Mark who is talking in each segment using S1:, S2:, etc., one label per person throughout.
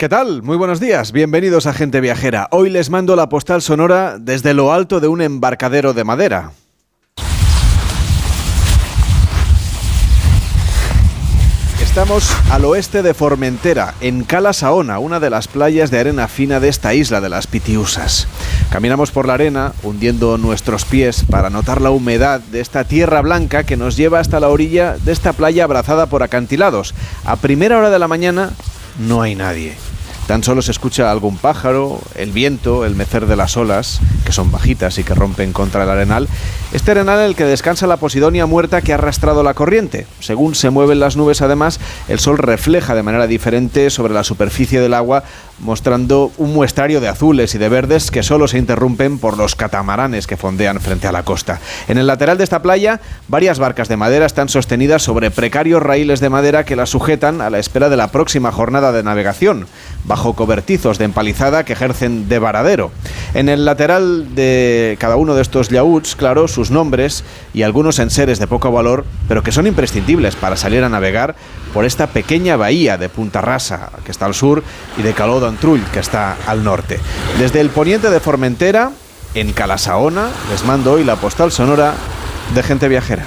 S1: ¿Qué tal? Muy buenos días, bienvenidos a Gente Viajera. Hoy les mando la postal sonora desde lo alto de un embarcadero de madera. Estamos al oeste de Formentera, en Cala Saona, una de las playas de arena fina de esta isla de las Pitiusas. Caminamos por la arena, hundiendo nuestros pies para notar la humedad de esta tierra blanca que nos lleva hasta la orilla de esta playa abrazada por acantilados. A primera hora de la mañana no hay nadie. Tan solo se escucha algún pájaro, el viento, el mecer de las olas, que son bajitas y que rompen contra el arenal. Este arenal en el que descansa la posidonia muerta que ha arrastrado la corriente. Según se mueven las nubes, además, el sol refleja de manera diferente sobre la superficie del agua, mostrando un muestrario de azules y de verdes que solo se interrumpen por los catamaranes que fondean frente a la costa. En el lateral de esta playa, varias barcas de madera están sostenidas sobre precarios raíles de madera que las sujetan a la espera de la próxima jornada de navegación bajo cobertizos de empalizada que ejercen de varadero. En el lateral de cada uno de estos yaúts, claro, sus nombres y algunos enseres de poco valor, pero que son imprescindibles para salir a navegar por esta pequeña bahía de Punta Rasa, que está al sur, y de Caló d'Antrull, que está al norte. Desde el poniente de Formentera, en Calasaona, les mando hoy la postal sonora de gente viajera.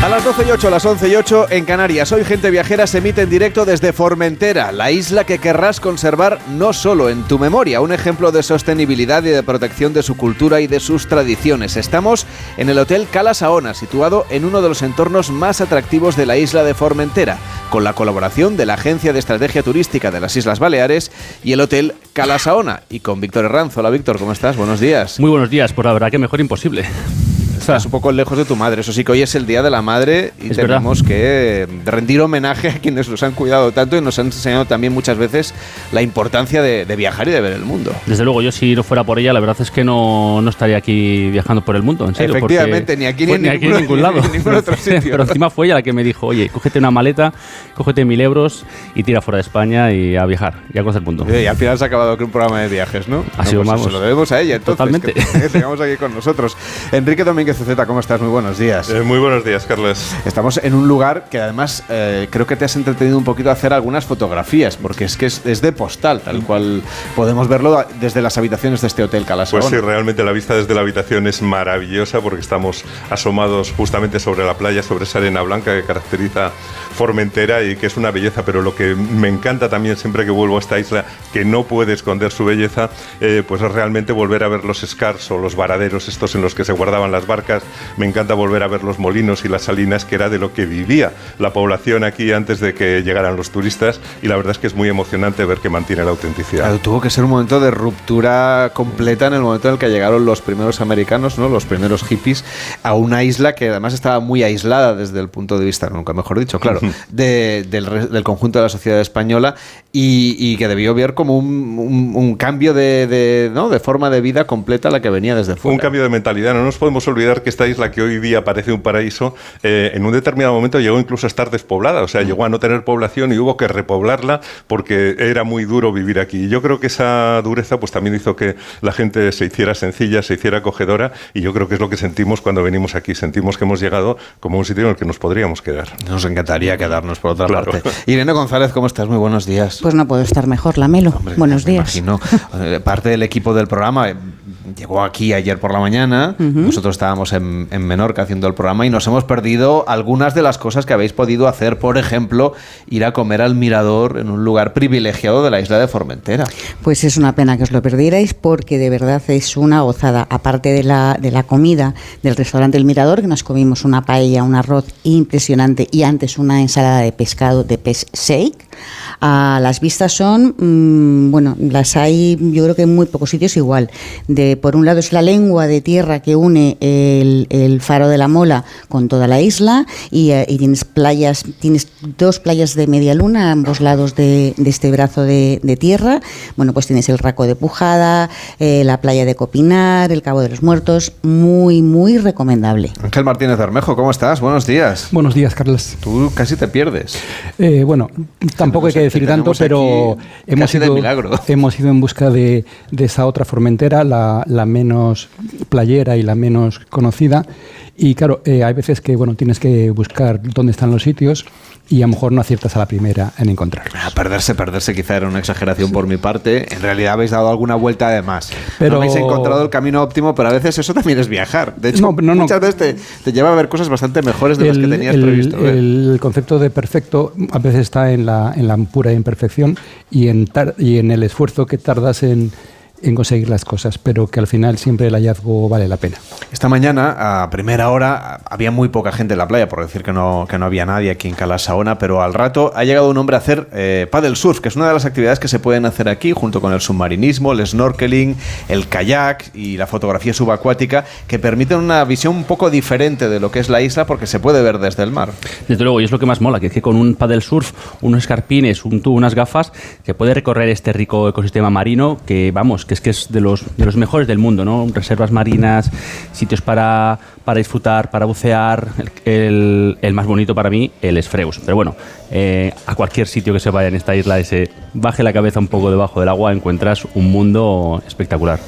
S1: A las 12 y 8, a las 11 y 8 en Canarias. Hoy Gente Viajera se emite en directo desde Formentera, la isla que querrás conservar no solo en tu memoria, un ejemplo de sostenibilidad y de protección de su cultura y de sus tradiciones. Estamos en el Hotel Cala Saona, situado en uno de los entornos más atractivos de la isla de Formentera, con la colaboración de la Agencia de Estrategia Turística de las Islas Baleares y el Hotel Cala Saona. Y con Víctor Herranzo. Hola Víctor, ¿cómo estás? Buenos días.
S2: Muy buenos días, por la verdad que mejor imposible.
S1: Estás un poco lejos de tu madre. Eso sí que hoy es el Día de la Madre y
S2: Es
S1: tenemos que rendir homenaje a quienes nos han cuidado tanto y nos han enseñado también muchas veces la importancia de, de viajar y de ver el mundo.
S2: Desde luego, yo si no fuera por ella, la verdad es que no, no estaría aquí viajando por el mundo, en serio.
S1: Efectivamente, ni aquí ni
S2: pues
S1: en
S2: aquí en
S1: ningún-
S2: ningún lado.
S1: ni ningún otro sitio.
S2: Pero encima fue ella la que me dijo, oye, cógete una maleta, cógete mil euros y tira fuera de España y a viajar y a conocer el mundo.
S1: Y al final se ha acabado con un programa de viajes, ¿no?
S2: Ha sido,
S1: pues
S2: vamos,
S1: Se lo debemos a ella, entonces.
S2: totalmente.
S1: Que, que tengamos aquí con nosotros. Enrique Domínguez Zeta, ¿cómo estás? Muy buenos días.
S3: Eh, muy buenos días, Carlos.
S1: Estamos en un lugar que además eh, creo que te has entretenido un poquito a hacer algunas fotografías, porque es que es, es de postal, tal cual podemos verlo desde las habitaciones de este hotel Calasaón.
S3: Pues sí, realmente la vista desde la habitación es maravillosa porque estamos asomados justamente sobre la playa, sobre esa arena blanca que caracteriza Formentera y que es una belleza, pero lo que me encanta también siempre que vuelvo a esta isla, que no puede esconder su belleza, eh, pues es realmente volver a ver los scars o los varaderos estos en los que se guardaban las barcas. Me encanta volver a ver los molinos y las salinas, que era de lo que vivía la población aquí antes de que llegaran los turistas y la verdad es que es muy emocionante ver que mantiene la autenticidad.
S1: Claro, tuvo que ser un momento de ruptura completa en el momento en el que llegaron los primeros americanos, ¿no? los primeros hippies, a una isla que además estaba muy aislada desde el punto de vista, nunca mejor dicho, claro, de- del, del conjunto de la sociedad española y, y que debió ver como un, un- un cambio de, de, ¿no? de forma de vida completa a la que venía desde fuera.
S3: Un cambio de mentalidad. No nos podemos olvidar que esta isla que hoy día parece un paraíso, eh, en un determinado momento llegó incluso a estar despoblada. O sea, llegó a no tener población y hubo que repoblarla porque era muy duro vivir aquí. Y yo creo que esa dureza pues también hizo que la gente se hiciera sencilla, se hiciera acogedora y yo creo que es lo que sentimos cuando venimos aquí. Sentimos que hemos llegado como un sitio en el que nos podríamos quedar.
S1: Nos encantaría quedarnos por otra
S3: Claro.
S1: parte. Irene González, ¿cómo estás? Muy buenos días.
S4: Pues no puedo estar mejor, Lamelo.
S1: Hombre,
S4: Buenos
S1: me
S4: días.
S1: Imagino. Eh, Parte del equipo del programa eh, llegó aquí ayer por la mañana. Nosotros estábamos en, en Menorca haciendo el programa y nos hemos perdido algunas de las cosas que habéis podido hacer. Por ejemplo, ir a comer al mirador en un lugar privilegiado de la isla de Formentera.
S4: Pues es una pena que os lo perdierais porque de verdad es una gozada. Aparte de la, de la comida del restaurante El Mirador, que nos comimos una paella, un arroz impresionante y antes una ensalada de pescado de pez shake.
S5: Ah, las vistas son, mm, bueno, las hay yo creo que en muy pocos sitios igual. De, por un lado es la lengua de tierra que une el, el faro de la Mola con toda la isla y, eh, y tienes playas, tienes dos playas de media luna a ambos lados de, de este brazo de, de tierra. Bueno, pues tienes el Raco de Pujada, eh, la playa de Copinar, el Cabo de los Muertos, muy, muy recomendable.
S1: Ángel Martínez Bermejo, ¿cómo estás? Buenos días.
S6: Buenos días, Carlos.
S1: Tú casi te pierdes.
S6: Eh, bueno, tampoco hay que decir tanto, pero hemos ido, hemos ido en busca de, de esa otra Formentera, la, la menos playera y la menos conocida. Y claro, eh, hay veces que bueno tienes que buscar dónde están los sitios y a lo mejor no aciertas a la primera en encontrarlos.
S1: Ah, perderse, perderse quizá era una exageración por mi parte. En realidad habéis dado alguna vuelta de más.
S6: Pero-
S1: No habéis encontrado el camino óptimo, pero a veces eso también es viajar. De hecho,
S6: No, no, no.
S1: muchas veces te, te lleva a ver cosas bastante mejores de las que tenías
S6: el-
S1: previsto. ver.
S6: el concepto de perfecto a veces está en la, en la pura imperfección y en, tar- y en el esfuerzo que tardas en, en conseguir las cosas, pero que al final siempre el hallazgo vale la pena.
S1: Esta mañana, a primera hora, había muy poca gente en la playa, por decir que no, que no había nadie aquí en Cala Saona, pero al rato ha llegado un hombre a hacer eh, paddle surf, que es una de las actividades que se pueden hacer aquí, junto con el submarinismo, el snorkeling, el kayak y la fotografía subacuática, que permiten una visión un poco diferente de lo que es la isla, porque se puede ver desde el mar.
S7: Desde luego, y es lo que más mola, que es que con un paddle surf, unos escarpines, un tubo, unas gafas, se puede recorrer este rico ecosistema marino que, vamos, que es que es de los, de los mejores del mundo, ¿no? Reservas marinas, sitios para, para disfrutar, para bucear, el, el- más bonito para mí, el Esfreus. Pero bueno, eh, a cualquier sitio que se vaya en esta isla, ese baje la cabeza un poco debajo del agua, encuentras un mundo espectacular.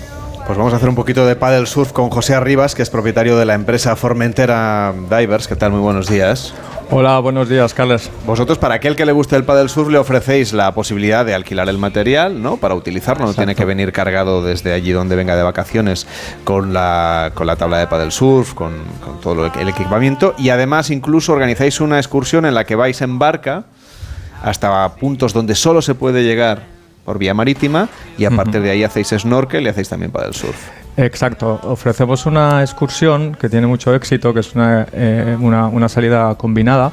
S1: Pues vamos a hacer un poquito de paddle surf con José Arribas, que es propietario de la empresa Formentera Divers. ¿Qué tal? Muy buenos días.
S8: Hola, buenos días, Carles.
S1: Vosotros, para aquel que le guste el paddle surf, le ofrecéis la posibilidad de alquilar el material, ¿no? Para utilizarlo, no tiene que venir cargado desde allí donde venga de vacaciones con la, con la tabla de paddle surf, con, con todo el equipamiento. Y además, incluso organizáis una excursión en la que vais en barca hasta puntos donde solo se puede llegar por vía marítima y a partir de ahí hacéis snorkel y hacéis también paddle surf.
S8: Exacto, ofrecemos una excursión que tiene mucho éxito, que es una, eh, una, una salida combinada,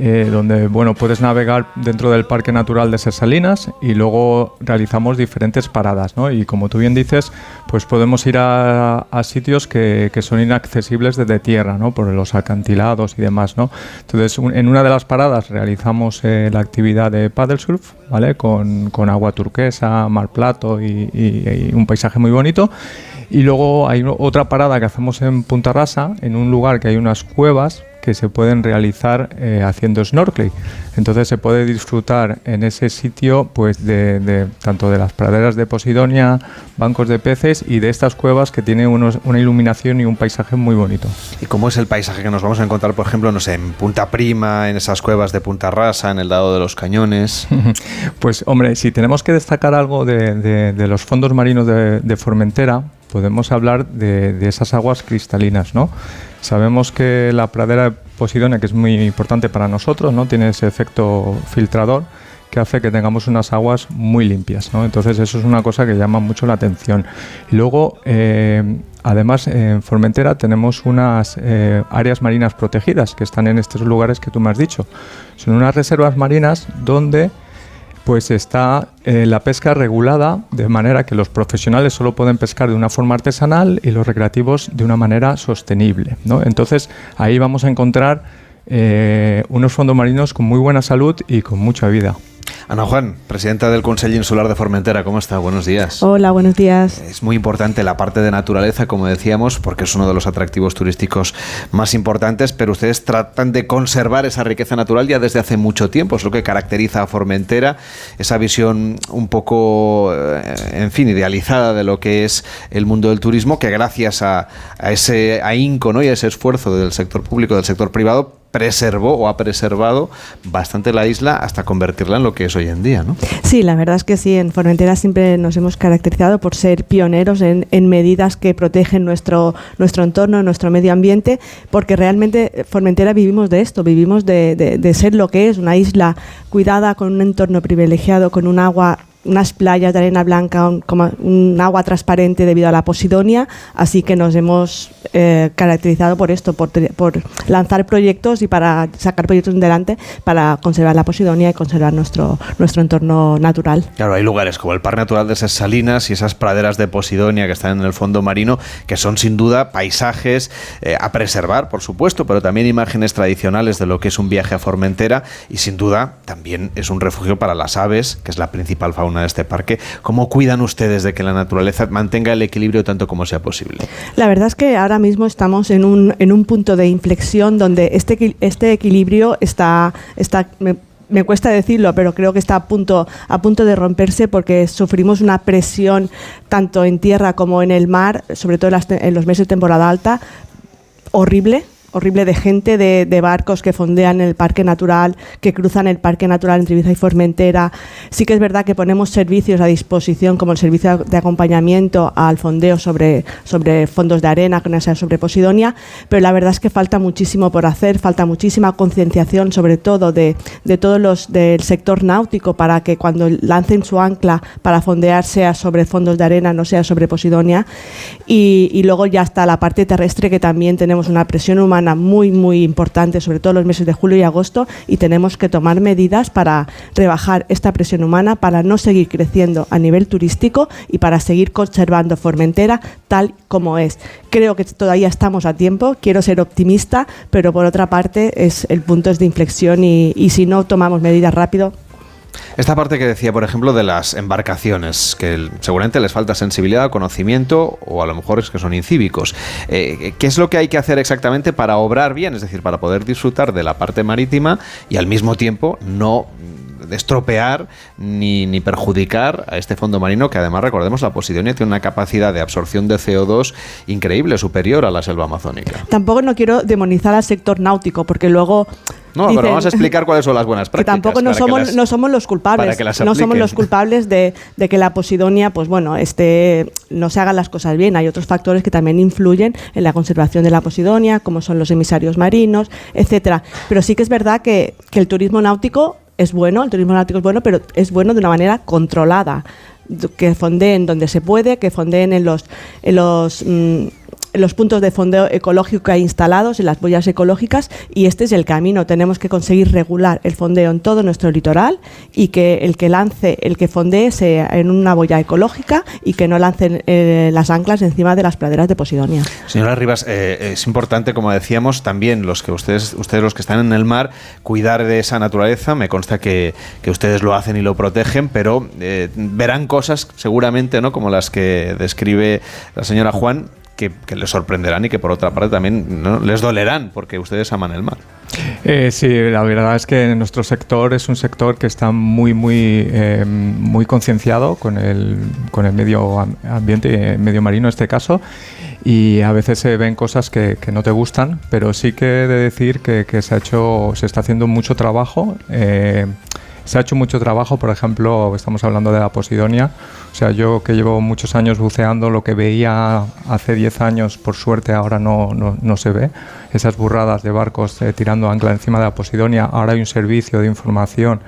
S8: eh, donde bueno, puedes navegar dentro del Parque Natural de Salinas y luego realizamos diferentes paradas. ¿no? Y como tú bien dices, pues podemos ir a, sitios que, que son inaccesibles desde tierra, ¿no? por los acantilados y demás. ¿no? Entonces, en una de las paradas realizamos eh, la actividad de paddle surf, ¿vale? con, con agua turquesa, mar plato y- y- un paisaje muy bonito. Y luego hay otra parada que hacemos en Punta Rasa, en un lugar que hay unas cuevas que se pueden realizar eh, haciendo snorkeling. Entonces se puede disfrutar en ese sitio pues de, de- tanto de las praderas de Posidonia, bancos de peces y de estas cuevas que tienen unos- una iluminación y un paisaje muy bonito.
S1: ¿Y cómo es el paisaje que nos vamos a encontrar, por ejemplo, no sé, en Punta Prima, en esas cuevas de Punta Rasa, en el lado de los cañones?
S8: Pues hombre, si tenemos que destacar algo de, de- de los fondos marinos de, de Formentera, podemos hablar de, esas aguas cristalinas, ¿no? Sabemos que la pradera de Posidonia, que es muy importante para nosotros, ¿no? Tiene ese efecto filtrador que hace que tengamos unas aguas muy limpias, ¿no? Entonces eso es una cosa que llama mucho la atención. Y luego, eh, además, en Formentera tenemos unas eh, áreas marinas protegidas que están en estos lugares que tú me has dicho. Son unas reservas marinas donde pues está eh, la pesca regulada de manera que los profesionales solo pueden pescar de una forma artesanal y los recreativos de una manera sostenible. ¿no? Entonces ahí vamos a encontrar eh, unos fondos marinos con muy buena salud y con mucha vida.
S1: Ana Juan, presidenta del Consejo Insular de Formentera, ¿cómo está? Buenos días.
S9: Hola, buenos días.
S1: Es muy importante la parte de naturaleza, como decíamos, porque es uno de los atractivos turísticos más importantes, pero ustedes tratan de conservar esa riqueza natural ya desde hace mucho tiempo. Es lo que caracteriza a Formentera, esa visión un poco, eh, en fin, idealizada de lo que es el mundo del turismo, que gracias a, a ese ahínco ¿no? y a ese esfuerzo del sector público, del sector privado, preservó o ha preservado bastante la isla hasta convertirla en lo que es hoy en día, ¿no?
S9: Sí, la verdad es que sí, en Formentera siempre nos hemos caracterizado por ser pioneros en, medidas que protegen nuestro, nuestro entorno, nuestro medio ambiente, porque realmente eh, Formentera vivimos de esto, vivimos de, de- de ser lo que es, una isla cuidada, con un entorno privilegiado, con un agua unas playas de arena blanca, un, como un agua transparente debido a la posidonia, así que nos hemos eh, caracterizado por esto, por, por, lanzar proyectos y para sacar proyectos delante para conservar la posidonia y conservar nuestro, nuestro entorno natural.
S1: Claro, hay lugares como el Parque Natural de esas Salinas y esas praderas de posidonia que están en el fondo marino, que son sin duda paisajes eh, a preservar, por supuesto, pero también imágenes tradicionales de lo que es un viaje a Formentera y sin duda también es un refugio para las aves, que es la principal fauna de este parque. ¿Cómo cuidan ustedes de que la naturaleza mantenga el equilibrio tanto como sea posible?
S9: La verdad es que ahora mismo estamos en un, en un punto de inflexión donde este, este equilibrio está, está me cuesta decirlo, pero creo que está a punto, a punto de romperse porque sufrimos una presión tanto en tierra como en el mar, sobre todo en los meses de temporada alta, horrible horrible de gente, de, barcos que fondean el parque natural, que cruzan el parque natural entre Ibiza y Formentera. Sí que es verdad que ponemos servicios a disposición, como el servicio de acompañamiento al fondeo sobre, sobre fondos de arena, que no sea sobre Posidonia, pero la verdad es que falta muchísimo por hacer, falta muchísima concienciación, sobre todo de, de todos los del sector náutico, para que cuando lancen su ancla para fondear sea sobre fondos de arena, no sea sobre Posidonia. Y, y luego ya está la parte terrestre, que también tenemos una presión humana muy, muy importante, sobre todo los meses de julio y agosto, y tenemos que tomar medidas para rebajar esta presión humana, para no seguir creciendo a nivel turístico y para seguir conservando Formentera tal como es. Creo que todavía estamos a tiempo, quiero ser optimista, pero por otra parte es, el punto es de inflexión y, y si no tomamos medidas rápido,
S1: esta parte que decía, por ejemplo, de las embarcaciones, que seguramente les falta sensibilidad, conocimiento, o a lo mejor es que son incívicos. Eh, ¿Qué es lo que hay que hacer exactamente para obrar bien? Es decir, para poder disfrutar de la parte marítima y al mismo tiempo no estropear ni, ni, perjudicar a este fondo marino que además recordemos la Posidonia tiene una capacidad de absorción de CO2 increíble, superior a la selva amazónica.
S9: Tampoco no quiero demonizar al sector náutico porque luego
S1: no, pero vamos a explicar cuáles son las buenas prácticas.
S9: Que tampoco no somos, no somos los culpables. no somos los culpables de, de, que la posidonia, pues bueno, este, no se hagan las cosas bien. Hay otros factores que también influyen en la conservación de la posidonia, como son los emisarios marinos, etcétera. Pero sí que es verdad que, que el turismo náutico es bueno, el turismo náutico es bueno, pero es bueno de una manera controlada que fondeen donde se puede, que fondeen en los, en los mm, los puntos de fondeo ecológico instalados en las boyas ecológicas y este es el camino. Tenemos que conseguir regular el fondeo en todo nuestro litoral y que el que lance, el que fondee sea en una boya ecológica y que no lancen eh, las anclas encima de las praderas de Posidonia.
S1: Señora Rivas, eh, es importante, como decíamos, también los que ustedes, ustedes los que están en el mar, cuidar de esa naturaleza. Me consta que, que ustedes lo hacen y lo protegen, pero eh, verán cosas seguramente, ¿no? Como las que describe la señora Juan, que, les sorprenderán y que por otra parte también les dolerán porque ustedes aman el mar.
S8: Eh, sí, la verdad es que nuestro sector es un sector que está muy, muy, eh, muy concienciado con el, con el medio ambiente, el medio marino en este caso, y a veces se ven cosas que, no te gustan, pero sí que he de decir que, se ha hecho, se está haciendo mucho trabajo. Eh, se ha hecho mucho trabajo, por ejemplo, estamos hablando de la Posidonia. O sea, yo que llevo muchos años buceando, lo que veía hace 10 años, por suerte ahora no, no, no se ve. Esas burradas de barcos eh, tirando ancla encima de la Posidonia. Ahora hay un servicio de información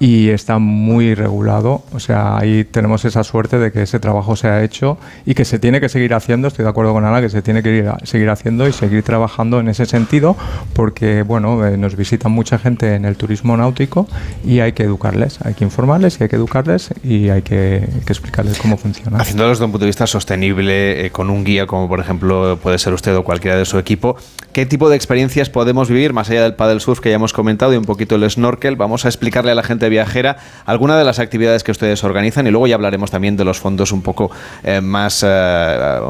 S8: y está muy regulado. O sea, ahí tenemos esa suerte de que ese trabajo se ha hecho y que se tiene que seguir haciendo. Estoy de acuerdo con Ana que se tiene que ir seguir haciendo y seguir trabajando en ese sentido, porque bueno, eh, nos visita mucha gente en el turismo náutico y hay que educarles, hay que informarles y hay que educarles y hay que, explicarles cómo funciona.
S1: Haciéndolo desde un punto de vista sostenible, eh, con un guía como por ejemplo puede ser usted o cualquiera de su equipo, ¿qué tipo de experiencias podemos vivir más allá del paddle surf que ya hemos comentado y un poquito el snorkel? Vamos a explicarle a la gente viajera, alguna de las actividades que ustedes organizan y luego ya hablaremos también de los fondos un poco eh, más eh,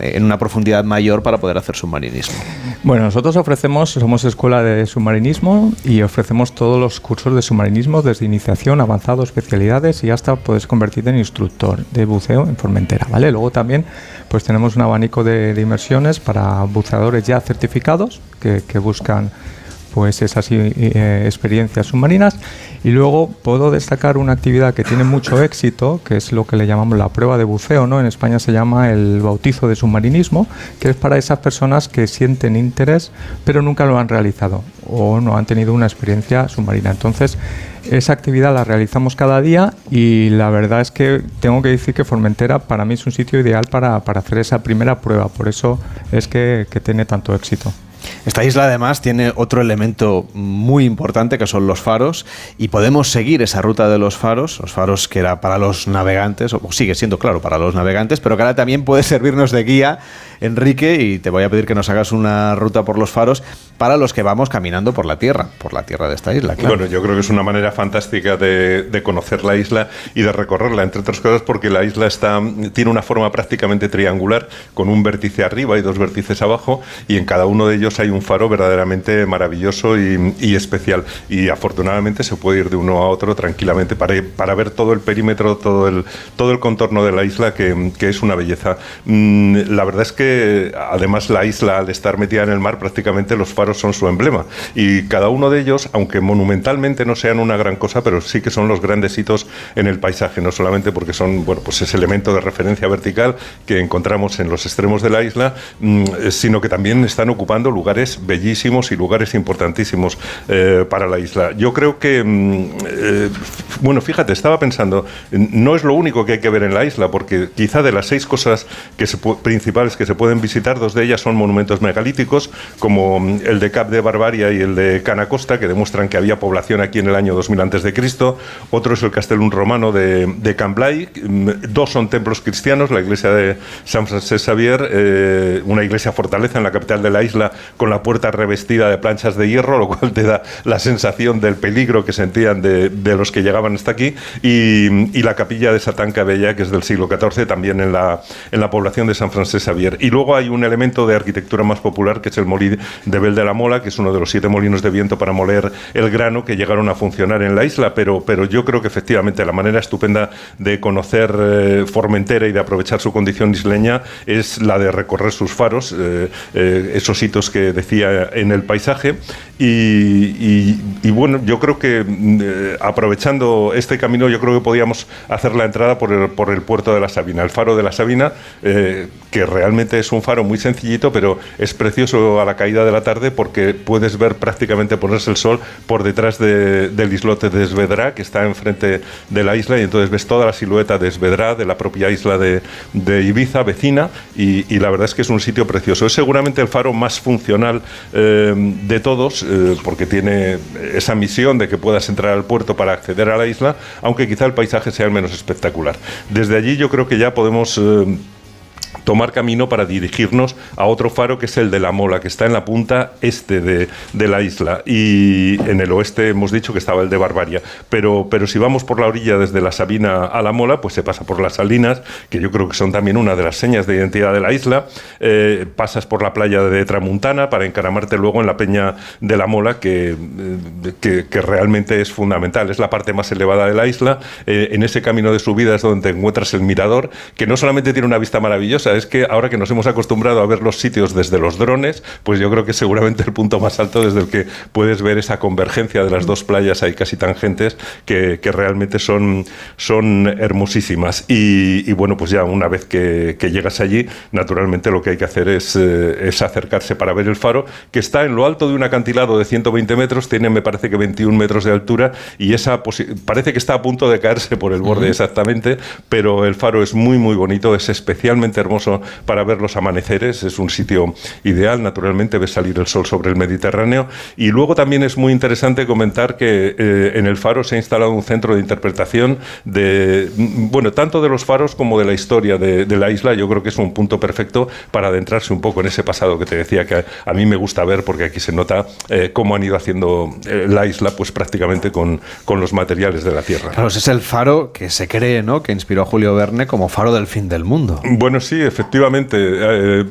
S1: en una profundidad mayor para poder hacer submarinismo.
S8: Bueno, nosotros ofrecemos, somos escuela de submarinismo y ofrecemos todos los cursos de submarinismo desde iniciación, avanzado, especialidades y hasta puedes convertirte en instructor de buceo en Formentera, ¿vale? Luego también pues tenemos un abanico de, inmersiones para buceadores ya certificados que, que buscan pues esas eh, experiencias submarinas. Y luego puedo destacar una actividad que tiene mucho éxito, que es lo que le llamamos la prueba de buceo, ¿no? En España se llama el bautizo de submarinismo, que es para esas personas que sienten interés, pero nunca lo han realizado o no han tenido una experiencia submarina. Entonces, esa actividad la realizamos cada día y la verdad es que tengo que decir que Formentera para mí es un sitio ideal para, hacer esa primera prueba, por eso es que tiene tanto éxito.
S1: Esta isla además tiene otro elemento muy importante que son los faros y podemos seguir esa ruta de los faros, los faros que era para los navegantes, o sigue siendo claro para los navegantes, pero que ahora también puede servirnos de guía, Enrique, y te voy a pedir que nos hagas una ruta por los faros para los que vamos caminando por la tierra, por la tierra de esta isla.
S3: Bueno, yo creo que es una manera fantástica de, conocer la isla y de recorrerla, entre otras cosas porque la isla está, tiene una forma prácticamente triangular, con un vértice arriba y dos vértices abajo, y en cada uno de ellos hay un faro verdaderamente maravilloso y, especial. Y afortunadamente se puede ir de uno a otro tranquilamente para, para ver todo el perímetro, todo el, todo el contorno de la isla, que, que es una belleza. Mm, la verdad es que además la isla, al estar metida en el mar, prácticamente los faros son su emblema. Y cada uno de ellos, aunque monumentalmente no sean una gran cosa, pero sí que son los grandes hitos en el paisaje, no solamente porque son bueno, pues ese elemento de referencia vertical que encontramos en los extremos de la isla, mm, sino que también están ocupando lugares bellísimos y lugares importantísimos eh, para la isla. Yo creo que, mm, eh, bueno, fíjate, estaba pensando, no es lo único que hay que ver en la isla, porque quizá de las seis cosas que principales que se pueden visitar, dos de ellas son monumentos megalíticos, como mm, el de Cap de Barbaria y el de Canacosta, que demuestran que había población aquí en el año 2000 a.C. Otro es el Castellum romano de, de Cambrai. Mm, dos son templos cristianos, la iglesia de San Francisco Xavier, eh, una iglesia fortaleza en la capital de la isla, con la puerta revestida de planchas de hierro, lo cual te da la sensación del peligro que sentían de, los que llegaban hasta aquí, y, la capilla de Satán Cabella, que es del siglo XIV, también en la, en la población de San Francisco Xavier. Y luego hay un elemento de arquitectura más popular, que es el molí de Bel de la Mola, que es uno de los siete molinos de viento para moler el grano que llegaron a funcionar en la isla, pero, pero yo creo que efectivamente la manera estupenda de conocer eh, Formentera y de aprovechar su condición isleña es la de recorrer sus faros, eh, eh, esos hitos que decía en el paisaje. Y, bueno, yo creo que mm, aprovechando este camino, yo creo que podíamos hacer la entrada por el, por el puerto de la Sabina, el faro de la Sabina, que realmente es un faro muy sencillito, pero es precioso a la caída de la tarde porque puedes ver prácticamente ponerse el sol por detrás del islote de Esvedra, que está enfrente de la isla, y entonces ves toda la silueta de Esvedra, de la propia isla de, Ibiza, vecina, y, la verdad es que es un sitio precioso. Es seguramente el faro más funcional eh, de todos, eh, porque tiene esa misión de que puedas entrar al puerto para acceder a la isla, aunque quizá el paisaje sea el menos espectacular. Desde allí yo creo que ya podemos... Eh, tomar camino para dirigirnos a otro faro que es el de la Mola, que está en la punta este de, la isla. Y en el oeste hemos dicho que estaba el de Barbaria. Pero, pero si vamos por la orilla desde la Sabina a la Mola, pues se pasa por las Salinas, que yo creo que son también una de las señas de identidad de la isla. Eh, pasas por la playa de Tramuntana para encaramarte luego en la peña de la Mola, que, eh, que, realmente es fundamental. Es la parte más elevada de la isla. Eh, en ese camino de subida es donde te encuentras el mirador, que no solamente tiene una vista maravillosa, es que ahora que nos hemos acostumbrado a ver los sitios desde los drones, pues yo creo que seguramente el punto más alto desde el que puedes ver esa convergencia de las dos playas ahí casi tangentes que, que realmente son, son hermosísimas. Y, bueno, pues ya una vez que, llegas allí, naturalmente lo que hay que hacer es, eh, es acercarse para ver el faro, que está en lo alto de un acantilado de 120 metros, tiene me parece que 21 metros de altura y esa parece que está a punto de caerse por el borde exactamente, pero el faro es muy muy bonito, es especialmente hermoso para ver los amaneceres, es un sitio ideal, naturalmente ves salir el sol sobre el Mediterráneo y luego también es muy interesante comentar que eh, en el faro se ha instalado un centro de interpretación de, bueno, tanto de los faros como de la historia de, la isla, yo creo que es un punto perfecto para adentrarse un poco en ese pasado que te decía que a, mí me gusta ver porque aquí se nota eh, cómo han ido haciendo eh, la isla pues prácticamente con, con los materiales de la tierra.
S1: Claro, ese es el faro que se cree, ¿no? Que inspiró a Julio Verne como faro del fin del mundo.
S3: Bueno, sí, efectivamente, eh,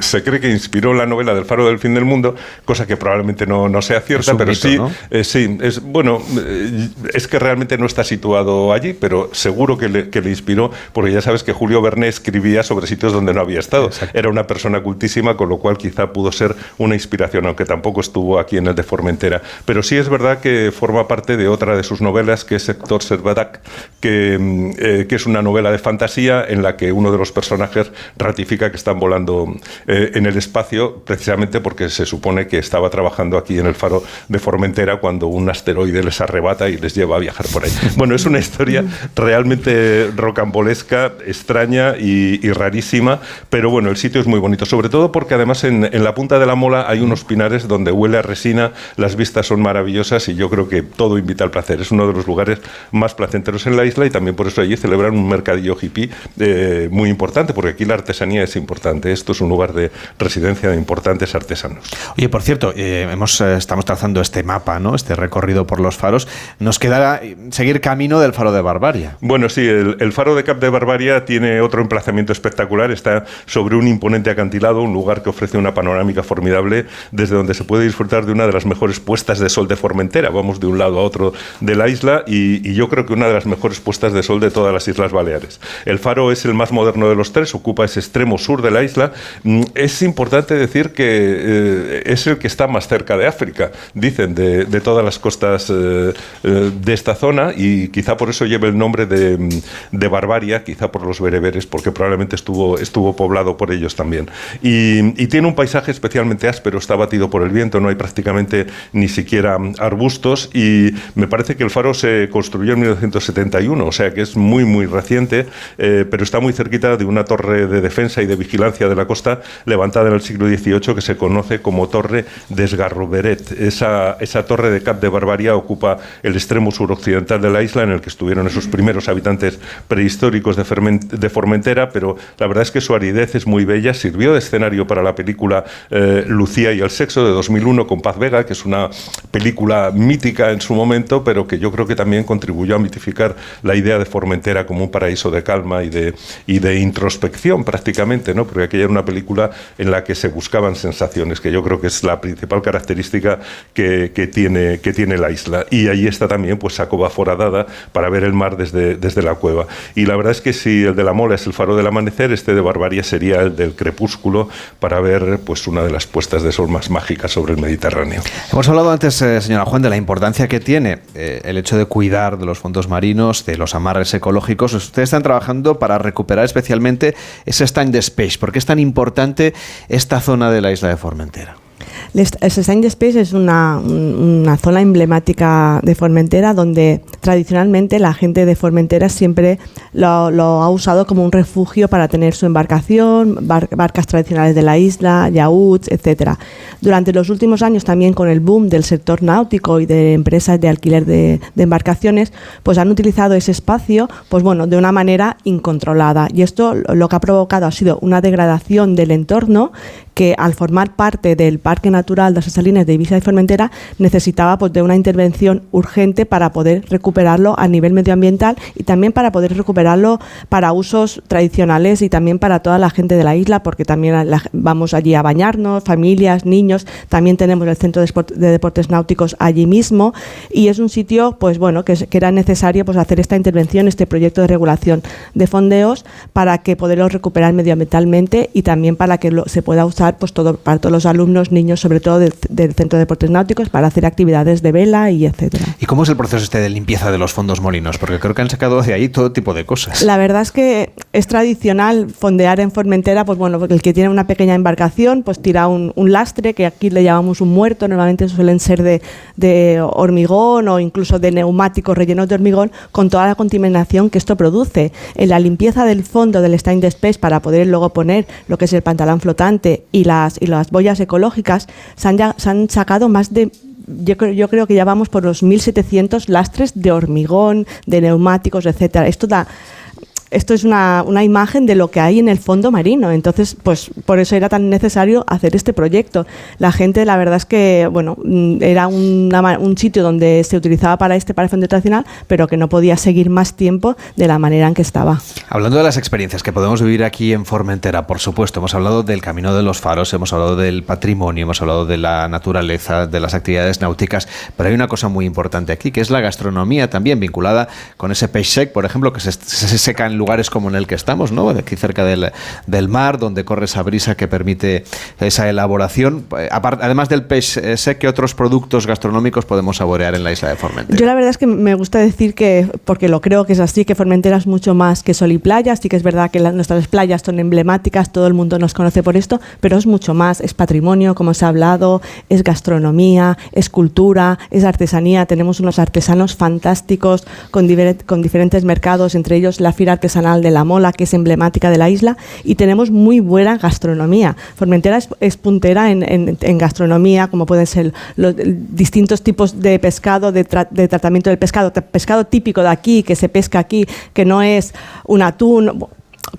S3: se cree que inspiró la novela del Faro del Fin del Mundo, cosa que probablemente no, no sea cierta, pero sí, eh, sí, es bueno, eh, es que realmente no está situado allí, pero seguro que le, que le, inspiró, porque ya sabes que Julio Verne escribía sobre sitios donde no había estado. Era una persona cultísima, con lo cual quizá pudo ser una inspiración, aunque tampoco estuvo aquí en el de Formentera. Pero sí es verdad que forma parte de otra de sus novelas, que es Héctor Servadac, que, mm, que es una novela de fantasía en la que uno de los personajes ratifica que están volando eh, en el espacio precisamente porque se supone que estaba trabajando aquí en el faro de Formentera cuando un asteroide les arrebata y les lleva a viajar por ahí. Bueno, es una historia realmente rocambolesca, extraña y, rarísima, pero bueno, el sitio es muy bonito, sobre todo porque además en, en la punta de la mola hay unos pinares donde huele a resina, las vistas son maravillosas y yo creo que todo invita al placer. Es uno de los lugares más placenteros en la isla y también por eso allí celebran un mercadillo hippie eh, muy importante, porque aquí la artesanía es importante. Esto es un lugar de residencia de importantes artesanos.
S1: Oye, por cierto, eh, hemos, eh, estamos trazando este mapa, ¿no? este recorrido por los faros. Nos queda seguir camino del faro de Barbaria.
S3: Bueno, sí, el, faro de Cap de Barbaria tiene otro emplazamiento espectacular. Está sobre un imponente acantilado, un lugar que ofrece una panorámica formidable desde donde se puede disfrutar de una de las mejores puestas de sol de Formentera. Vamos de un lado a otro de la isla y, y yo creo que una de las mejores puestas de sol de todas las Islas Baleares. El faro es el más moderno de los tres, ocupa ese extremo sur de la isla. Mm, es importante decir que eh, es el que está más cerca de África, dicen, de, todas las costas eh, eh, de esta zona y quizá por eso lleva el nombre de, mm, de, Barbaria, quizá por los bereberes, porque probablemente estuvo, estuvo poblado por ellos también. Y, y tiene un paisaje especialmente áspero, está batido por el viento, no hay prácticamente ni siquiera arbustos y me parece que el faro se construyó en 1971, o sea que es muy, muy reciente, pero está muy cerquita de una torre de defensa y de vigilancia de la costa levantada en el siglo XVIII que se conoce como Torre d'Esgarroberet. Esa, esa torre de Cap de Barbaria ocupa el extremo suroccidental de la isla en el que estuvieron esos primeros habitantes prehistóricos de, de Formentera, pero la verdad es que su aridez es muy bella. Sirvió de escenario para la película eh, Lucía y el sexo de 2001 con Paz Vega, que es una película mítica en su momento, pero que yo creo que también contribuyó a mitificar la idea de Formentera como un paraíso de calma y de, y de introspección prácticamente, ¿no? porque aquella era una película en la que se buscaban sensaciones, que yo creo que es la principal característica que, que tiene, que tiene la isla. Y ahí está también pues Sacoba Foradada para ver el mar desde, desde la cueva. Y la verdad es que si el de la Mola es el faro del amanecer, este de Barbaria sería el del crepúsculo para ver pues una de las puestas de sol más mágicas sobre el Mediterráneo.
S1: Hemos hablado antes, eh, señora Juan, de la importancia que tiene eh, el hecho de cuidar de los fondos marinos, de los amarres ecológicos. Ustedes están trabajando para recuperar especialmente ese stand space. ¿Por qué es tan importante esta zona de la isla de Formentera?
S9: El Stand Space es una, zona emblemática de Formentera donde tradicionalmente la gente de Formentera siempre lo, ha usado como un refugio para tener su embarcación, barcas tradicionales de la isla, yachts, etc. Durante los últimos años también con el boom del sector náutico y de empresas de alquiler de, de embarcaciones, pues han utilizado ese espacio pues bueno, de una manera incontrolada. Y esto lo que ha provocado ha sido una degradación del entorno que al formar parte del Parque Natural de las Salinas de Ibiza y Formentera necesitaba pues, de una intervención urgente para poder recuperarlo a nivel medioambiental y también para poder recuperarlo para usos tradicionales y también para toda la gente de la isla, porque también vamos allí a bañarnos, familias, niños, también tenemos el Centro de, Deportes Náuticos allí mismo y es un sitio pues bueno que, era necesario pues hacer esta intervención, este proyecto de regulación de fondeos para que poderlo recuperar medioambientalmente y también para que se pueda usar pues todo, para todos los alumnos, niños sobre todo del, Centro de Deportes Náuticos, para hacer actividades de vela y etcétera.
S1: ¿Y cómo es el proceso este de limpieza de los fondos molinos? Porque creo que han sacado de ahí todo tipo de cosas.
S9: La verdad es que es tradicional fondear en Formentera, pues bueno, el que tiene una pequeña embarcación, pues tira un, lastre, que aquí le llamamos un muerto, normalmente suelen ser de, de hormigón o incluso de neumáticos rellenos de hormigón, con toda la contaminación que esto produce. En la limpieza del fondo del Stein Space para poder luego poner lo que es el pantalón flotante y las, y las boyas ecológicas, se han, se han sacado más de yo creo, yo creo que ya vamos por los 1.700 lastres de hormigón, de neumáticos, etcétera. Esto da esto es una, una imagen de lo que hay en el fondo marino. Entonces, pues por eso era tan necesario hacer este proyecto. La gente, la verdad es que, bueno, mm, era una un sitio donde se utilizaba para este, para el fondo tradicional, pero que no podía seguir más tiempo de la manera en que estaba.
S1: Hablando de las experiencias que podemos vivir aquí en Formentera, por supuesto, hemos hablado del camino de los faros, hemos hablado del patrimonio, hemos hablado de la naturaleza, de las actividades náuticas, pero hay una cosa muy importante aquí, que es la gastronomía también vinculada con ese peix sec, por ejemplo, que se, se seca en lugares como en el que estamos, ¿no? Aquí cerca del, del mar, donde corre esa brisa que permite esa elaboración. Eh, Además del peix eh, sec, ¿qué otros productos gastronómicos podemos saborear en la isla de Formentera?
S9: Yo la verdad es que me gusta decir que, porque lo creo que es así, que Formentera es mucho más que sol y playa. Sí que es verdad que la- nuestras playas son emblemáticas, todo el mundo nos conoce por esto, pero es mucho más. Es patrimonio, como se ha hablado, es gastronomía, es cultura, es artesanía. Tenemos unos artesanos fantásticos con, con diferentes mercados, entre ellos la Fira Artesanal de la Mola, que es emblemática de la isla, y tenemos muy buena gastronomía. Formentera es, es puntera en, en- en gastronomía, como pueden ser los distintos tipos de pescado, de, tra- de tratamiento del pescado, pescado típico de aquí, que se pesca aquí, que no es un atún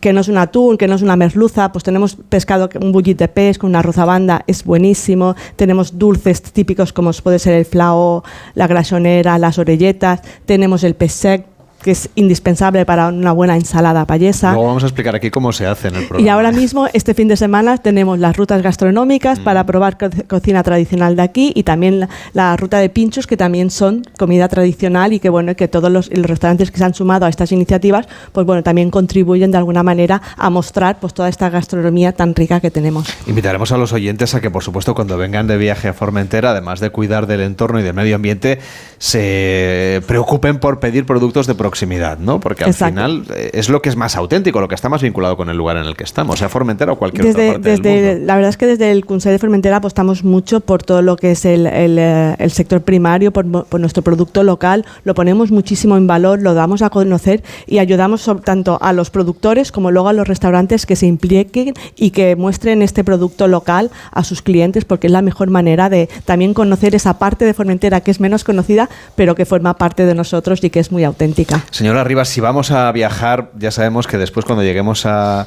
S9: que no es un atún, que no es una merluza, pues tenemos pescado, un bullit de pez con una rozabanda, es buenísimo. Tenemos dulces típicos como puede ser el flao, la grasonera, las orelletas. Tenemos el pez sec, que es indispensable para una buena ensalada payesa.
S1: Luego vamos a explicar aquí cómo se hace en el programa.
S9: Y ahora mismo, este fin de semana, tenemos las rutas gastronómicas para probar co- cocina tradicional de aquí y también la, la ruta de pinchos, que también son comida tradicional y que, bueno, que todos los, los restaurantes que se han sumado a estas iniciativas, pues bueno, también contribuyen de alguna manera a mostrar pues toda esta gastronomía tan rica que tenemos.
S1: Invitaremos a los oyentes a que, por supuesto, cuando vengan de viaje a Formentera, además de cuidar del entorno y del medio ambiente, se preocupen por pedir productos de proximidad, ¿no? Porque al
S9: Exacto.
S1: final eh, es lo que es más auténtico, lo que está más vinculado con el lugar en el que estamos, sea Formentera o cualquier otra
S9: Desde,
S1: parte del mundo.
S9: la verdad es que desde el Consell de Formentera apostamos mucho por todo lo que es el, el, eh, el sector primario, por, nuestro producto local, lo ponemos muchísimo en valor, lo damos a conocer y ayudamos tanto a los productores como luego a los restaurantes que se impliquen y que muestren este producto local a sus clientes porque es la mejor manera de también conocer esa parte de Formentera que es menos conocida pero que forma parte de nosotros y que es muy auténtica.
S1: Señora Rivas, si vamos a viajar, ya sabemos que después cuando lleguemos a,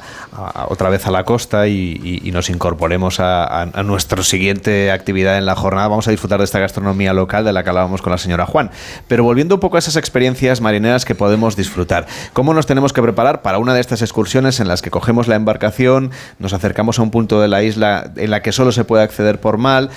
S1: otra vez a la costa y, nos incorporemos a nuestra siguiente actividad en la jornada, vamos a disfrutar de esta gastronomía local de la que hablábamos con la señora Juan. Pero volviendo un poco a esas experiencias marineras que podemos disfrutar, ¿cómo nos tenemos que preparar para una de estas excursiones en las que cogemos la embarcación, nos acercamos a un punto de la isla en la que solo se puede acceder por mar,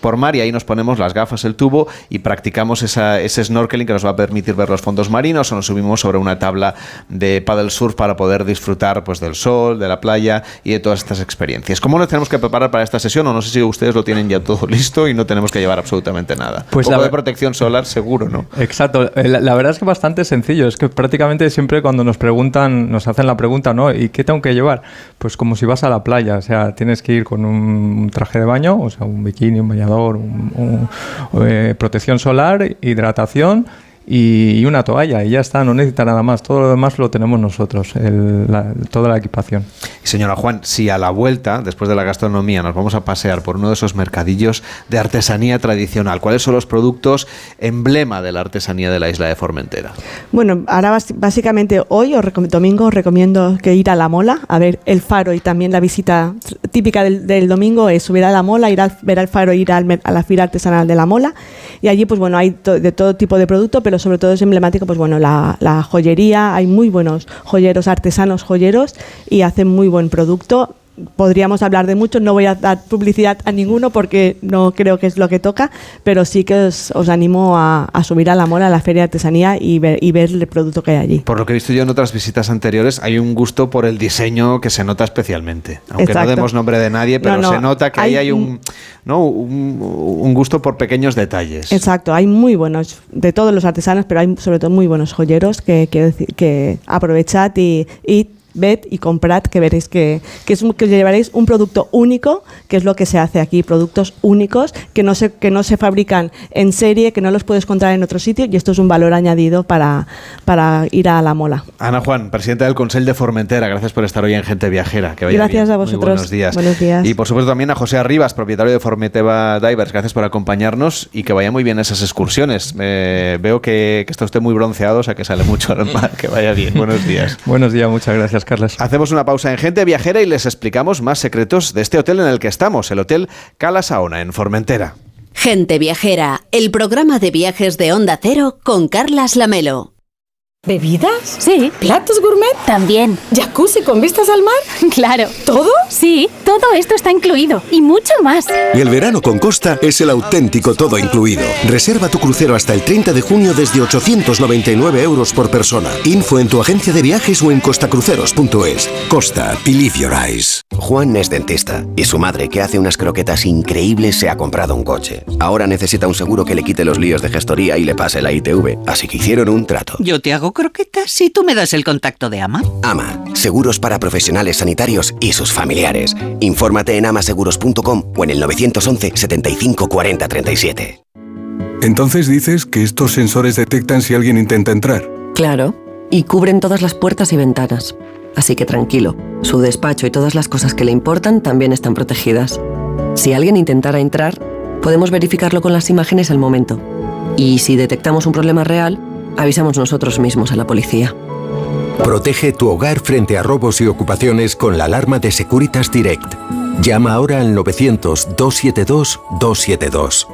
S1: por mar y ahí nos ponemos las gafas, el tubo y practicamos esa- ese snorkeling que nos va a permitir ver los fondos marinos o nos subimos sobre una tabla de paddle surf para poder disfrutar pues del sol, de la playa y de todas estas experiencias. ¿Cómo nos tenemos que preparar para esta sesión? O no sé si ustedes lo tienen ya todo listo y no tenemos que llevar absolutamente nada.
S8: Pues
S1: un
S8: la
S1: poco de
S8: ver-
S1: protección solar seguro, ¿no?
S8: Exacto, Eh, la, la verdad es que bastante sencillo, es que prácticamente siempre cuando nos preguntan, nos hacen la pregunta, ¿no? ¿Y qué tengo que llevar? Pues como si vas a la playa, o sea, tienes que ir con un traje de baño, o sea, un bikini, un bañador, un- un- eh, protección solar, hidratación y, y una toalla, y ya está, no necesita nada más, todo lo demás lo tenemos nosotros, el- la- toda la equipación.
S1: Señora Juan, si a la vuelta, después de la gastronomía, nos vamos a pasear por uno de esos mercadillos de artesanía tradicional, ¿cuáles son los productos emblema de la artesanía de la isla de Formentera?
S9: Bueno, ahora básicamente hoy o domingo os recomiendo que ir a la Mola a ver el faro y también la visita típica del, del domingo es subir a la Mola, ir al, ver al faro, ir al a la fila artesanal de la Mola y allí pues bueno hay to- de todo tipo de producto, pero sobre todo es emblemático pues bueno la, la joyería, hay muy buenos joyeros artesanos joyeros y hacen muy buen producto. Podríamos hablar de muchos, no voy a dar publicidad a ninguno porque no creo que es lo que toca, pero sí que os, os animo a, a subir a la mola, a la feria de artesanía y ver, y ver el producto que hay allí.
S1: Por lo que he visto yo en otras visitas anteriores, hay un gusto por el diseño que se nota especialmente. Aunque
S9: Exacto.
S1: no demos nombre de nadie, pero
S9: No, no,
S1: se nota que ahí
S9: hay
S1: un, ¿no? un, un gusto por pequeños detalles.
S9: Exacto, hay muy buenos, de todos los artesanos, pero hay sobre todo muy buenos joyeros que decir que aprovechad y, y ved y comprad que veréis que, que, es, que llevaréis un producto único, que es lo que se hace aquí, productos únicos que no se, que no se fabrican en serie, que no los puedes encontrar en otro sitio y esto es un valor añadido para, para ir a la mola.
S1: Ana Juan, presidenta del Consell de Formentera, gracias por estar hoy en Gente Viajera. Que vaya
S9: gracias
S1: bien.
S9: a vosotros.
S1: Muy buenos días.
S9: buenos días.
S1: Y por supuesto también a José Arribas, propietario de Formentera Divers, gracias por acompañarnos y que vaya muy bien esas excursiones. Eh, veo que, que, está usted muy bronceado, o sea que sale mucho al mar, que vaya bien. Buenos días.
S8: buenos días, muchas gracias, Carlos.
S1: Hacemos una pausa en Gente Viajera y les explicamos más secretos de este hotel en el que estamos, el Hotel Cala Saona, en Formentera.
S10: Gente Viajera, el programa de viajes de Onda Cero con Carlas Lamelo.
S11: ¿Bebidas?
S12: Sí.
S11: ¿Platos gourmet?
S12: También.
S11: ¿Jacuzzi con vistas al mar?
S12: Claro.
S11: ¿Todo?
S12: Sí, todo esto está incluido y mucho más.
S13: Y el verano con Costa es el auténtico todo incluido. Reserva tu crucero hasta el 30 de junio desde 899 euros por persona. Info en tu agencia de viajes o en costacruceros.es. Costa, believe your eyes.
S14: Juan es dentista y su madre, que hace unas croquetas increíbles, se ha comprado un coche. Ahora necesita un seguro que le quite los líos de gestoría y le pase la ITV. Así que hicieron un trato.
S15: Yo te hago croquetas si tú me das el contacto de Ama.
S14: Ama, seguros para profesionales sanitarios y sus familiares. Infórmate en amaseguros.com o en el 911 75 40 37.
S16: Entonces dices que estos sensores detectan si alguien intenta entrar.
S17: Claro, y cubren todas las puertas y ventanas. Así que tranquilo, su despacho y todas las cosas que le importan también están protegidas. Si alguien intentara entrar, podemos verificarlo con las imágenes al momento. Y si detectamos un problema real, avisamos nosotros mismos a la policía.
S13: Protege tu hogar frente a robos y ocupaciones con la alarma de Securitas Direct. Llama ahora al 900-272-272.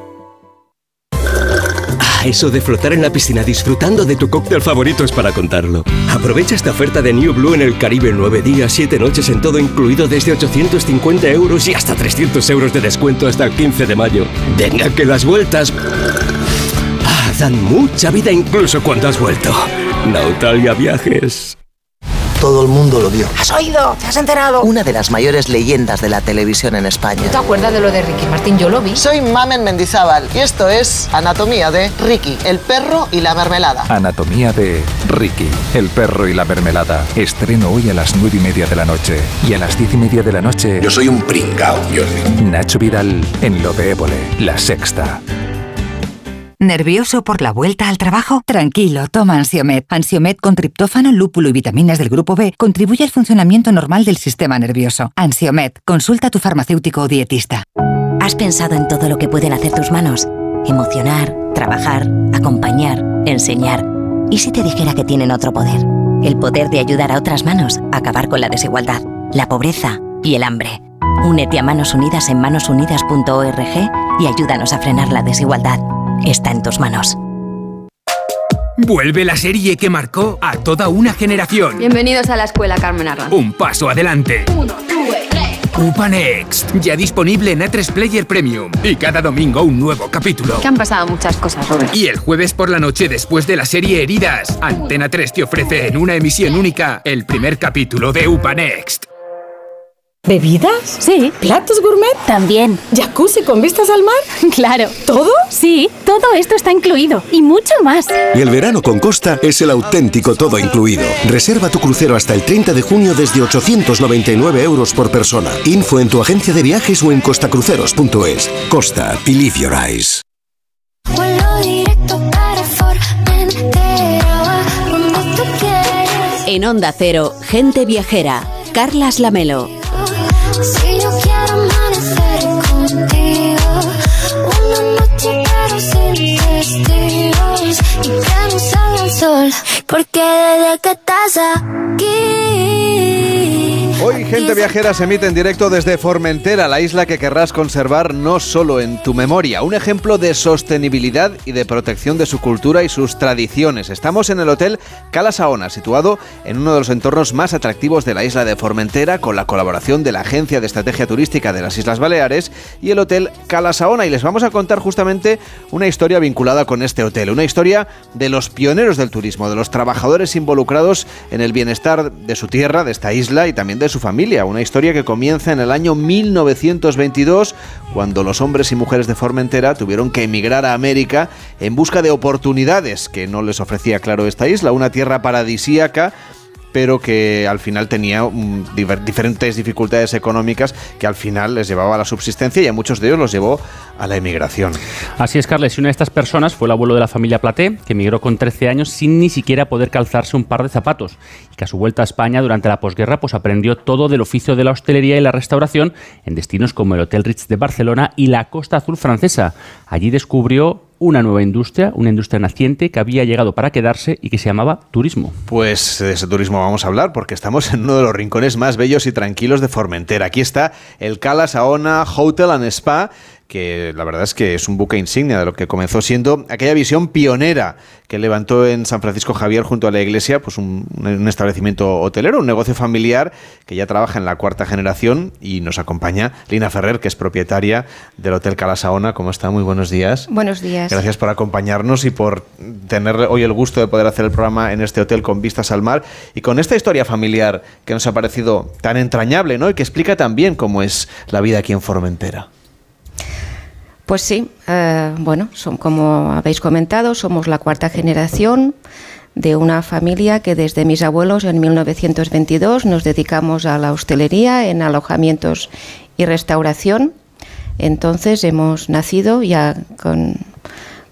S18: Ah, eso de flotar en la piscina disfrutando de tu cóctel favorito es para contarlo. Aprovecha esta oferta de New Blue en el Caribe 9 días, 7 noches en todo incluido desde 850 euros y hasta 300 euros de descuento hasta el 15 de mayo. Venga que las vueltas dan mucha vida incluso cuando has vuelto. Nautalia Viajes.
S19: Todo el mundo lo dio.
S20: ¿Has oído? ¿Te has enterado?
S19: Una de las mayores leyendas de la televisión en España.
S20: ¿Te acuerdas de lo de Ricky Martín? Yo lo vi.
S19: Soy Mamen Mendizábal y esto es Anatomía de Ricky, el perro y la mermelada.
S21: Anatomía de Ricky, el perro y la mermelada. Estreno hoy a las nueve y media de la noche. Y a las diez y media de la noche.
S22: Yo soy un pringao, Jordi.
S21: Nacho Vidal en Lo de Évole, La Sexta.
S23: ¿Nervioso por la vuelta al trabajo? Tranquilo, toma Ansiomet. Ansiomet con triptófano, lúpulo y vitaminas del grupo B contribuye al funcionamiento normal del sistema nervioso. Ansiomet, consulta a tu farmacéutico o dietista.
S24: ¿Has pensado en todo lo que pueden hacer tus manos? Emocionar, trabajar, acompañar, enseñar. ¿Y si te dijera que tienen otro poder? El poder de ayudar a otras manos a acabar con la desigualdad, la pobreza y el hambre. Únete a Manos Unidas en manosunidas.org y ayúdanos a frenar la desigualdad está en tus manos.
S25: Vuelve la serie que marcó a toda una generación.
S26: Bienvenidos a la escuela Carmen Arran.
S25: Un paso adelante.
S26: Uno, dos, tres.
S25: Upa Next, ya disponible en A3 Player Premium. Y cada domingo un nuevo capítulo.
S26: Que han pasado muchas cosas, Robert.
S25: Y el jueves por la noche, después de la serie Heridas, Antena 3 te ofrece en una emisión única el primer capítulo de Upa Next.
S11: ¿Bebidas?
S12: Sí.
S11: ¿Platos gourmet?
S12: También.
S11: ¿Jacuzzi con vistas al mar?
S12: Claro.
S11: ¿Todo?
S12: Sí, todo esto está incluido y mucho más.
S13: Y el verano con Costa es el auténtico todo incluido. Reserva tu crucero hasta el 30 de junio desde 899 euros por persona. Info en tu agencia de viajes o en costacruceros.es. Costa, believe your eyes.
S10: En Onda Cero, Gente Viajera, Carlas Lamelo.
S27: Si yo quiero amanecer contigo, una noche pero sin testigos y que no salga el sol, porque desde que estás aquí.
S1: Hoy Gente Viajera se emite en directo desde Formentera, la isla que querrás conservar no solo en tu memoria, un ejemplo de sostenibilidad y de protección de su cultura y sus tradiciones. Estamos en el Hotel Cala Saona, situado en uno de los entornos más atractivos de la isla de Formentera, con la colaboración de la Agencia de Estrategia Turística de las Islas Baleares y el Hotel Cala Saona. Y les vamos a contar justamente una historia vinculada con este hotel, una historia de los pioneros del turismo, de los trabajadores involucrados en el bienestar de su tierra, de esta isla y también de su familia. Una historia que comienza en el año 1922, cuando los hombres y mujeres de Formentera tuvieron que emigrar a América en busca de oportunidades que no les ofrecía, claro, esta isla, una tierra paradisíaca pero que al final tenía mm, diferentes dificultades económicas que al final les llevaba a la subsistencia y a muchos de ellos los llevó a la emigración.
S7: Así es, Carles, y una de estas personas fue el abuelo de la familia Platé, que emigró con 13 años sin ni siquiera poder calzarse un par de zapatos, que a su vuelta a España durante la posguerra pues aprendió todo del oficio de la hostelería y la restauración en destinos como el Hotel Ritz de Barcelona y la Costa Azul francesa. Allí descubrió una nueva industria, una industria naciente que había llegado para quedarse y que se llamaba turismo.
S1: Pues de ese turismo vamos a hablar porque estamos en uno de los rincones más bellos y tranquilos de Formentera. Aquí está el Cala Saona Hotel and Spa que la verdad es que es un buque insignia de lo que comenzó siendo aquella visión pionera que levantó en San Francisco Javier junto a la iglesia, pues un, un establecimiento hotelero, un negocio familiar que ya trabaja en la cuarta generación y nos acompaña Lina Ferrer, que es propietaria del Hotel Calasaona. ¿Cómo está? Muy buenos días.
S28: Buenos días.
S1: Gracias por acompañarnos y por tener hoy el gusto de poder hacer el programa en este hotel con vistas al mar y con esta historia familiar que nos ha parecido tan entrañable, ¿no? Y que explica también cómo es la vida aquí en Formentera.
S28: Pues sí, eh, bueno, son, como habéis comentado, somos la cuarta generación de una familia que desde mis abuelos en 1922 nos dedicamos a la hostelería en alojamientos y restauración. Entonces hemos nacido ya con,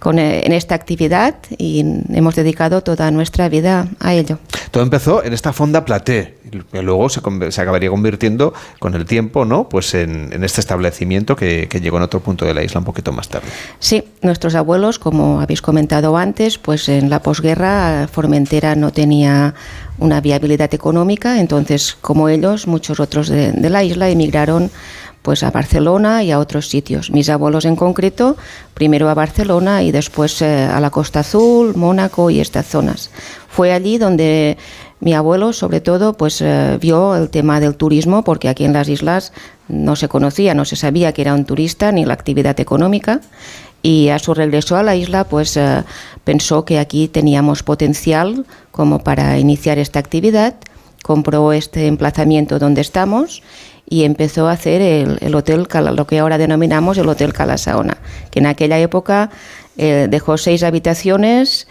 S28: con, eh, en esta actividad y hemos dedicado toda nuestra vida a ello.
S1: Todo empezó en esta fonda Platé, que luego se, se acabaría convirtiendo con el tiempo, ¿no? Pues en, en este establecimiento que, que llegó en otro punto de la isla un poquito más tarde.
S28: Sí, nuestros abuelos, como habéis comentado antes, pues en la posguerra Formentera no tenía una viabilidad económica, entonces como ellos, muchos otros de, la isla emigraron pues a Barcelona y a otros sitios. Mis abuelos en concreto, primero a Barcelona y después eh, a la Costa Azul, Mónaco y estas zonas. Fue allí donde mi abuelo, sobre todo, pues eh, vio el tema del turismo, porque aquí en las islas no se conocía, no se sabía que era un turista ni la actividad económica. Y a su regreso a la isla, pues eh, pensó que aquí teníamos potencial como para iniciar esta actividad. Compró este emplazamiento donde estamos y empezó a hacer el, el hotel, lo que ahora denominamos el Hotel Calasaona, que en aquella época eh, dejó seis habitaciones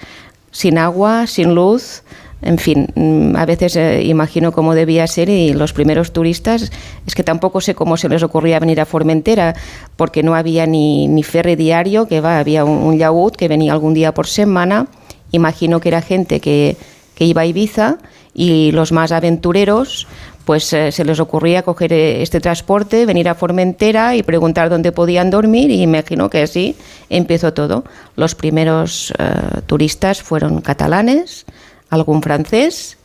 S28: sin agua, sin luz, en fin, mm, a veces eh, imagino cómo debía ser y los primeros turistas, es que tampoco sé cómo se les ocurría venir a Formentera, porque no había ni, ni ferry diario, que va, había un, un yaúd que venía algún día por semana, imagino que era gente que, que iba a Ibiza y los más aventureros pues eh, se les ocurría coger eh, este transporte, venir a Formentera y preguntar dónde podían dormir y imagino que así empezó todo. Los primeros eh, turistas fueron catalanes, algún francés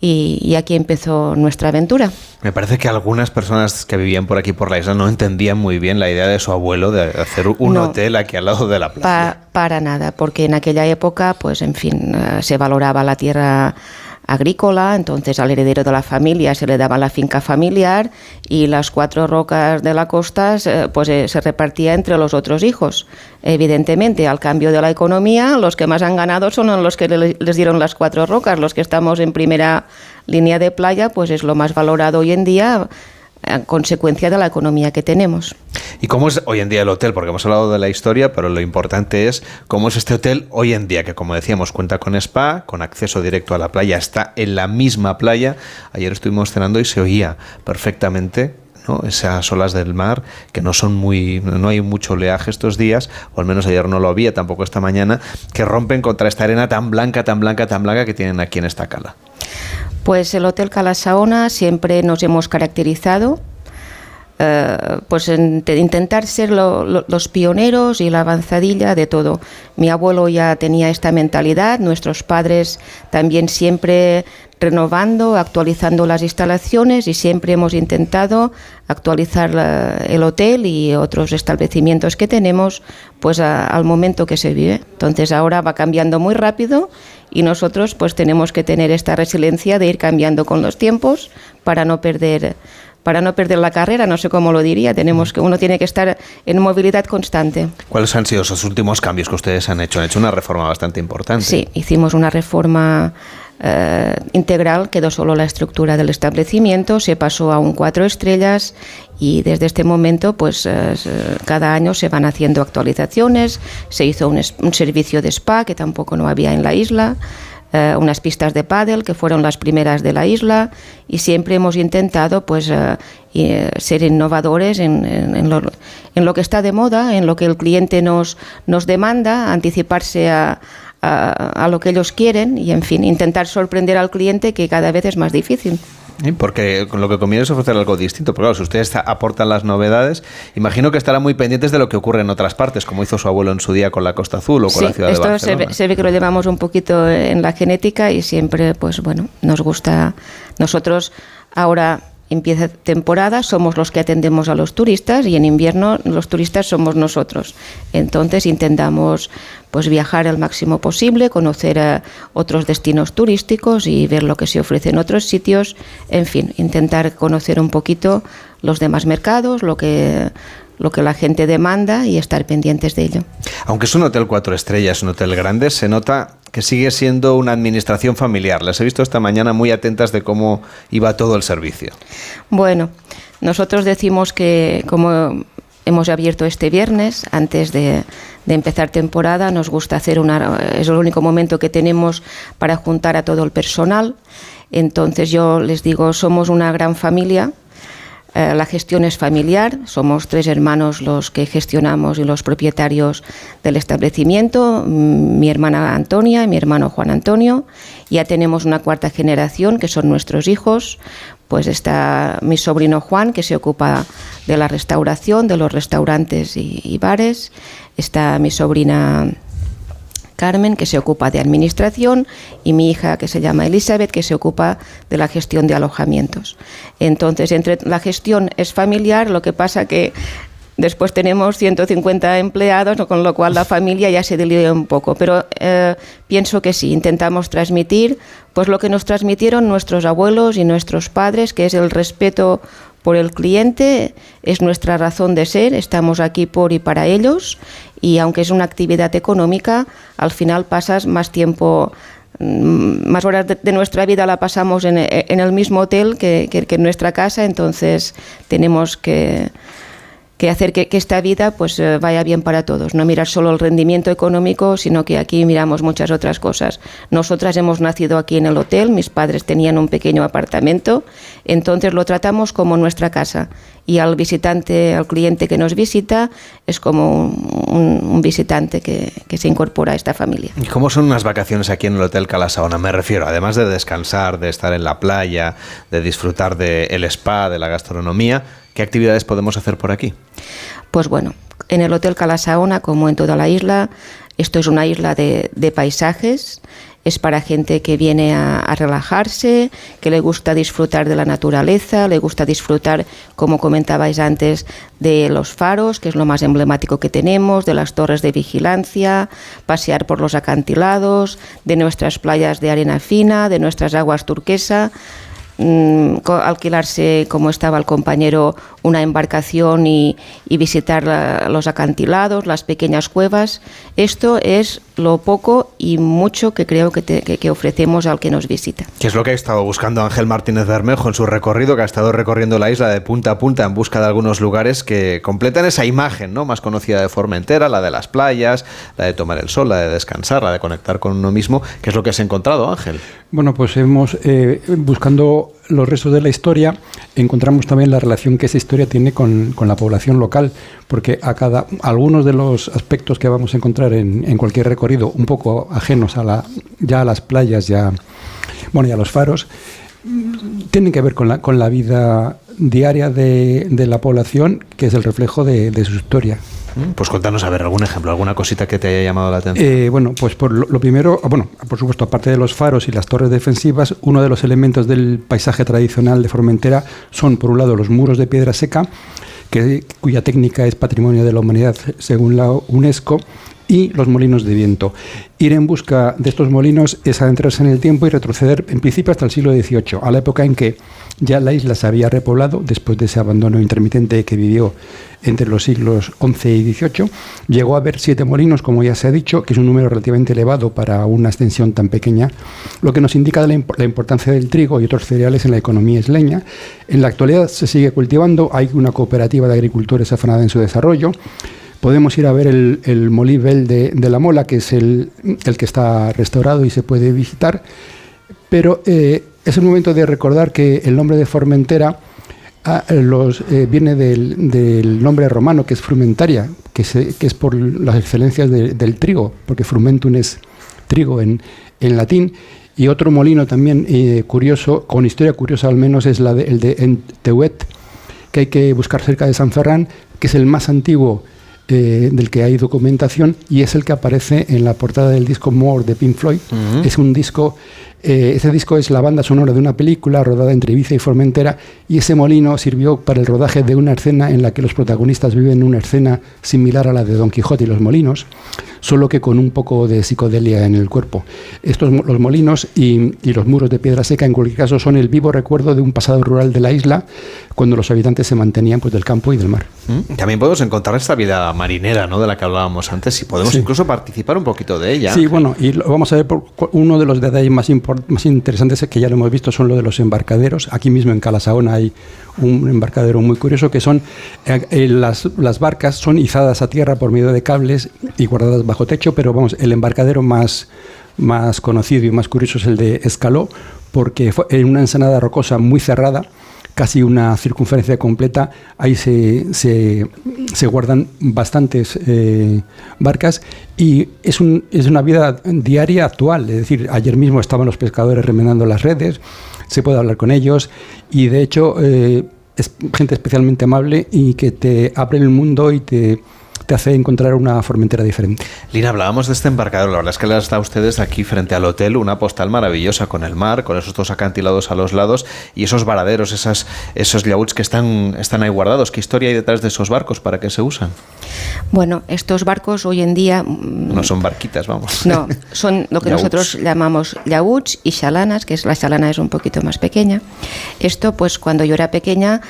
S28: y, y aquí empezó nuestra aventura.
S1: Me parece que algunas personas que vivían por aquí por la isla no entendían muy bien la idea de su abuelo de hacer un
S28: No.
S1: hotel aquí al lado de la playa.
S28: Pa- para nada, porque en aquella época, pues en fin, eh, se valoraba la tierra agrícola, entonces al heredero de la familia se le daba la finca familiar y las cuatro rocas de la costa eh, pues eh, se repartía entre los otros hijos. Evidentemente, al cambio de la economía, los que más han ganado son los que le- les dieron las cuatro rocas, los que estamos en primera línea de playa, pues es lo más valorado hoy en día consecuencia de la economía que tenemos.
S1: ¿Y cómo es hoy en día el hotel? Porque hemos hablado de la historia, pero lo importante es cómo es este hotel hoy en día, que como decíamos, cuenta con spa, con acceso directo a la playa, está en la misma playa. Ayer estuvimos cenando y se oía perfectamente. Esas olas del mar que no son muy no hay mucho oleaje estos días o al menos ayer no lo había tampoco esta mañana que rompen contra esta arena tan blanca tan blanca tan blanca que tienen aquí en esta cala
S28: Pues el Hotel Calasaona siempre nos hemos caracterizado eh, pues en te- intentar ser lo- lo- los pioneros y la avanzadilla de todo. Mi abuelo ya tenía esta mentalidad, nuestros padres también siempre renovando, actualizando las instalaciones y siempre hemos intentado actualizar la- el hotel y otros establecimientos que tenemos pues a- al momento que se vive. Entonces ahora va cambiando muy rápido y nosotros pues tenemos que tener esta resiliencia de ir cambiando con los tiempos para no perder para no perder la carrera, no sé cómo lo diría, tenemos que uno tiene que estar en movilidad constante.
S1: ¿Cuáles han sido esos últimos cambios que ustedes han hecho? Han hecho una reforma bastante importante.
S28: Sí, hicimos una reforma eh, integral, quedó solo la estructura del establecimiento, se pasó a un cuatro estrellas y desde este momento, pues eh, cada año se van haciendo actualizaciones, se hizo un, un servicio de spa que tampoco no había en la isla. eh, unas pistas de pádel que fueron las primeras de la isla y siempre hemos intentado pues eh, eh, ser innovadores en, en- en lo, en lo que está de moda, en lo que el cliente nos, nos demanda, anticiparse a, a- a lo que ellos quieren y en fin, intentar sorprender al cliente que cada vez es más difícil.
S1: Porque con lo que conviene es ofrecer algo distinto. Pero claro, si ustedes aportan las novedades, imagino que estarán muy pendientes de lo que ocurre en otras partes, como hizo su abuelo en su día con la Costa Azul o con
S28: Sí,
S1: la ciudad de
S28: esto se
S1: Barcelona.
S28: ve, se ve que lo llevamos un poquito en la genética y siempre, pues bueno, nos gusta. Nosotros ahora empieza temporada, somos los que atendemos a los turistas y en invierno los turistas somos nosotros. Entonces intentamos pues viajar al máximo posible, conocer eh, otros destinos turísticos y ver lo que se ofrece en otros sitios, en fin, intentar conocer un poquito los demás mercados, lo que lo que la gente demanda y estar pendientes de ello.
S1: Aunque es un hotel cuatro estrellas, un hotel grande, se nota que sigue siendo una administración familiar. Las he visto esta mañana muy atentas de cómo iba todo el servicio.
S28: Bueno, nosotros decimos que como hemos abierto este viernes, antes de, de empezar temporada, nos gusta hacer una... Es el único momento que tenemos para juntar a todo el personal. Entonces yo les digo, somos una gran familia. Eh, la gestión es familiar, somos tres hermanos los que gestionamos y los propietarios del establecimiento, mm, mi hermana Antonia y mi hermano Juan Antonio. Ya tenemos una cuarta generación que son nuestros hijos, pues está mi sobrino Juan que se ocupa de la restauración, de los restaurantes y, y bares, está mi sobrina Carmen, que se ocupa de administración, y mi hija, que se llama Elizabeth, que se ocupa de la gestión de alojamientos. Entonces, entre la gestión es familiar, lo que pasa que después tenemos 150 empleados, con lo cual la familia ya se diluyó un poco. Pero eh, pienso que sí, intentamos transmitir pues lo que nos transmitieron nuestros abuelos y nuestros padres, que es el respeto por el cliente, es nuestra razón de ser, estamos aquí por y para ellos y aunque es una actividad económica, al final pasas más tiempo, mm, más horas de, nuestra vida la pasamos en, el mismo hotel que en nuestra casa, entonces tenemos que, que hacer que, esta vida pues eh, vaya bien para todos, no mirar solo el rendimiento económico, sino que aquí miramos muchas otras cosas. Nosotras hemos nacido aquí en el hotel, mis padres tenían un pequeño apartamento, entonces lo tratamos como nuestra casa y al visitante, al cliente que nos visita, es como un, visitante que, se incorpora a esta familia.
S1: ¿Y cómo son unas vacaciones aquí en el Hotel Calasaona? Me refiero, además de descansar, de estar en la playa, de disfrutar del spa, de la gastronomía, ¿qué actividades podemos hacer por aquí?
S28: Pues bueno, en el Hotel Calasaona, como en toda la isla, esto es una isla de, de paisajes, es para gente que viene a, a relajarse, que le gusta disfrutar de la naturaleza, le gusta disfrutar, como comentabais antes, de los faros, que es lo más emblemático que tenemos, de las torres de vigilancia, pasear por los acantilados, de nuestras playas de arena fina, de nuestras aguas turquesa mm, alquilarse, como estaba el compañero, una embarcación y, y visitar la- los acantilados, las pequeñas cuevas. Esto es lo poco y mucho que creo que, te- que- que ofrecemos al que nos visita.
S1: ¿Qué es lo que ha estado buscando Ángel Martínez Bermejo en su recorrido, que ha estado recorriendo la isla de punta a punta en busca de algunos lugares que completan esa imagen ¿no? más conocida de Formentera, la de las playas, la de tomar el sol, la de descansar, la de conectar con uno mismo? ¿Qué es lo que has encontrado, Ángel?
S6: Bueno, pues hemos, eh, buscando los restos de la historia, encontramos también la relación que esa historia tiene con, con la población local, porque a cada algunos de los aspectos que vamos a encontrar en, en cualquier recorrido, un poco ajenos a la, ya a las playas, ya, bueno, y a los faros, tienen que ver con la, con la vida diaria de, de la población, que es el reflejo de, de su historia.
S1: Pues contanos, a ver, algún ejemplo, alguna cosita que te haya llamado la atención.
S6: Eh, bueno, pues por lo, lo primero, ah, bueno, por supuesto, aparte de los faros y las torres defensivas, uno de los elementos del paisaje tradicional de Formentera son, por un lado, los muros de piedra seca, que, cuya técnica es patrimonio de la humanidad según la UNESCO, y los molinos de viento. Ir en busca de estos molinos es adentrarse en el tiempo y retroceder en principio hasta el siglo XVIII, a la época en que ya la isla se había repoblado después de ese abandono intermitente que vivió entre los siglos XI y XVIII. Llegó a haber siete molinos, como ya se ha dicho, que es un número relativamente elevado para una extensión tan pequeña, lo que nos indica la, la importancia del trigo y otros cereales en la economía isleña. En la actualidad se sigue cultivando, hay una cooperativa de agricultores afanada en su desarrollo. Podemos ir a ver el, el Molí Vell de, la Mola, que es el, el que está restaurado y se puede visitar. Pero eh, es el momento de recordar que el nombre de Formentera ah, eh, viene del, nombre romano, que es frumentaria, que, es por las excelencias de- del trigo, porque frumentum es trigo en, en latín. Y otro molino también eh, curioso, con historia curiosa al menos, es la de, el de Enteuet, que hay que buscar cerca de San Ferran, que es el más antiguo eh, del que hay documentación y es el que aparece en la portada del disco More de Pink Floyd. Es un disco, eh, ese disco es la banda sonora de una película rodada entre Ibiza y Formentera y ese molino sirvió para el rodaje de una escena en la que los protagonistas viven una escena similar a la de Don Quijote y los molinos, solo que con un poco de psicodelia en el cuerpo. Estos los molinos y, y los muros de piedra seca en cualquier caso son el vivo recuerdo de un pasado rural de la isla cuando los habitantes se mantenían pues del campo y del mar.
S1: ¿Mm? También podemos encontrar esta vida marinera, ¿no? De la que hablábamos antes y podemos
S6: Sí.
S1: incluso participar un poquito de ella.
S6: Sí, bueno, y lo vamos a ver por uno de los detalles más, impor- más interesantes que ya lo hemos visto son lo de los embarcaderos. Aquí mismo en Calasaona hay un embarcadero muy curioso que son eh, eh, las, las barcas son izadas a tierra por medio de cables y guardadas bajo techo, pero vamos, el embarcadero más, más conocido y más curioso es el de Escaló, porque fue en una ensenada rocosa muy cerrada casi una circunferencia completa, ahí se, se, guardan bastantes eh, barcas y es, un, es una vida diaria actual, es decir, ayer mismo estaban los pescadores remendando las redes, se puede hablar con ellos y de hecho eh, es gente especialmente amable y que te abre el mundo y te, te hace encontrar una formentera diferente.
S1: Lina, hablábamos de este embarcadero. La verdad es que les da a ustedes aquí frente al hotel una postal maravillosa con el mar, con esos dos acantilados a los lados y esos varaderos, esas, esos yachts que están, están ahí guardados. ¿Qué historia hay detrás de esos barcos? ¿Para qué se usan?
S28: Bueno, estos barcos hoy en día mm,
S1: No son barquitas, vamos.
S28: No, son lo que nosotros llamamos yaúts y chalanas, que es la chalana es un poquito más pequeña. Esto, pues cuando yo era pequeña,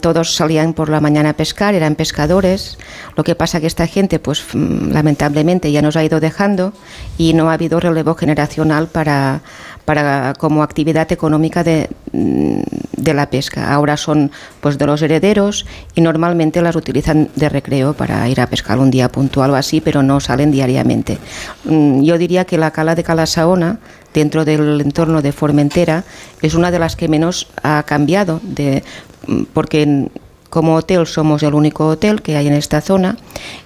S28: todos salían por la mañana a pescar, eran pescadores. Lo que pasa que esta gente, pues mm, lamentablemente ya nos ha ido dejando y no ha habido relevo generacional para, para como actividad económica de, mm, de la pesca. Ahora son pues de los herederos y normalmente las utilizan de recreo para ir a pescar un día puntual o así, pero no salen diariamente. Mm, Yo diría que la cala de Calasaona, dentro del entorno de Formentera, es una de las que menos ha cambiado, de, mm, porque como hotel somos el único hotel que hay en esta zona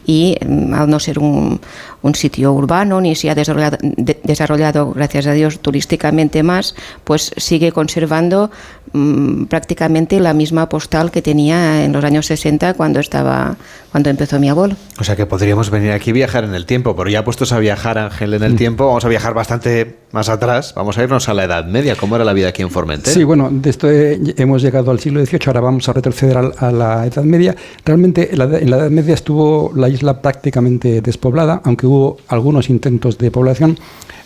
S28: y mm, al no ser un, un sitio urbano ni se ha desarrollado, de- desarrollado, gracias a Dios, turísticamente más, pues sigue conservando mm, prácticamente la misma postal que tenía en los años 60 cuando estaba cuando empezó mi abuelo.
S1: O sea que podríamos venir aquí y viajar en el tiempo, pero ya puestos a viajar, Ángel, en el tiempo, vamos a viajar bastante más atrás. Vamos a irnos a la Edad Media. ¿Cómo era la vida aquí en Formentera?
S6: Sí, bueno, de esto eh, hemos llegado al siglo XVIII, ahora vamos a retroceder a, la Edad Media. Realmente en la, en la Edad Media estuvo la isla prácticamente despoblada, aunque hubo algunos intentos de población.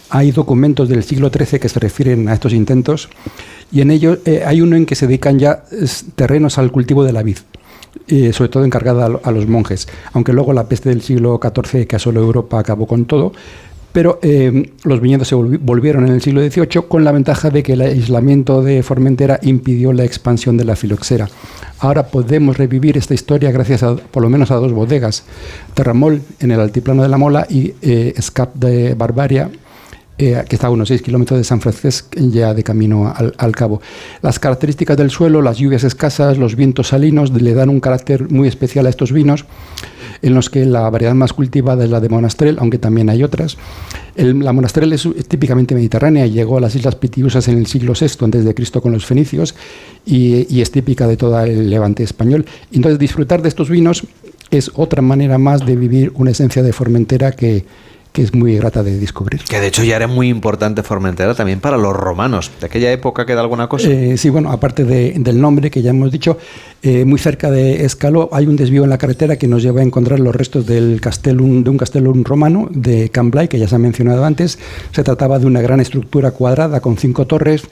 S6: Hay documentos del siglo XIII que se refieren a estos intentos y en ellos eh, hay uno en que se dedican ya terrenos al cultivo de la vid. eh, sobre todo encargada a, a los monjes, aunque luego la peste del siglo XIV que asoló Europa acabó con todo, pero eh, los viñedos se volvi- volvieron en el siglo XVIII con la ventaja de que el aislamiento de Formentera impidió la expansión de la filoxera. Ahora podemos revivir esta historia gracias a, por lo menos a dos bodegas, Terramol en el altiplano de la Mola y eh, Scap de Barbaria, eh, que está a unos 6 kilómetros de San Francisco, ya de camino al, al cabo. Las características del suelo, las lluvias escasas, los vientos salinos, le dan un carácter muy especial a estos vinos, en los que la variedad más cultivada es la de Monastrell, aunque también hay otras. El- la Monastrell es, típicamente mediterránea llegó a las Islas Pitiusas en el siglo VI antes de Cristo con los fenicios y, y es típica de todo el levante español. Entonces disfrutar de estos vinos es otra manera más de vivir una esencia de Formentera que, que es muy grata de descubrir.
S1: Que de hecho ya era muy importante Formentera también para los romanos. ¿De aquella época queda alguna cosa?
S6: Eh, sí, bueno, aparte de- del nombre que ya hemos dicho, eh, muy cerca de Escaló hay un desvío en la carretera que nos lleva a encontrar los restos del castellum, de un castellum romano de Cambrai, que ya se ha mencionado antes. Se trataba de una gran estructura cuadrada con cinco torres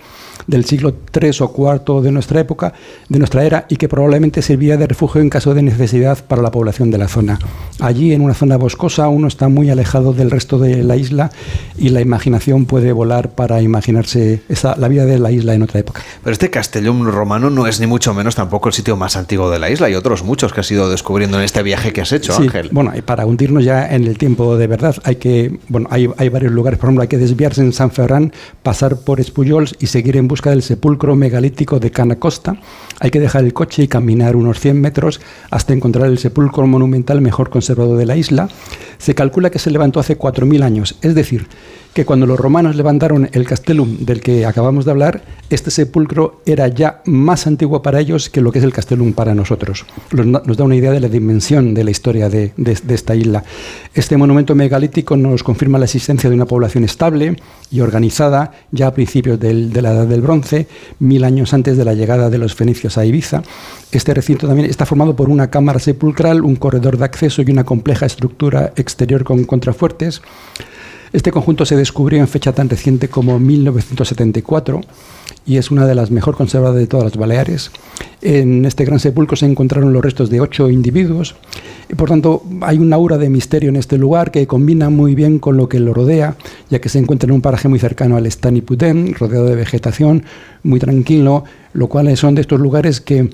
S6: del siglo III o IV de nuestra época, de nuestra era, y que probablemente servía de refugio en caso de necesidad para la población de la zona. Allí, en una zona boscosa, uno está muy alejado del resto de la isla y la imaginación puede volar para imaginarse esa, la vida de la isla en otra época.
S1: Pero este Castellum romano no es ni mucho menos tampoco el sitio más antiguo de la isla. Hay otros muchos que has ido descubriendo en este viaje que has hecho,
S6: Sí,
S1: Ángel.
S6: Bueno, y para hundirnos ya en el tiempo de verdad, hay que, bueno, hay, hay varios lugares. Por ejemplo, hay que desviarse en San Ferran, pasar por Espullols y seguir en busca del sepulcro megalítico de Canacosta. Hay que dejar el coche y caminar unos 100 metros hasta encontrar el sepulcro monumental mejor conservado de la isla. Se calcula que se levantó hace 4.000 años, es decir, que cuando los romanos levantaron el Castellum del que acabamos de hablar, este sepulcro era ya más antiguo para ellos que lo que es el Castellum para nosotros. Nos da una idea de la dimensión de la historia de, esta isla. Este monumento megalítico nos confirma la existencia de una población estable y organizada ya a principios de la Edad del Bronce, mil años antes de la llegada de los fenicios a Ibiza. Este recinto también está formado por una cámara sepulcral, un corredor de acceso y una compleja estructura exterior con contrafuertes. Este conjunto se descubrió en fecha tan reciente como 1974 y es una de las mejor conservadas de todas las Baleares. En este gran sepulcro se encontraron los restos de ocho individuos y por tanto hay una aura de misterio en este lugar que combina muy bien con lo que lo rodea, ya que se encuentra en un paraje muy cercano al Stanipuden, rodeado de vegetación, muy tranquilo, lo cual son de estos lugares que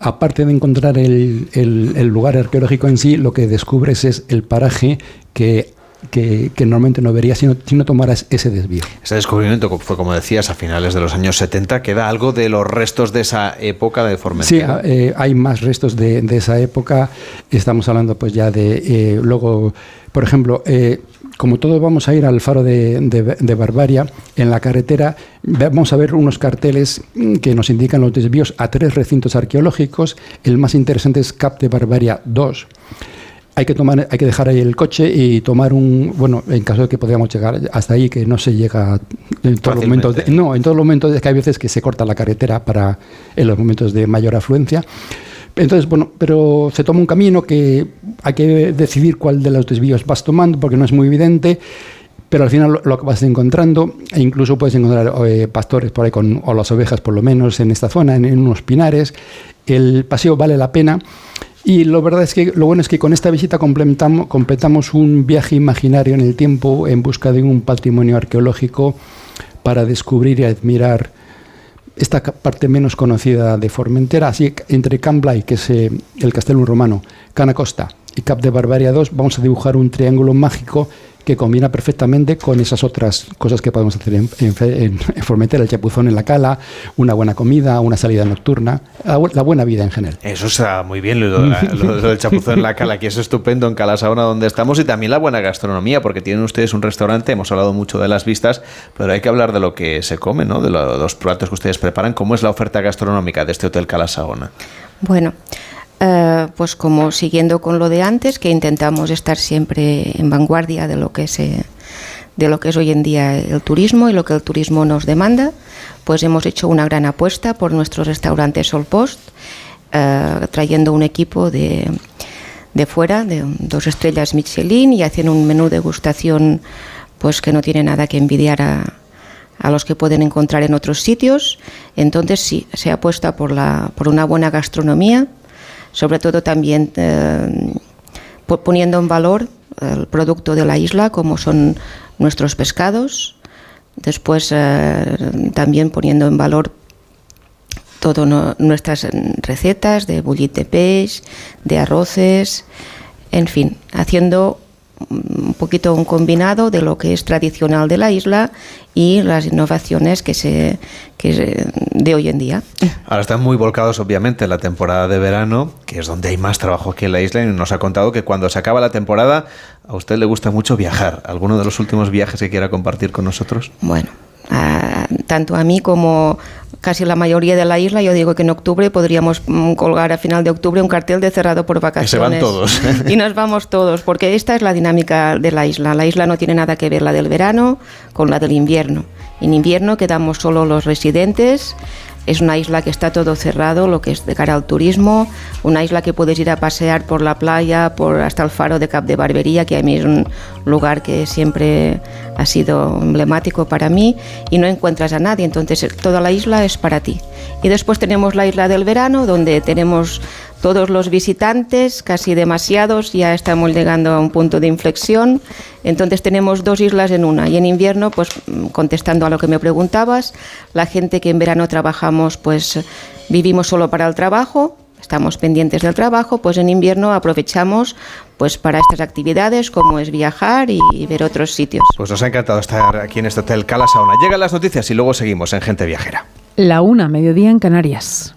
S6: aparte de encontrar el lugar arqueológico en sí, lo que descubres es el paraje que, que- que normalmente no verías si no, si no tomaras ese desvío.
S1: Ese descubrimiento fue, como decías, a finales de los años 70. ¿Queda algo de los restos de esa época de
S6: Sí,
S1: Formentera?
S6: eh, hay más restos de, de esa época. Estamos hablando pues ya de eh, luego, por ejemplo, eh, como todos vamos a ir al faro de, de- de Barbaria, en la carretera vamos a ver unos carteles mm, que nos indican los desvíos a tres recintos arqueológicos. El más interesante es Cap de Barbaria 2. Hay que, tomar, hay que dejar ahí el coche y tomar un. Bueno, en caso de que podamos llegar hasta ahí, que no se llega en todos los momentos. de- no, en todos los momentos es que hay veces que se corta la carretera para en los momentos de mayor afluencia. Entonces, bueno, pero se toma un camino que hay que decidir cuál de los desvíos vas tomando porque no es muy evidente. Pero al final lo, que vas encontrando, e incluso puedes encontrar eh, pastores por ahí con, o las ovejas por lo menos en esta zona, en, en unos pinares. El paseo vale la pena. Y lo verdad es que lo bueno es que con esta visita completamos, completamos un viaje imaginario en el tiempo en busca de un patrimonio arqueológico para descubrir y admirar esta parte menos conocida de Formentera, así entre Camblay, que es eh, el Castellum romano, Canacosta y Cap de Barbaria 2, vamos a dibujar un triángulo mágico que combina perfectamente con esas otras cosas que podemos hacer en, en Fe- en- en Formentera, el chapuzón en la cala, una buena comida, una salida nocturna, la, la buena vida en general.
S1: Eso está muy bien, lo, de la- lo- lo del chapuzón en la cala, que es estupendo en Calasaona donde estamos y también la buena gastronomía, porque tienen ustedes un restaurante, hemos hablado mucho de las vistas, pero hay que hablar de lo que se come, ¿no? de lo- los platos que ustedes preparan. ¿Cómo es la oferta gastronómica de este Hotel Calasaona?
S28: Bueno, eh, pues como siguiendo con lo de antes, que intentamos estar siempre en vanguardia de lo que se de lo que es hoy en día el turismo y lo que el turismo nos demanda, pues hemos hecho una gran apuesta por nuestro restaurante Sol Post, eh, trayendo un equipo de, de fuera, de dos estrellas Michelin y haciendo un menú de degustación pues que no tiene nada que envidiar a, a los que pueden encontrar en otros sitios. Entonces sí, se apuesta por, la, por una buena gastronomía, sobre todo también eh, po- poniendo en valor el producto de la isla, como son nuestros pescados. Después eh, también poniendo en valor todas nuestras mm, recetas de bullit de peix, de arroces, en fin, haciendo un poquito un combinado de lo que es tradicional de la isla y las innovaciones que se que se- de hoy en día.
S1: Ahora están muy volcados, obviamente, en la temporada de verano, que es donde hay más trabajo aquí en la isla, y nos ha contado que cuando se acaba la temporada, a usted le gusta mucho viajar. ¿Alguno de los últimos viajes que quiera compartir con nosotros?
S28: Bueno, a- tanto a mí como casi la mayoría de la isla, yo digo que en octubre podríamos mm, colgar a final de octubre un cartel de cerrado por vacaciones.
S1: se van todos.
S28: Y nos vamos todos, porque esta es la dinámica de la isla. La isla no tiene nada que ver la del verano con la del invierno. En invierno quedamos solo los residentes. Es una isla que está todo cerrado, lo que es de cara al turismo. Una isla que puedes ir a pasear por la playa, por hasta el faro de Cap de Barbería, que a mí es un lugar que siempre ha sido emblemático para mí, y no encuentras a nadie. Entonces toda la isla es para ti. Y después tenemos la isla del verano, donde tenemos todos los visitantes, casi demasiados, ya estamos llegando a un punto de inflexión. Entonces tenemos dos islas en una. Y en invierno, pues mm, contestando a lo que me preguntabas, la gente que en verano trabajamos, pues vivimos solo para el trabajo, estamos pendientes del trabajo, pues en invierno aprovechamos pues para estas actividades como es viajar y, ver otros sitios.
S1: Pues nos ha encantado estar aquí en este hotel Cala Saona. Llegan las noticias y luego seguimos en Gente Viajera.
S29: La una, mediodía en Canarias.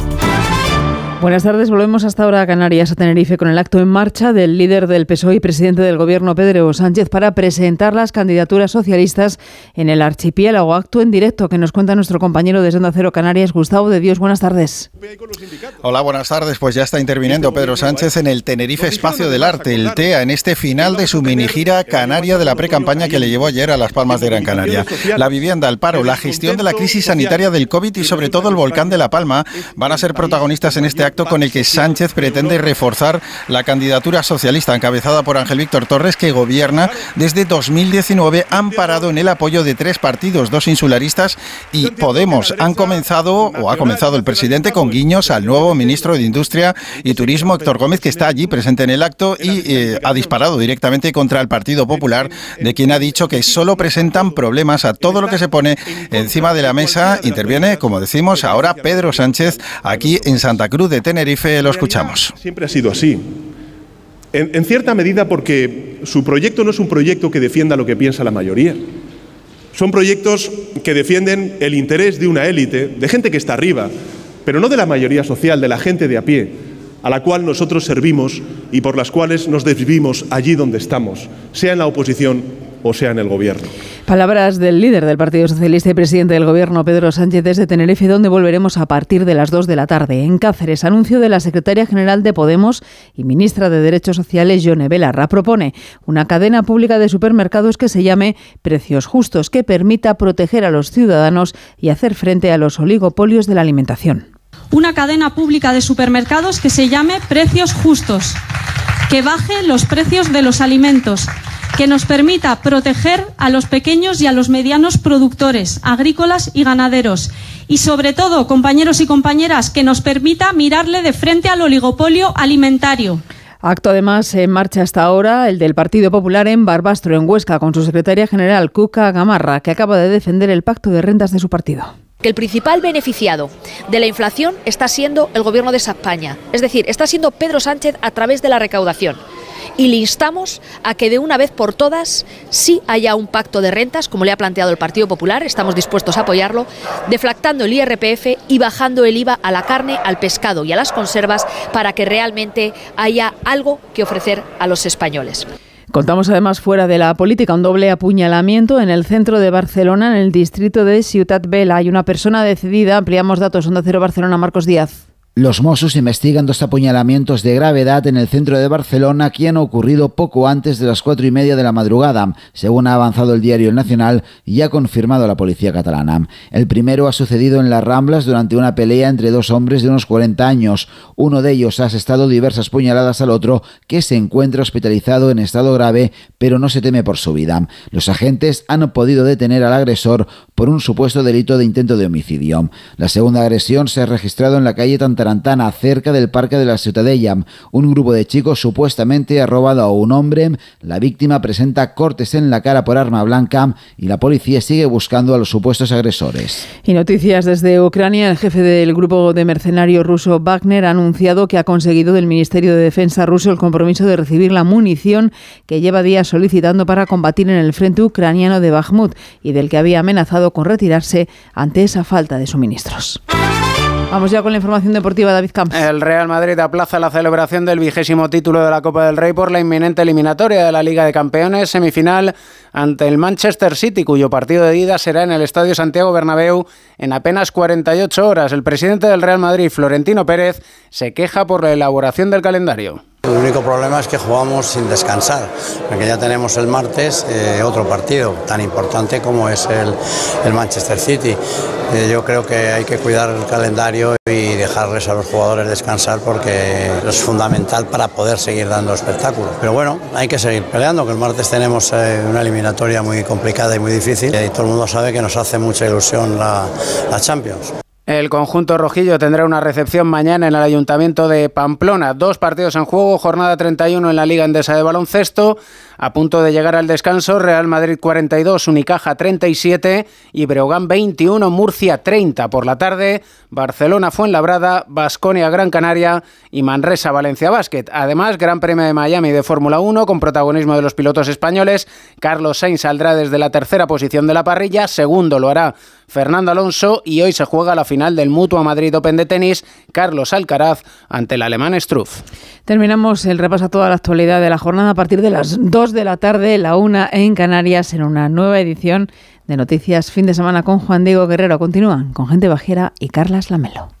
S29: Buenas tardes, volvemos hasta ahora a Canarias, a Tenerife, con el acto en marcha del líder del PSOE y presidente del Gobierno, Pedro Sánchez, para presentar las candidaturas socialistas en el archipiélago. Acto en directo que nos cuenta nuestro compañero de Onda Cero Canarias, Gustavo de Dios. Buenas tardes.
S30: Hola, buenas tardes. Pues ya está interviniendo Pedro Sánchez en el Tenerife Espacio del Arte, el TEA, en este final de su mini gira canaria de la pre-campaña que le llevó ayer a Las Palmas de Gran Canaria. La vivienda, el paro, la gestión de la crisis sanitaria del COVID y sobre todo el volcán de La Palma van a ser protagonistas en este acto con el que Sánchez pretende reforzar la candidatura socialista encabezada por Ángel Víctor Torres, que gobierna desde 2019 amparado en el apoyo de tres partidos, dos insularistas y Podemos. Han comenzado, o ha comenzado el presidente, con guiños al nuevo ministro de Industria y Turismo, Héctor Gómez, que está allí presente en el acto y eh, ha disparado directamente contra el Partido Popular, de quien ha dicho que solo presentan problemas a todo lo que se pone encima de la mesa. Interviene, como decimos, ahora Pedro Sánchez aquí en Santa Cruz de Tenerife, lo escuchamos.
S26: Siempre ha sido así. En, en, cierta medida porque su proyecto no es un proyecto que defienda lo que piensa la mayoría. Son proyectos que defienden el interés de una élite, de gente que está arriba, pero no de la mayoría social, de la gente de a pie, a la cual nosotros servimos y por las cuales nos desvivimos allí donde estamos, sea en la oposición o sea en el gobierno.
S29: Palabras del líder del Partido Socialista y presidente del Gobierno, Pedro Sánchez, desde Tenerife, donde volveremos a partir de las 2 de la tarde. En Cáceres, anuncio de la secretaria general de Podemos y ministra de Derechos Sociales, Yone Belarra, propone una cadena pública de supermercados que se llame Precios Justos, que permita proteger a los ciudadanos y hacer frente a los oligopolios de la alimentación.
S31: Una cadena pública de supermercados que se llame Precios Justos, que baje los precios de los alimentos que nos permita proteger a los pequeños y a los medianos productores agrícolas y ganaderos y sobre todo, compañeros y compañeras, que nos permita mirarle de frente al oligopolio alimentario.
S29: Acto además en marcha hasta ahora el del Partido Popular en Barbastro, en Huesca, con su secretaria general Cuca Gamarra, que acaba de defender el pacto de rentas de su partido
S32: que el principal beneficiado de la inflación está siendo el gobierno de España. Es decir, está siendo Pedro Sánchez a través de la recaudación y le instamos a que de una vez por todas sí haya un pacto de rentas, como le ha planteado el Partido Popular, estamos dispuestos a apoyarlo, deflactando el IRPF y bajando el IVA a la carne, al pescado y a las conservas para que realmente haya algo que ofrecer a los españoles.
S29: Contamos además fuera de la política un doble apuñalamiento en el centro de Barcelona, en el distrito de Ciutat Vela. Hay una persona decidida. Ampliamos datos. Onda Cero Barcelona, Marcos Díaz.
S33: Los Mossos investigan dos apuñalamientos de gravedad en el centro de Barcelona que han ocurrido poco antes de las cuatro y media de la madrugada, según ha avanzado el diario El Nacional y ha confirmado la policía catalana. El primero ha sucedido en las Ramblas durante una pelea entre dos hombres de unos 40 años. Uno de ellos ha asestado diversas puñaladas al otro, que se encuentra hospitalizado en estado grave, pero no se teme por su vida. Los agentes han podido detener al agresor por un supuesto delito de intento de homicidio. La segunda agresión se ha registrado en la calle Tarantana, cerca del Parque de la Ciutadella. Un grupo de chicos supuestamente ha robado a un hombre. La víctima presenta cortes en la cara por arma blanca y la policía sigue buscando a los supuestos agresores.
S29: Y noticias desde Ucrania. El jefe del grupo de mercenarios ruso Wagner ha anunciado que ha conseguido del Ministerio de Defensa ruso el compromiso de recibir la munición que lleva días solicitando para combatir en el frente ucraniano de Bakhmut y del que había amenazado con retirarse ante esa falta de suministros. Vamos ya con la información deportiva, David Camps.
S34: El Real Madrid aplaza la celebración del vigésimo título de la Copa del Rey por la inminente eliminatoria de la Liga de Campeones, semifinal ante el Manchester City, cuyo partido de ida será en el Estadio Santiago Bernabéu en apenas 48 horas. El presidente del Real Madrid, Florentino Pérez, se queja por la elaboración del calendario.
S35: El único problema es que jugamos sin descansar, porque ya tenemos el martes eh, otro partido tan importante como es el, Manchester City. Eh, yo creo que hay que cuidar el calendario y dejarles a los jugadores descansar porque es fundamental para poder seguir dando espectáculo. Pero bueno, hay que seguir peleando, que el martes tenemos eh, una eliminatoria muy complicada y muy difícil y todo el mundo sabe que nos hace mucha ilusión la Champions.
S34: El conjunto rojillo tendrá una recepción mañana en el Ayuntamiento de Pamplona. Dos partidos en juego, jornada 31 en la Liga Endesa de Baloncesto. A punto de llegar al descanso, Real Madrid 42, Unicaja 37 y Breogán 21, Murcia 30. Por la tarde, Barcelona Fuenlabrada, Basconia Gran Canaria y Manresa Valencia Basket. Además, Gran Premio de Miami de Fórmula 1 con protagonismo de los pilotos españoles. Carlos Sainz saldrá desde la tercera posición de la parrilla, segundo lo hará Fernando Alonso y hoy se juega la final del Mutua Madrid Open de tenis, Carlos Alcaraz ante el alemán Struff.
S29: Terminamos el repaso a toda la actualidad de la jornada a partir de las 2 de la tarde, la 1 en Canarias, en una nueva edición de Noticias Fin de Semana con Juan Diego Guerrero. Continúan con Gente Bajera y Carlas Lamelo.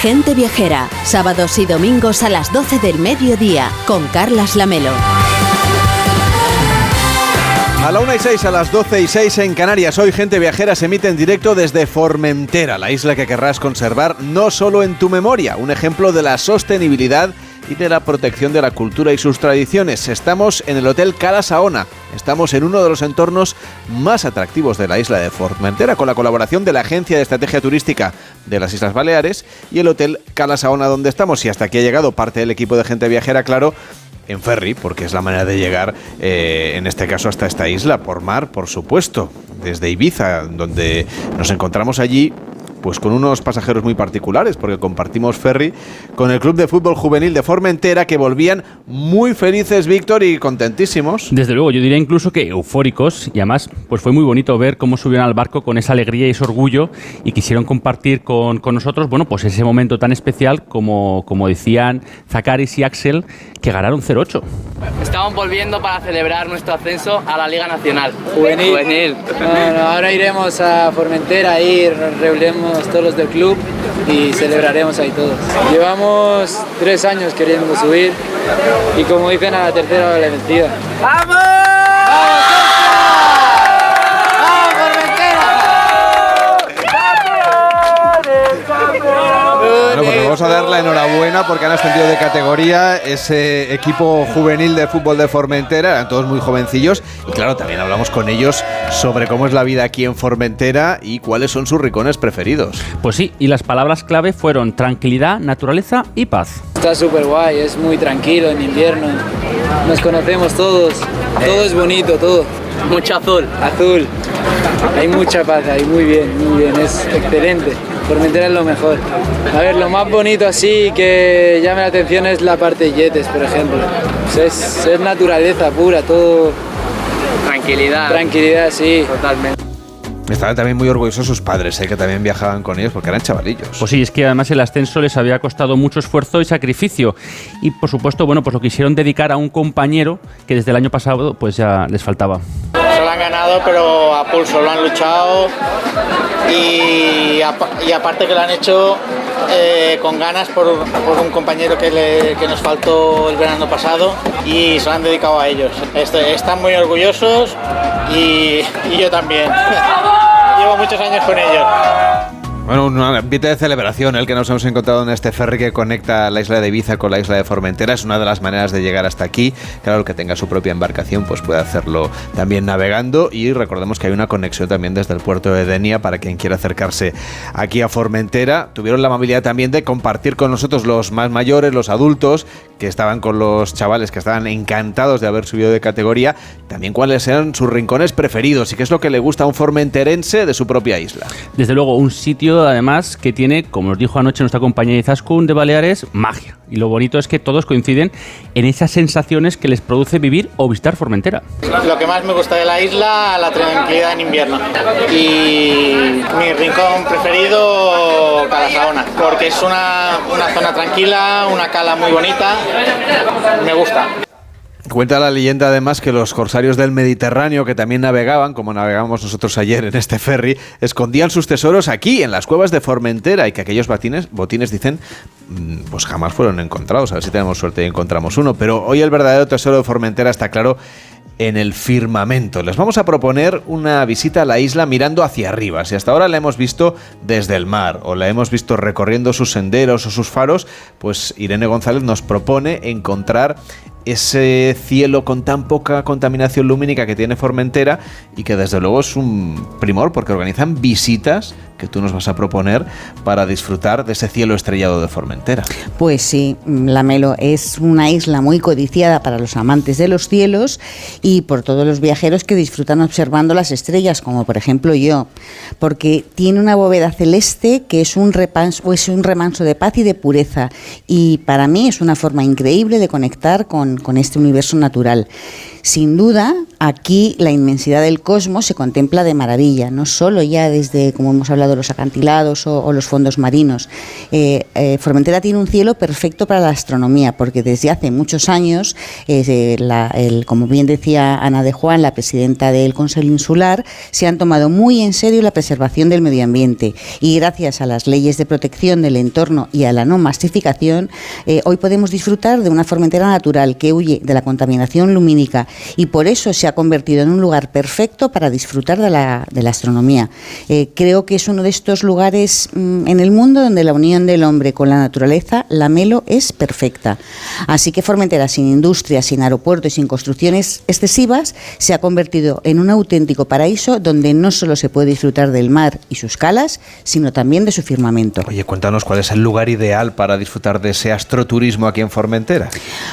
S10: Gente Viajera, sábados y domingos a las 12 del mediodía, con Carlas Lamelo.
S1: A la 1 y 6, a las 12 y 6 en Canarias, hoy Gente Viajera se emite en directo desde Formentera, la isla que querrás conservar no solo en tu memoria, un ejemplo de la sostenibilidad y de la protección de la cultura y sus tradiciones. Estamos en el Hotel Cala Saona. Estamos en uno de los entornos más atractivos de la isla de Formentera, con la colaboración de la Agencia de Estrategia Turística de las Islas Baleares y el Hotel Cala Saona donde estamos. Y hasta aquí ha llegado parte del equipo de gente viajera, claro, en ferry, porque es la manera de llegar, eh, en este caso, hasta esta isla, por mar, por supuesto, desde Ibiza, donde nos encontramos allí pues con unos pasajeros muy particulares, porque compartimos ferry con el Club de Fútbol Juvenil de Formentera, que volvían muy felices, Víctor, y contentísimos.
S7: Desde luego, yo diría incluso que eufóricos, y además pues fue muy bonito ver cómo subieron al barco con esa alegría y ese orgullo, y quisieron compartir con, con nosotros, bueno, pues ese momento tan especial como, como decían Zakaris y Axel, que ganaron 0-8.
S36: Estamos volviendo para celebrar nuestro ascenso a la Liga Nacional.
S37: Juvenil.
S36: Juvenil.
S37: Bueno, ahora iremos a Formentera y reuniremos todos los del club y celebraremos ahí todos. Llevamos tres años queriendo subir y como dicen a la tercera la vencida.
S36: ¡Vamos!
S1: Bueno, vamos a dar la enhorabuena porque han ascendido de categoría ese equipo juvenil de fútbol de Formentera, eran todos muy jovencillos y claro, también hablamos con ellos sobre cómo es la vida aquí en Formentera y cuáles son sus rincones preferidos.
S7: Pues sí, y las palabras clave fueron tranquilidad, naturaleza y paz.
S37: Está súper guay, es muy tranquilo en invierno, nos conocemos todos, todo es bonito, todo.
S36: Mucho azul.
S37: Azul. Hay mucha paz ahí, muy bien, muy bien, es excelente. Formentera es lo mejor. A ver, lo más bonito así que llame la atención es la parte de yetes, por ejemplo. Pues es, es naturaleza pura, todo.
S36: Tranquilidad.
S37: Tranquilidad, sí.
S36: Totalmente.
S1: Estaban también muy orgullosos sus padres, ¿eh? que también viajaban con ellos porque eran chavalillos.
S7: Pues sí, es que además el ascenso les había costado mucho esfuerzo y sacrificio. Y por supuesto, bueno, pues lo quisieron dedicar a un compañero que desde el año pasado pues ya les faltaba.
S36: Se lo han ganado, pero a pulso, lo han luchado y, apa- y aparte que lo han hecho eh, con ganas por, por un compañero que, que nos faltó el verano pasado y se lo han dedicado a ellos. Este- están muy orgullosos y yo también. Llevo muchos años con ellos.
S1: Bueno, un ambiente de celebración el que nos hemos encontrado en este ferry que conecta la isla de Ibiza con la isla de Formentera. Es una de las maneras de llegar hasta aquí. Claro, el que tenga su propia embarcación pues puede hacerlo también navegando y recordemos que hay una conexión también desde el puerto de Denia para quien quiera acercarse aquí a Formentera. Tuvieron la amabilidad también de compartir con nosotros los más mayores, los adultos, que estaban con los chavales que estaban encantados de haber subido de categoría, también cuáles eran sus rincones preferidos y qué es lo que le gusta a un formenterense de su propia isla.
S7: Desde luego, un sitio además que tiene, como nos dijo anoche nuestra compañía Izaskun de Baleares, magia. Y lo bonito es que todos coinciden en esas sensaciones que les produce vivir o visitar Formentera.
S36: Lo que más me gusta de la isla, la tranquilidad en invierno. Y mi rincón preferido, Calasaona, porque es una, una zona tranquila, una cala muy bonita. Me gusta.
S1: Cuenta la leyenda además que los corsarios del Mediterráneo, que también navegaban, como navegamos nosotros ayer en este ferry, escondían sus tesoros aquí, en las cuevas de Formentera, y que aquellos botines, dicen, mm, pues jamás fueron encontrados. A ver si tenemos suerte y encontramos uno. Pero hoy el verdadero tesoro de Formentera está claro en el firmamento. Les vamos a proponer una visita a la isla mirando hacia arriba. Si hasta ahora la hemos visto desde el mar o la hemos visto recorriendo sus senderos o sus faros, pues Irene González nos propone encontrar ese cielo con tan poca contaminación lumínica que tiene Formentera y que desde luego es un primor porque organizan visitas que tú nos vas a proponer para disfrutar de ese cielo estrellado de Formentera.
S5: Pues sí, Lamelo es una isla muy codiciada para los amantes de los cielos y por todos los viajeros que disfrutan observando las estrellas, como por ejemplo yo, porque tiene una bóveda celeste que es un, repanso, es un remanso de paz y de pureza y para mí es una forma increíble de conectar con, con este universo natural. Sin duda, aquí la inmensidad del cosmos se contempla de maravilla, no solo ya desde, como hemos hablado, los acantilados o, los fondos marinos. Eh, eh, Formentera tiene un cielo perfecto para la astronomía, porque desde hace muchos años, eh, como bien decía Ana de Juan, la presidenta del Consejo Insular, se han tomado muy en serio la preservación del medio ambiente y gracias a las leyes de protección del entorno y a la no masificación, hoy podemos disfrutar de una Formentera natural que huye de la contaminación lumínica y por eso se ha convertido en un lugar perfecto para disfrutar de la, de la astronomía. Eh, creo que es uno de estos lugares mm, en el mundo donde la unión del hombre con la naturaleza, la Melo, es perfecta. Así que Formentera, sin industria, sin aeropuerto y sin construcciones excesivas, se ha convertido en un auténtico paraíso donde no solo se puede disfrutar del mar y sus calas, sino también de su firmamento.
S1: Oye, cuéntanos cuál es el lugar ideal para disfrutar de ese astroturismo aquí en Formentera.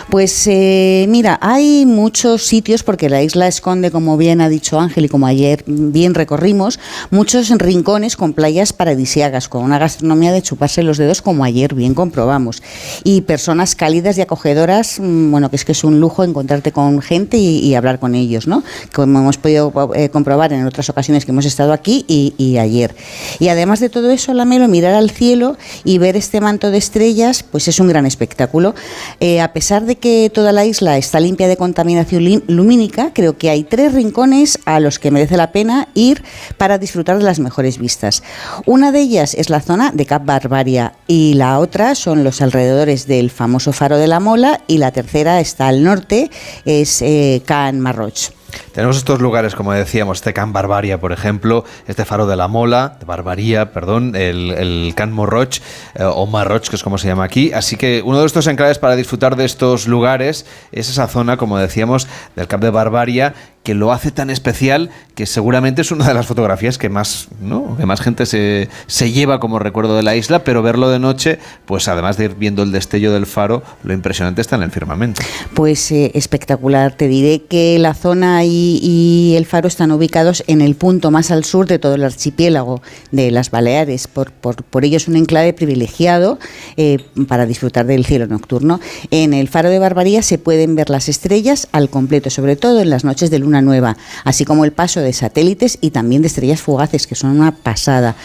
S5: Pues eh, mira, hay muchos sitios porque la isla esconde, como bien ha dicho Ángel y como ayer bien recorrimos, muchos rincones con playas paradisiagas, con una gastronomía de chuparse los dedos, como ayer bien comprobamos, y personas cálidas y acogedoras, mm, bueno, que es que es un lujo encontrarte con gente y, hablar con ellos, ¿no? Como hemos podido eh, comprobar en otras ocasiones que hemos estado aquí y, y ayer. Y además de todo eso, Lamelo, mirar al cielo y ver este manto de estrellas, pues es un gran espectáculo. Eh, a pesar de que toda la isla está limpia de contaminación lumínica, creo que hay tres rincones a los que merece la pena ir para disfrutar de las mejores vistas. Una de ellas es la zona de Cap Barbaria y la otra son los alrededores del famoso Faro de la Mola y la tercera está al norte, es eh, Can Marroch.
S1: Tenemos estos lugares, como decíamos, este Can Barbaria, por ejemplo, este Faro de la Mola, de Barbaría, perdón, el, el Can Morroch, eh, o Marroch, que es como se llama aquí. Así que uno de estos enclaves para disfrutar de estos lugares es esa zona, como decíamos, del Cap de Barbaria, que lo hace tan especial que seguramente es una de las fotografías que más, ¿no? que más gente se, lleva como recuerdo de la isla, pero verlo de noche, pues además de ir viendo el destello del faro, lo impresionante está en el firmamento.
S5: Pues eh, espectacular. Te diré que la zona y, el faro están ubicados en el punto más al sur de todo el archipiélago de las Baleares. Por, ello es un enclave privilegiado eh, para disfrutar del cielo nocturno. En el faro de Barbaría se pueden ver las estrellas al completo, sobre todo en las noches de luna nueva, así como el paso de satélites y también de estrellas fugaces, que son una pasada.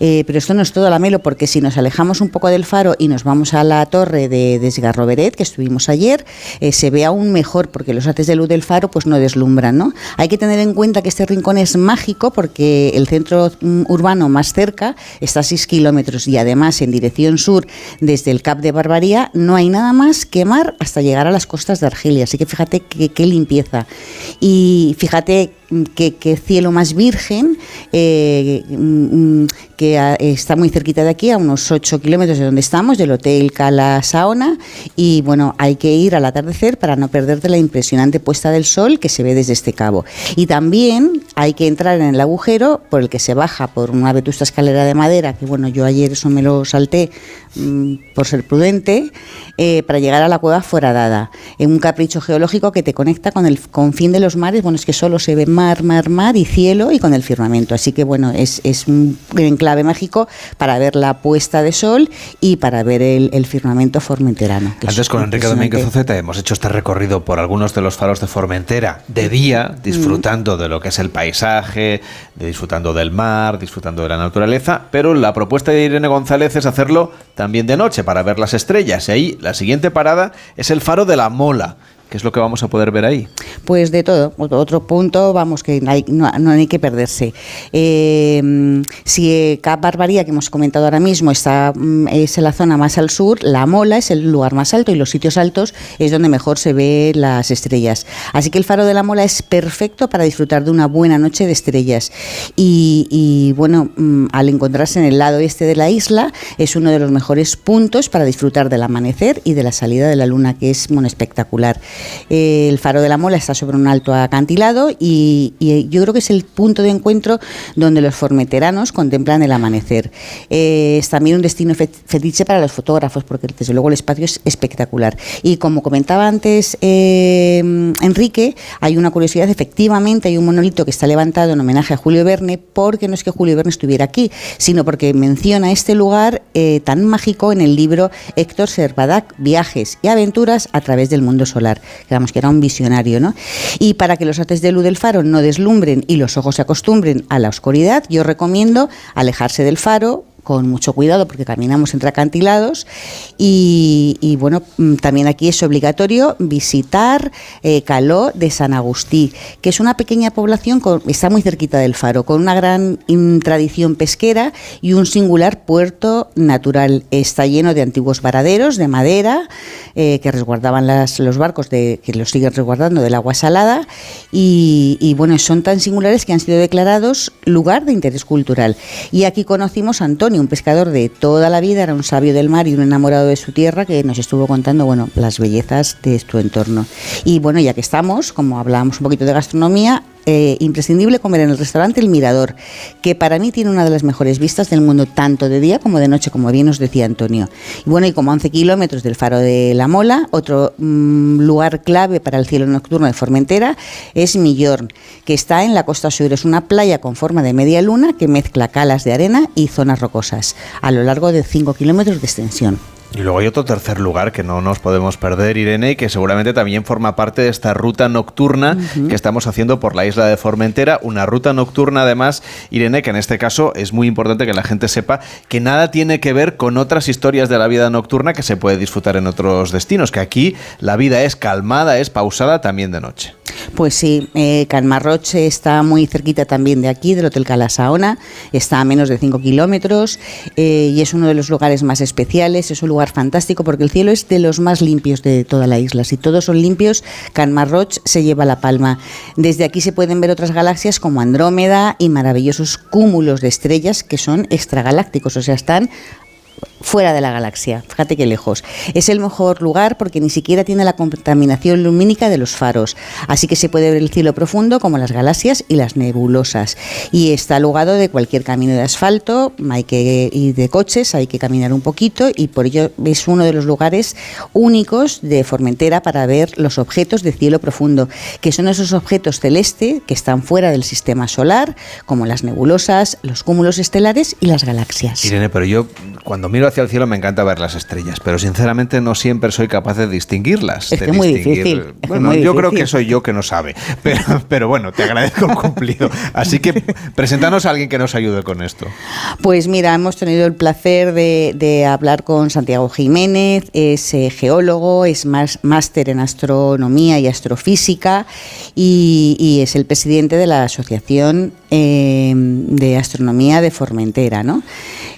S5: Eh, pero esto no es todo, Lamelo, porque si nos alejamos un poco del faro y nos vamos a la torre de Desgarroveret, que estuvimos ayer, eh, se ve aún mejor, porque los haces de luz del faro pues no deslumbran. ¿no? Hay que tener en cuenta que este rincón es mágico porque el centro mm, urbano más cerca está a 6 kilómetros y además en dirección sur, desde el Cap de Barbaría, no hay nada más que mar hasta llegar a las costas de Argelia. Así que fíjate qué limpieza. Y fíjate que, cielo más virgen, eh, mm, mm, que está muy cerquita de aquí, a unos 8 kilómetros de donde estamos, del Hotel Cala Saona. Y bueno, hay que ir al atardecer para no perderte la impresionante puesta del sol que se ve desde este cabo. Y también hay que entrar en el agujero por el que se baja por una vetusta escalera de madera, que bueno, yo ayer eso me lo salté mm, por ser prudente, eh, para llegar a la cueva foradada. En un capricho geológico que te conecta con el confín de los mares. Bueno, es que solo se ve mar, mar, mar y cielo y con el firmamento. Así que bueno, es, es un enclave mágico para ver la puesta de sol y para ver el, el firmamento formenterano.
S1: Antes con Enrique. Domínguez Uceta hemos hecho este recorrido por algunos de los faros de Formentera de día,
S5: Mm.
S1: disfrutando de lo que es el paisaje, de disfrutando del mar, disfrutando de la naturaleza, pero la propuesta de Irene González es hacerlo también de noche para ver las estrellas. Y ahí la siguiente parada es el faro de la Mola, que es lo que vamos a poder ver ahí.
S5: Pues de todo. Otro- Otro punto, vamos, que no hay, que perderse. Eh, si eh, Cap Barbaría, que hemos comentado ahora mismo, está mm, es en la zona más al sur, La Mola es el lugar más alto y los sitios altos es donde mejor se ve las estrellas. Así que el faro de La Mola es perfecto para disfrutar de una buena noche de estrellas. Y, bueno, mm, al encontrarse en el lado este de la isla, es uno de los mejores puntos para disfrutar del amanecer y de la salida de la luna, que es bueno, espectacular. El faro de la Mola está sobre un alto acantilado y, yo creo que es el punto de encuentro donde los formeteranos contemplan el amanecer. Eh, es también un destino fe- fetiche para los fotógrafos, porque desde luego el espacio es espectacular. Y como comentaba antes eh, Enrique, hay una curiosidad, efectivamente hay un monolito que está levantado en homenaje a Julio Verne, porque no es que Julio Verne estuviera aquí, sino porque menciona este lugar eh, tan mágico en el libro Héctor Servadac, Viajes y Aventuras a través del mundo solar. Digamos que era un visionario, ¿no? Y para que los haces de luz del faro no deslumbren y los ojos se acostumbren a la oscuridad, yo recomiendo alejarse del faro con mucho cuidado porque caminamos entre acantilados y, bueno, mm, también aquí es obligatorio visitar eh, Caló de San Agustí, que es una pequeña población, con- está muy cerquita del faro, con una gran mm, tradición pesquera y un singular puerto natural. Está lleno de antiguos varaderos de madera eh, que resguardaban las- los barcos, de, que los siguen resguardando del agua salada y, y, bueno, son tan singulares que han sido declarados lugar de interés cultural. Y aquí conocimos a Antonio, un pescador de toda la vida, era un sabio del mar y un enamorado de su tierra que nos estuvo contando, bueno, las bellezas de su entorno. Y bueno, ya que estamos, como hablábamos un poquito de gastronomía, eh, imprescindible comer en el restaurante El Mirador, que para mí tiene una de las mejores vistas del mundo, tanto de día como de noche, como bien nos decía Antonio. Y bueno, y como a 11 kilómetros del faro de La Mola, otro mm, lugar clave para el cielo nocturno de Formentera es Millorn, que está en la costa sur. Es una playa con forma de media luna que mezcla calas de arena y zonas rocosas, a lo largo de 5 kilómetros de extensión.
S1: Y luego hay otro tercer lugar que no nos podemos perder, Irene, y que seguramente también forma parte de esta ruta nocturna que estamos haciendo por la isla de Formentera. Una ruta nocturna, además, Irene, que en este caso es muy importante que la gente sepa que nada tiene que ver con otras historias de la vida nocturna que se puede disfrutar en otros destinos, que aquí la vida es calmada, es pausada también de noche.
S5: Pues sí, eh, Calmarroche está muy cerquita también de aquí, del Hotel Calasaona, está a menos de 5 kilómetros eh, y es uno de los lugares más especiales, es un lugar fantástico porque el cielo es de los más limpios de toda la isla. Si todos son limpios, Calmarroche se lleva la palma. Desde aquí se pueden ver otras galaxias como Andrómeda y maravillosos cúmulos de estrellas que son extragalácticos, o sea, están fuera de la galaxia. Fíjate qué lejos. Es el mejor lugar porque ni siquiera tiene la contaminación lumínica de los faros. Así que se puede ver el cielo profundo como las galaxias y las nebulosas. Y está alugado de cualquier camino de asfalto, hay que y de coches, hay que caminar un poquito y por ello es uno de los lugares únicos de Formentera para ver los objetos de cielo profundo, que son esos objetos celeste que están fuera del sistema solar, como las nebulosas, los cúmulos estelares y las galaxias.
S1: Irene, pero yo cuando miro el cielo me encanta ver las estrellas, pero sinceramente no siempre soy capaz de distinguirlas.
S5: Es
S1: de
S5: que es muy difícil, es que
S1: Bueno,
S5: muy
S1: yo creo que soy yo que no sabe, pero, pero bueno, te agradezco el cumplido. Así que preséntanos a alguien que nos ayude con esto.
S5: Pues mira, hemos tenido el placer de, de hablar con Santiago Jiménez, es eh, geólogo, es más- máster en astronomía y astrofísica y, y es el presidente de la Asociación eh, de Astronomía de Formentera. ¿no?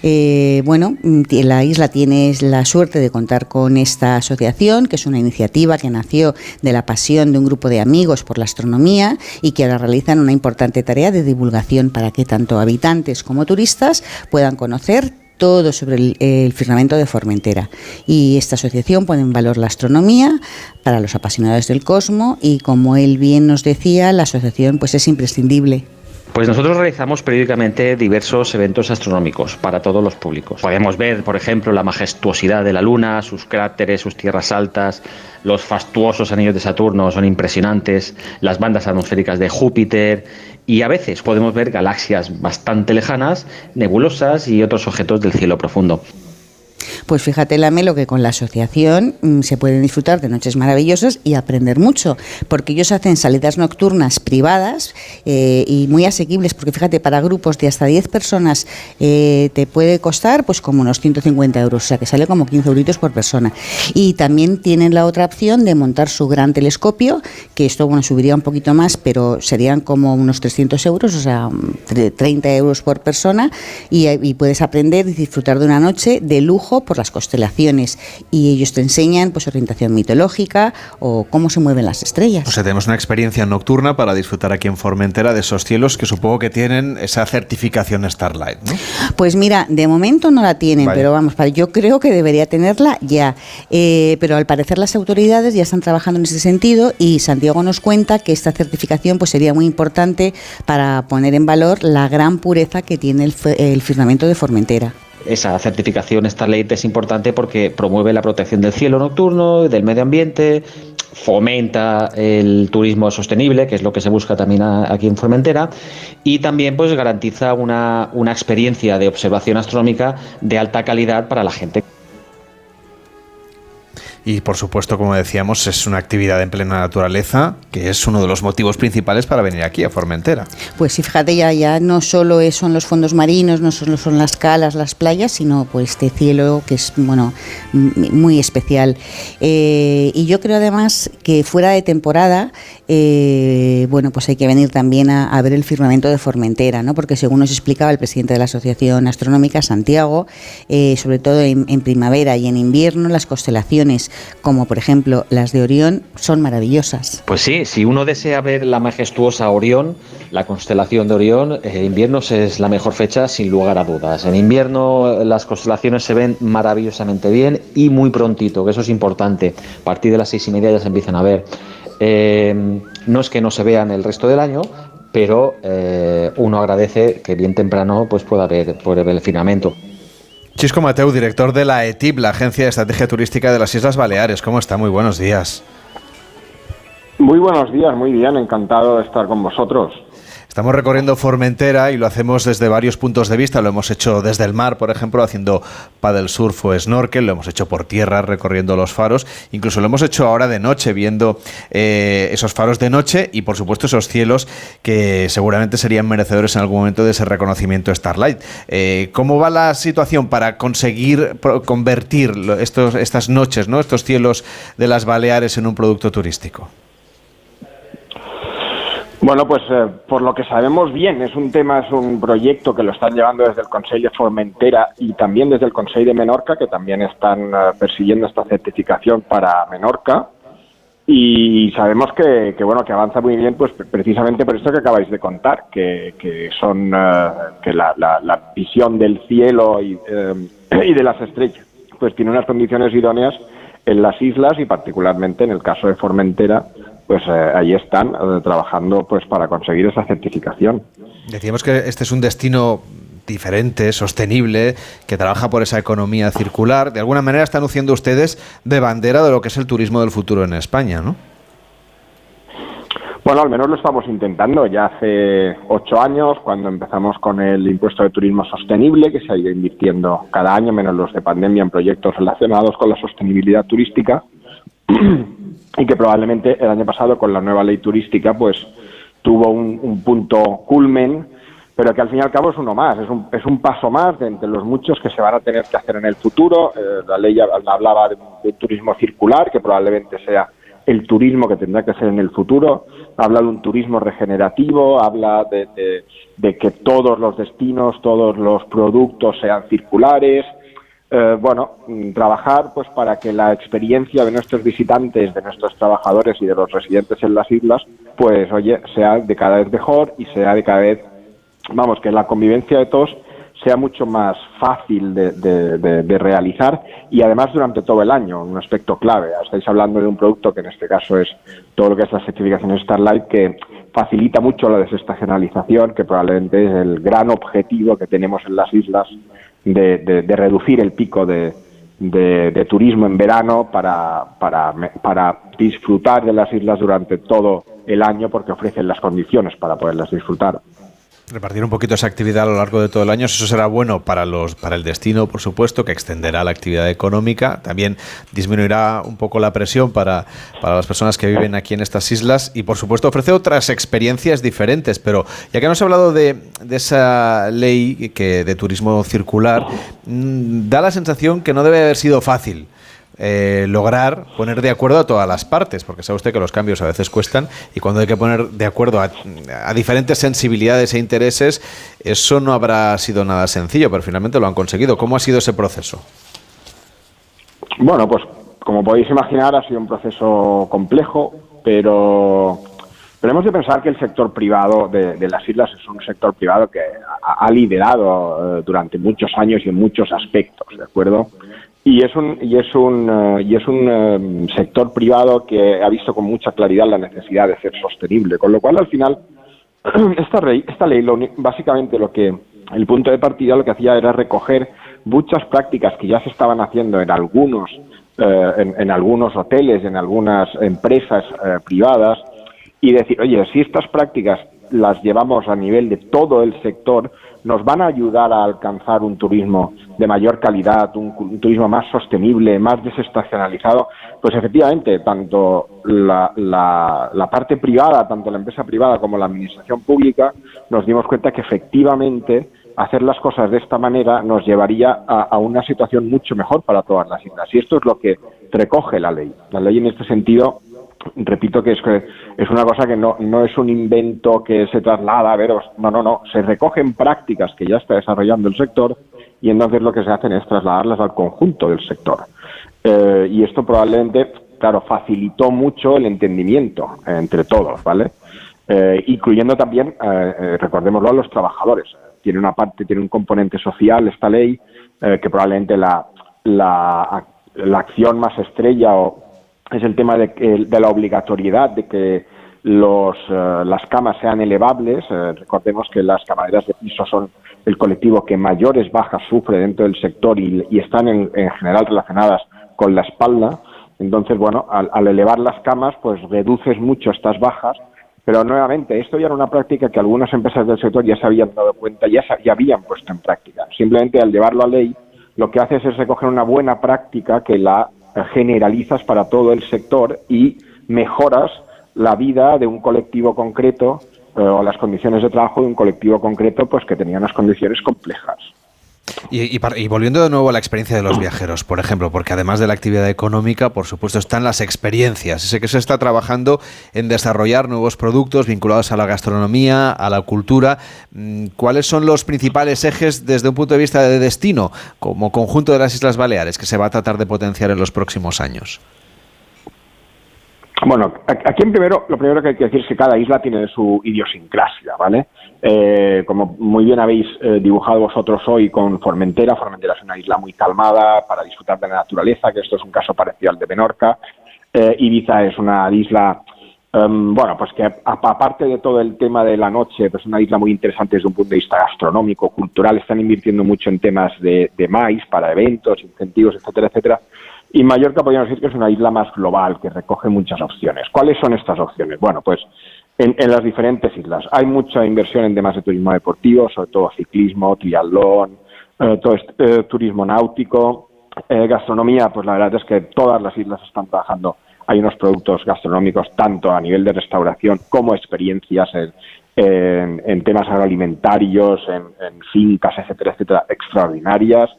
S5: Eh, bueno, mm, la isla tiene la suerte de contar con esta asociación, que es una iniciativa que nació de la pasión de un grupo de amigos por la astronomía y que ahora realizan una importante tarea de divulgación para que tanto habitantes como turistas puedan conocer todo sobre el, el, firmamento de Formentera. Y esta asociación pone en valor la astronomía para los apasionados del cosmos y como él bien nos decía, la asociación pues es imprescindible
S38: pues nosotros realizamos periódicamente diversos eventos astronómicos para todos los públicos. Podemos ver, por ejemplo, la majestuosidad de la Luna, sus cráteres, sus tierras altas, los fastuosos anillos de Saturno son impresionantes, las bandas atmosféricas de Júpiter y a veces podemos ver galaxias bastante lejanas, nebulosas y otros objetos del cielo profundo.
S5: Pues fíjate, Lamelo, que con la asociación mm, se pueden disfrutar de noches maravillosas y aprender mucho, porque ellos hacen salidas nocturnas privadas eh, y muy asequibles, porque fíjate, para grupos de hasta 10 personas eh, te puede costar pues como unos 150 euros, o sea que sale como 15 euritos por persona. Y también tienen la otra opción de montar su gran telescopio, que esto bueno subiría un poquito más, pero serían como unos 300 euros, o sea, 30 euros por persona, y, y puedes aprender y disfrutar de una noche de lujo por las constelaciones y ellos te enseñan pues orientación mitológica o cómo se mueven las estrellas.
S1: O sea, tenemos una experiencia nocturna para disfrutar aquí en Formentera de esos cielos que supongo que tienen esa certificación Starlight, ¿no?
S5: Pues mira, de momento no la tienen, pero vamos, yo creo que debería tenerla ya. Eh, pero al parecer las autoridades ya están trabajando en ese sentido y Santiago nos cuenta que esta certificación pues sería muy importante para poner en valor la gran pureza que tiene el, el firmamento de Formentera
S38: esa certificación Starlight es importante porque promueve la protección del cielo nocturno, del medio ambiente, fomenta el turismo sostenible, que es lo que se busca también aquí en Formentera, y también pues garantiza una, una experiencia de observación astronómica de alta calidad para la gente.
S1: Y por supuesto, como decíamos, es una actividad en plena naturaleza, que es uno de los motivos principales para venir aquí a Formentera.
S5: Pues sí, fíjate, ya, ya no solo son los fondos marinos, no solo son las calas, las playas, sino pues este cielo que es bueno muy especial. Eh, y yo creo además que fuera de temporada, eh, bueno, pues hay que venir también a, ver el firmamento de Formentera, ¿no? Porque según nos explicaba el presidente de la Asociación Astronómica, Santiago, eh, sobre todo en primavera y en invierno, las constelaciones como por ejemplo las de Orión, son maravillosas.
S38: Pues sí, si uno desea ver la majestuosa Orión, la constelación de Orión, en invierno es la mejor fecha sin lugar a dudas. En invierno las constelaciones se ven maravillosamente bien y muy prontito, que eso es importante. A partir de las seis y media ya se empiezan a ver. Eh, no es que no se vean el resto del año, pero eh, uno agradece que bien temprano pues pueda ver, pueda ver el firmamento.
S1: Chisco Mateu, director de la ETIP, la Agencia de Estrategia Turística de las Islas Baleares. ¿Cómo está? Muy buenos días.
S39: Muy buenos días, muy bien, encantado de estar con vosotros.
S1: Estamos recorriendo Formentera y lo hacemos desde varios puntos de vista. Lo hemos hecho desde el mar, por ejemplo, haciendo paddle surf o snorkel. Lo hemos hecho por tierra, recorriendo los faros. Incluso lo hemos hecho ahora de noche, viendo eh, esos faros de noche y, por supuesto, esos cielos que seguramente serían merecedores en algún momento de ese reconocimiento Starlight. Eh, ¿Cómo va la situación para conseguir convertir estos, estas noches, ¿no? estos cielos de las Baleares en un producto turístico?
S39: Bueno, pues eh, por lo que sabemos bien, es un tema, es un proyecto que lo están llevando desde el Consejo de Formentera y también desde el Consejo de Menorca, que también están eh, persiguiendo esta certificación para Menorca. Y sabemos que, bueno que avanza muy bien, pues precisamente por esto que acabáis de contar, que, que son eh, que la, la, visión del cielo y, y de las estrellas, pues tiene unas condiciones idóneas en las islas y particularmente en el caso de Formentera, pues eh, ahí están eh, trabajando pues para conseguir esa certificación.
S1: Decíamos que este es un destino diferente, sostenible, que trabaja por esa economía circular. De alguna manera están luciendo ustedes de bandera de lo que es el turismo del futuro en España, ¿no?
S39: Bueno, al menos lo estamos intentando. Ya hace ocho años, cuando empezamos con el impuesto de turismo sostenible, que se ha ido invirtiendo cada año, menos los de pandemia, en proyectos relacionados con la sostenibilidad turística. y que probablemente el año pasado con la nueva ley turística pues tuvo un, punto culmen, pero que al fin y al cabo es uno más, es un, es un paso más de entre los muchos que se van a tener que hacer en el futuro. Eh, la ley hablaba de, un turismo circular, que probablemente sea el turismo que tendrá que ser en el futuro, habla de un turismo regenerativo, habla de, de que todos los destinos, todos los productos sean circulares, eh, bueno, mm, trabajar pues para que la experiencia de nuestros visitantes, de nuestros trabajadores y de los residentes en las islas, pues oye, sea de cada vez mejor y sea de cada vez, vamos, que la convivencia de todos sea mucho más fácil de, de, de, realizar y además durante todo el año, un aspecto clave. Estáis hablando de un producto que en este caso es todo lo que es la certificación Starlight, que facilita mucho la desestacionalización, que probablemente es el gran objetivo que tenemos en las islas de, reducir el pico de, turismo en verano para, para, para disfrutar de las islas durante todo el año porque ofrecen las condiciones para poderlas disfrutar
S1: repartir un poquito esa actividad a lo largo de todo el año. Eso será bueno para los para el destino, por supuesto, que extenderá la actividad económica. También disminuirá un poco la presión para, para las personas que viven aquí en estas islas y, por supuesto, ofrece otras experiencias diferentes. Pero ya que hemos hablado de, de esa ley que de turismo circular, mm, da la sensación que no debe haber sido fácil eh, lograr poner de acuerdo a todas las partes, porque sabe usted que los cambios a veces cuestan y cuando hay que poner de acuerdo a, diferentes sensibilidades e intereses, eso no habrá sido nada sencillo, pero finalmente lo han conseguido. ¿Cómo ha sido ese proceso?
S39: Bueno, pues como podéis imaginar ha sido un proceso complejo, pero, pero hemos de pensar que el sector privado de, las islas es un sector privado que ha, ha liderado eh, durante muchos años y en muchos aspectos, ¿de acuerdo? Y es un, y es un, eh, y es un eh, sector privado que ha visto con mucha claridad la necesidad de ser sostenible, con lo cual al final esta ley, esta ley básicamente lo que el punto de partida lo que hacía era recoger muchas prácticas que ya se estaban haciendo en algunos eh, en, algunos hoteles, en algunas empresas privadas y decir, oye, si estas prácticas las llevamos a nivel de todo el sector, nos van a ayudar a alcanzar un turismo de mayor calidad, un, turismo más sostenible, más desestacionalizado, pues efectivamente, tanto la, la, parte privada, tanto la empresa privada como la administración pública, nos dimos cuenta que efectivamente hacer las cosas de esta manera nos llevaría a, a, una situación mucho mejor para todas las islas. Y esto es lo que recoge la ley. La ley en este sentido repito que es, es una cosa que no, no es un invento que se traslada a veros, no, no, no, se recogen prácticas que ya está desarrollando el sector y entonces lo que se hacen es trasladarlas al conjunto del sector. Eh, y esto probablemente, claro, facilitó mucho el entendimiento entre todos, ¿vale? Eh, incluyendo también, eh, recordémoslo, a los trabajadores. Tiene una parte, tiene un componente social esta ley, que probablemente la, la, la acción más estrella o es el tema de, de la obligatoriedad de que los, eh, las camas sean elevables. Eh, recordemos que las camareras de piso son el colectivo que mayores bajas sufre dentro del sector y, están en, general relacionadas con la espalda. Entonces, bueno, al, elevar las camas, pues reduces mucho estas bajas. Pero nuevamente, esto ya era una práctica que algunas empresas del sector ya se habían dado cuenta, ya, ya habían puesto en práctica. Simplemente al llevarlo a ley, lo que haces es recoger una buena práctica que la generalizas para todo el sector y mejoras la vida de un colectivo concreto eh, o las condiciones de trabajo de un colectivo concreto pues que tenía unas condiciones complejas.
S1: Y, volviendo de nuevo a la experiencia de los viajeros, por ejemplo, porque además de la actividad económica, por supuesto, están las experiencias. Sé que se está trabajando en desarrollar nuevos productos vinculados a la gastronomía, a la cultura. Mm, ¿Cuáles son los principales ejes desde un punto de vista de destino, como conjunto de las Islas Baleares, que se va a tratar de potenciar en los próximos años?
S39: Bueno, aquí en primero, lo primero que hay que decir es que cada isla tiene su idiosincrasia, ¿vale? Eh, como muy bien habéis eh, dibujado vosotros hoy con Formentera, Formentera es una isla muy calmada para disfrutar de la naturaleza, que esto es un caso parecido al de Menorca. Eh, Ibiza es una isla, em, bueno, pues que aparte de todo el tema de la noche, pues es una isla muy interesante desde un punto de vista gastronómico, cultural, están invirtiendo mucho en temas de, de maíz para eventos, incentivos, etcétera, etcétera. Y Mallorca podríamos decir que es una isla más global, que recoge muchas opciones. ¿Cuáles son estas opciones? Bueno, pues en, las diferentes islas. Hay mucha inversión en temas de turismo deportivo, sobre todo ciclismo, triatlón, eh, todo eh, turismo náutico, eh, gastronomía, pues la verdad es que todas las islas están trabajando. Hay unos productos gastronómicos tanto a nivel de restauración como experiencias en, en, temas agroalimentarios, en, fincas, etcétera, etcétera, extraordinarias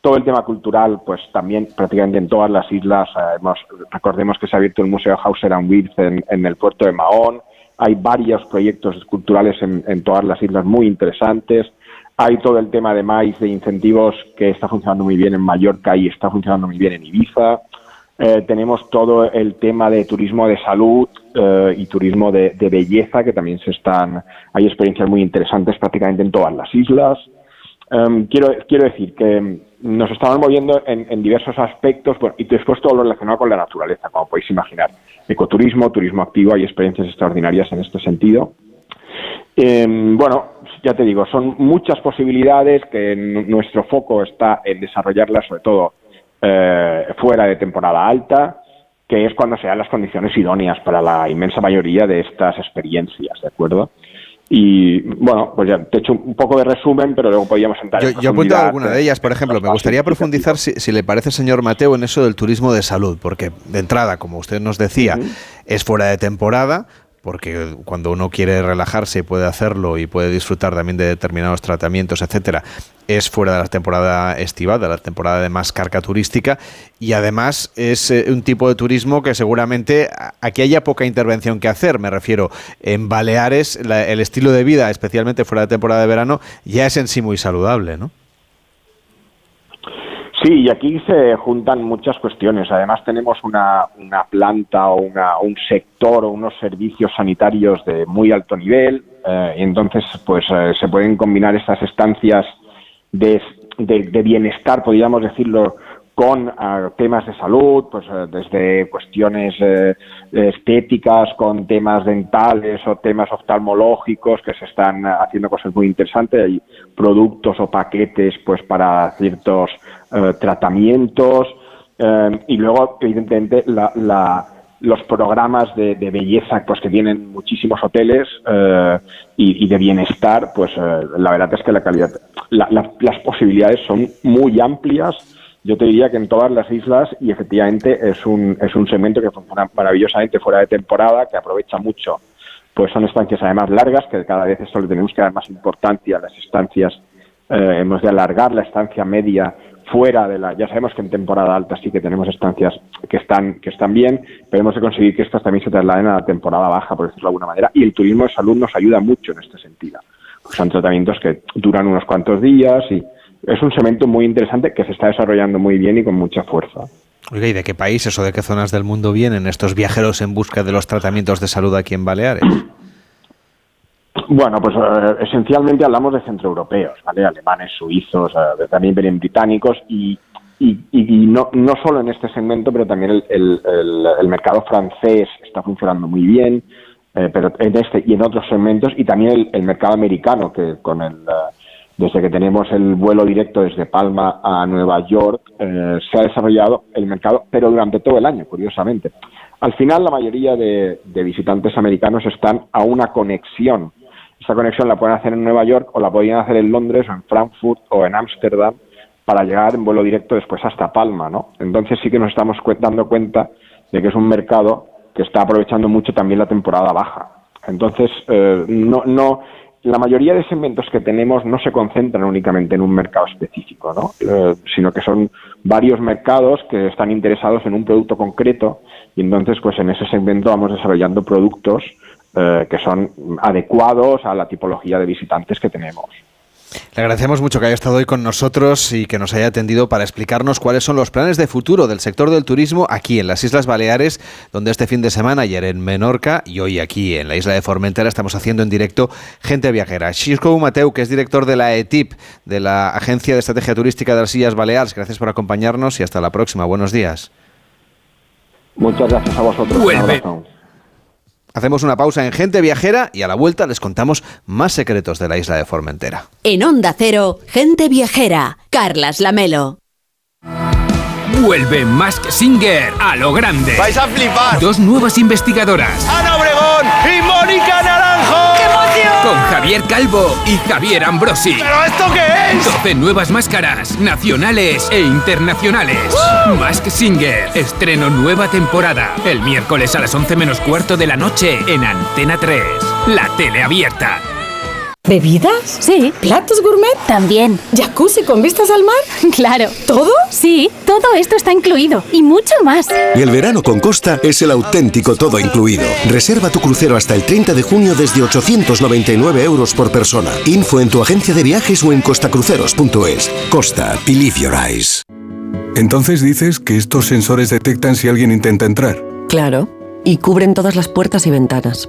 S39: todo el tema cultural, pues también prácticamente en todas las islas, eh, recordemos que se ha abierto el Museo Hauser and Wirth en, el puerto de Mahón, hay varios proyectos culturales en, todas las islas muy interesantes. Hay todo el tema de maíz, de incentivos que está funcionando muy bien en Mallorca y está funcionando muy bien en Ibiza. Eh, tenemos todo el tema de turismo de salud eh, y turismo de, belleza, que también se están, hay experiencias muy interesantes prácticamente en todas las islas. Em, quiero, quiero decir que nos estamos moviendo en, diversos aspectos y después todo lo relacionado con la naturaleza, como podéis imaginar. Ecoturismo, turismo activo, hay experiencias extraordinarias en este sentido. Em, bueno, ya te digo, son muchas posibilidades que nuestro foco está en desarrollarlas, sobre todo eh, fuera de temporada alta, que es cuando sean las condiciones idóneas para la inmensa mayoría de estas experiencias, ¿de acuerdo? Y bueno, pues ya te he hecho un poco de resumen, pero luego podríamos entrar
S1: yo, en Yo apunto alguna de ellas, por ejemplo, me gustaría profundizar, si, le parece, señor Mateo, en eso del turismo de salud, porque de entrada, como usted nos decía, es fuera de temporada, porque cuando uno quiere relajarse puede hacerlo y puede disfrutar también de determinados tratamientos, etcétera, es fuera de la temporada estival, de la temporada de más carga turística y además es eh, un tipo de turismo que seguramente aquí haya poca intervención que hacer, me refiero en Baleares el estilo de vida, especialmente fuera de temporada de verano, ya es en sí muy saludable, ¿no?
S39: Sí, y aquí se juntan muchas cuestiones. Además tenemos una, una planta o una, un sector o unos servicios sanitarios de muy alto nivel eh, y entonces pues eh, se pueden combinar estas estancias de, de bienestar, podríamos decirlo, con ah, temas de salud, pues eh, desde cuestiones eh, estéticas, con temas dentales o temas oftalmológicos, que se están haciendo cosas muy interesantes. Hay productos o paquetes pues para ciertos eh, tratamientos. y luego, evidentemente, los programas de, belleza pues que tienen muchísimos hoteles y, de bienestar, pues la verdad es que la calidad, las posibilidades son muy amplias yo te diría que en todas las islas y efectivamente es un, es un segmento que funciona maravillosamente fuera de temporada, que aprovecha mucho. Pues son estancias además largas, que cada vez esto le tenemos que dar más importancia a las estancias. Eh, hemos de alargar la estancia media fuera de la. Ya sabemos que en temporada alta sí que tenemos estancias que están, que están bien, pero hemos de conseguir que estas también se trasladen a la temporada baja, por decirlo de alguna manera. Y el turismo de salud nos ayuda mucho en este sentido. Son tratamientos que duran unos cuantos días y es un segmento muy interesante que se está desarrollando muy bien y con mucha fuerza.
S1: Oiga, ¿y de qué países o de qué zonas del mundo vienen estos viajeros en busca de los tratamientos de salud aquí en Baleares?
S39: Bueno, pues eh, esencialmente hablamos de centroeuropeos, ¿vale? Alemanes, suizos, eh, también británicos y, y, no, no solo en este segmento, pero también el, el, mercado francés está funcionando muy bien, eh, pero en este y en otros segmentos y también el, mercado americano que con el desde que tenemos el vuelo directo desde Palma a Nueva York, eh, se ha desarrollado el mercado, pero durante todo el año, curiosamente. Al final, la mayoría de, visitantes americanos están a una conexión. Esa conexión la pueden hacer en Nueva York o la podrían hacer en Londres o en Frankfurt o en Ámsterdam para llegar en vuelo directo después hasta Palma, ¿no? Entonces sí que nos estamos dando cuenta de que es un mercado que está aprovechando mucho también la temporada baja. Entonces, eh, no, no, la mayoría de segmentos que tenemos no se concentran únicamente en un mercado específico, ¿no? Eh, sino que son varios mercados que están interesados en un producto concreto y entonces pues en ese segmento vamos desarrollando productos eh, que son adecuados a la tipología de visitantes que tenemos.
S1: Le agradecemos mucho que haya estado hoy con nosotros y que nos haya atendido para explicarnos cuáles son los planes de futuro del sector del turismo aquí en las Islas Baleares, donde este fin de semana ayer en Menorca y hoy aquí en la isla de Formentera estamos haciendo en directo Gente Viajera. Xisco Mateu, que es director de la ETIP, de la Agencia de Estrategia Turística de las Islas Baleares, gracias por acompañarnos y hasta la próxima. Buenos días.
S39: Muchas gracias a vosotros.
S1: Hacemos una pausa en Gente Viajera y a la vuelta les contamos más secretos de la isla de Formentera.
S10: En Onda Cero, Gente Viajera, Carlas Lamelo.
S25: Vuelve Mask Singer a lo grande.
S40: ¡Vais a flipar!
S25: Dos nuevas investigadoras.
S40: ¡Ana Obregón y Mónica Naranjo!
S25: Con Javier Calvo y Javier Ambrosi.
S40: ¿Pero esto qué es?
S25: 12 nuevas máscaras, nacionales e internacionales. Mask Singer, estreno nueva temporada. El miércoles a las 11 menos cuarto de la noche en Antena 3. La tele abierta.
S11: ¿Bebidas?
S12: Sí.
S11: ¿Platos gourmet?
S12: También.
S11: ¿Jacuzzi con vistas al mar?
S12: Claro.
S11: ¿Todo?
S12: Sí, todo esto está incluido y mucho más.
S13: Y el verano con Costa es el auténtico todo incluido. Reserva tu crucero hasta el 30 de junio desde 899 euros por persona. Info en tu agencia de viajes o en costacruceros.es. Costa, believe your eyes.
S16: Entonces dices que estos sensores detectan si alguien intenta entrar.
S41: Claro, y cubren todas las puertas y ventanas.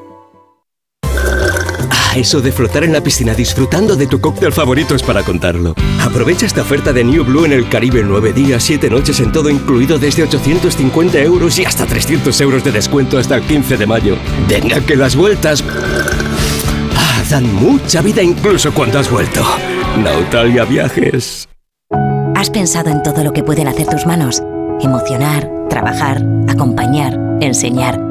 S18: Ah, eso de flotar en la piscina disfrutando de tu cóctel favorito es para contarlo. Aprovecha esta oferta de New Blue en el Caribe 9 días, 7 noches en todo incluido desde 850 euros y hasta 300 euros de descuento hasta el 15 de mayo. Venga que las vueltas... Ah, dan mucha vida incluso cuando has vuelto. Nautalia Viajes.
S24: ¿Has pensado en todo lo que pueden hacer tus manos? Emocionar, trabajar, acompañar, enseñar.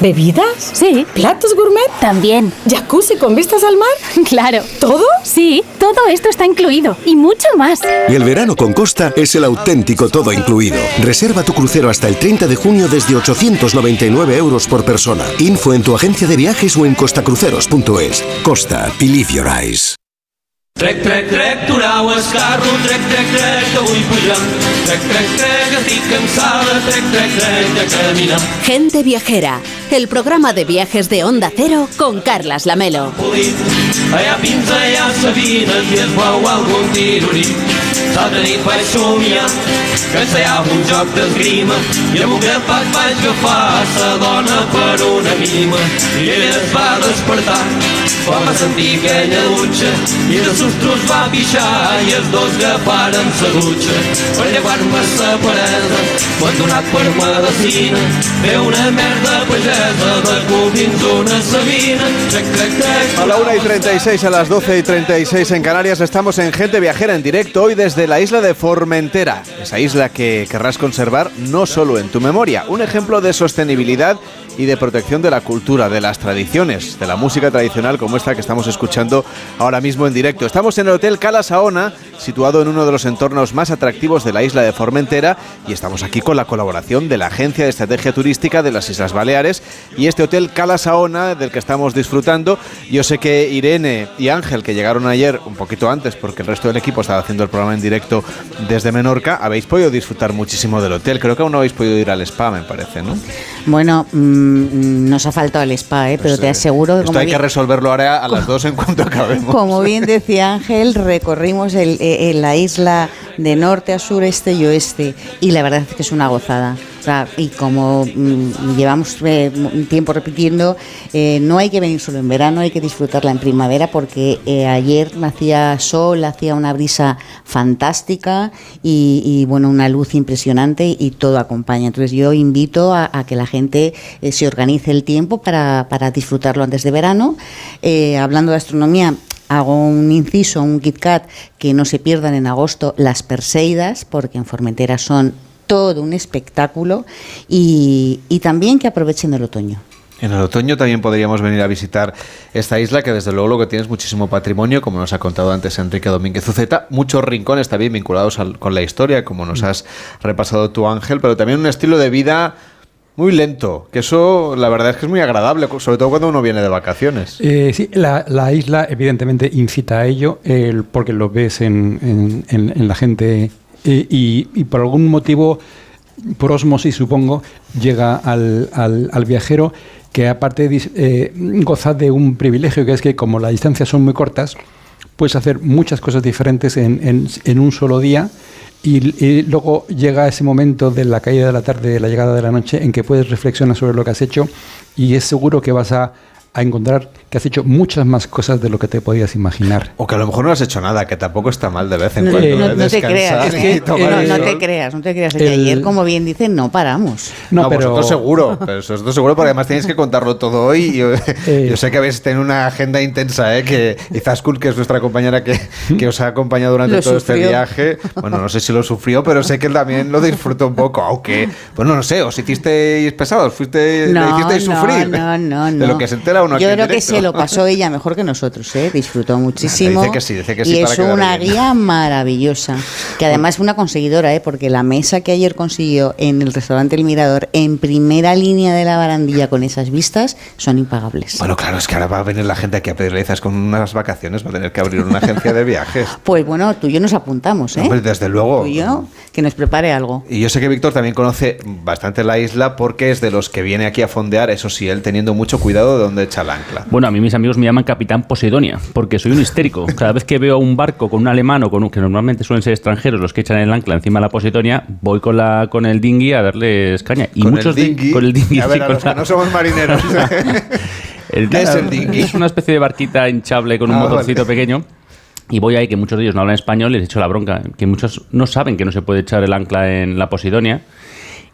S11: ¿Bebidas?
S12: Sí.
S11: ¿Platos gourmet?
S12: También.
S11: ¿Jacuzzi con vistas al mar?
S12: Claro.
S11: ¿Todo?
S12: Sí, todo esto está incluido y mucho más.
S13: Y el verano con Costa es el auténtico todo incluido. Reserva tu crucero hasta el 30 de junio desde 899 euros por persona. Info en tu agencia de viajes o en costacruceros.es. Costa, believe your eyes.
S40: Trec, trec, trec, durau el carro, trec, trec, trec, que vull pujar. Trec, trec, trec, estic cansada, trec, trec, trec, de caminar.
S10: Gente Viajera, el programa de viajes de Onda Cero con Carlas Lamelo.
S40: Allà fins allà Sabina i es veu algun tirorí. L'altra nit vaig somiar que ensaiava un joc d'esgrima i amb un grapat vaig agafar sa dona per una mima i ella es va despertar quan va sentir aquella dutxa i de sostros va pixar i els dos agafaren sa dutxa per llevar-me sa parada m'han donat per medicina fer una merda pagesa
S1: A la 1 y 36, a las 12 y 36 en Canarias, estamos en Gente Viajera en directo hoy desde la isla de Formentera. Esa isla que querrás conservar no solo en tu memoria, un ejemplo de sostenibilidad y de protección de la cultura, de las tradiciones, de la música tradicional como esta que estamos escuchando ahora mismo en directo. Estamos en el Hotel Cala Saona, situado en uno de los entornos más atractivos de la isla de Formentera y estamos aquí con la colaboración de la Agencia de Estrategia Turística de las Islas Baleares y este Hotel Cala Saona del que estamos disfrutando. Yo sé que Irene y Ángel, que llegaron ayer un poquito antes porque el resto del equipo estaba haciendo el programa en directo desde Menorca, habéis podido disfrutar muchísimo del hotel. Creo que aún no habéis podido ir al spa, me parece, ¿no?
S5: Bueno, mm, nos ha faltado el spa, ¿eh? pero te aseguro que
S1: Esto
S5: como
S1: hay que
S5: bien,
S1: resolverlo ahora a las dos en cuanto acabemos.
S5: como bien decía Ángel, recorrimos el- eh, eh, la isla de norte a sur, este y oeste y la verdad es que es una gozada. Y como mm, llevamos eh, tiempo repitiendo, eh, no hay que venir solo en verano, hay que disfrutarla en primavera porque eh, ayer hacía sol, hacía una brisa fantástica y, bueno, una luz impresionante y todo acompaña. Entonces yo invito a, que la gente se organice el tiempo para, para disfrutarlo antes de verano. Hablando de astronomía, hago un inciso, un Kit Kat, que no se pierdan en agosto las Perseidas, porque en Formentera son todo un espectáculo y, y también que aprovechen el otoño.
S1: En el otoño también podríamos venir a visitar esta isla, que desde luego lo que tiene es muchísimo patrimonio, como nos ha contado antes Enrique Domínguez Uceta, muchos rincones también vinculados al- con la historia, como nos has repasado tú Ángel, pero también un estilo de vida muy lento, que eso la verdad es que es muy agradable, sobre todo cuando uno viene de vacaciones.
S6: Eh, sí, la, la isla evidentemente incita a ello, el- porque lo ves en, en- en- en la gente y, y por algún motivo, por osmosis supongo, llega al, al- al viajero que aparte eh, goza de un privilegio, que es que como las distancias son muy cortas, puedes hacer muchas cosas diferentes en, en- en un solo día y, y luego llega ese momento de la caída de la tarde, de la llegada de la noche, en que puedes reflexionar sobre lo que has hecho y es seguro que vas a,
S42: a encontrar que has hecho muchas más cosas de lo que te podías imaginar.
S1: O que a lo mejor no has hecho nada, que tampoco está mal de vez en
S5: No,
S1: cuando.
S5: no-
S1: ¿eh?
S5: no te creas,
S1: y
S5: ¿eh? no, no te creas, no te creas. que
S1: El-
S5: ayer, como bien dicen, no paramos.
S1: No, vosotros seguro, pero vosotros seguro porque además tenéis que contarlo todo hoy. y Yo, yo sé que habéis tenido una agenda intensa, ¿eh? que Izaskun, que es nuestra compañera que, que os ha acompañado durante
S5: Lo
S1: todo este
S5: sufrió.
S1: viaje, bueno, no sé si lo sufrió, pero sé que él también lo disfrutó un poco, aunque, bueno, no sé, os hicisteis pesados, fuiste, le
S5: No,
S1: hicisteis
S5: no,
S1: sufrir.
S5: no, no,
S1: De
S5: no.
S1: lo que se entera uno
S5: Yo creo que se lo pasó ella mejor que nosotros, ¿eh? Disfrutó muchísimo.
S1: Dice que sí, dice que sí
S5: y
S1: para
S5: es una
S1: bien.
S5: guía maravillosa. Que además es una conseguidora, ¿eh? Porque la mesa que ayer consiguió en el restaurante El Mirador, en primera línea de la barandilla con esas vistas, son impagables.
S1: Bueno, claro, es que ahora va a venir la gente aquí a pedirle con unas vacaciones, va a tener que abrir una agencia de viajes.
S5: Pues bueno, tú y yo nos apuntamos, ¿eh?
S1: Hombre, desde luego.
S5: Tú y yo, que nos prepare algo.
S1: Y yo sé que Víctor también conoce bastante la isla porque es de los que viene aquí a fondear, eso sí, él teniendo mucho cuidado de dónde echa el ancla.
S7: Bueno, a mí mis amigos me llaman Capitán Posidonia, porque soy un histérico. Cada vez que veo un barco con un alemán o con un que normalmente suelen ser extranjeros los que echan el ancla encima de la Posidonia, voy con la con el dinghy a darles caña. Y
S1: Con
S7: muchos
S1: el
S7: con el dinghy,
S1: A ver, a los
S7: la-
S1: que no somos marineros.
S7: el-
S1: ¿Qué es el dinghy?
S7: Es una especie de barquita hinchable con un
S1: Ah,
S7: motorcito
S1: vale.
S7: pequeño. Y voy ahí, que muchos de ellos no hablan español, les echo la bronca. Que muchos no saben que no se puede echar el ancla en la Posidonia.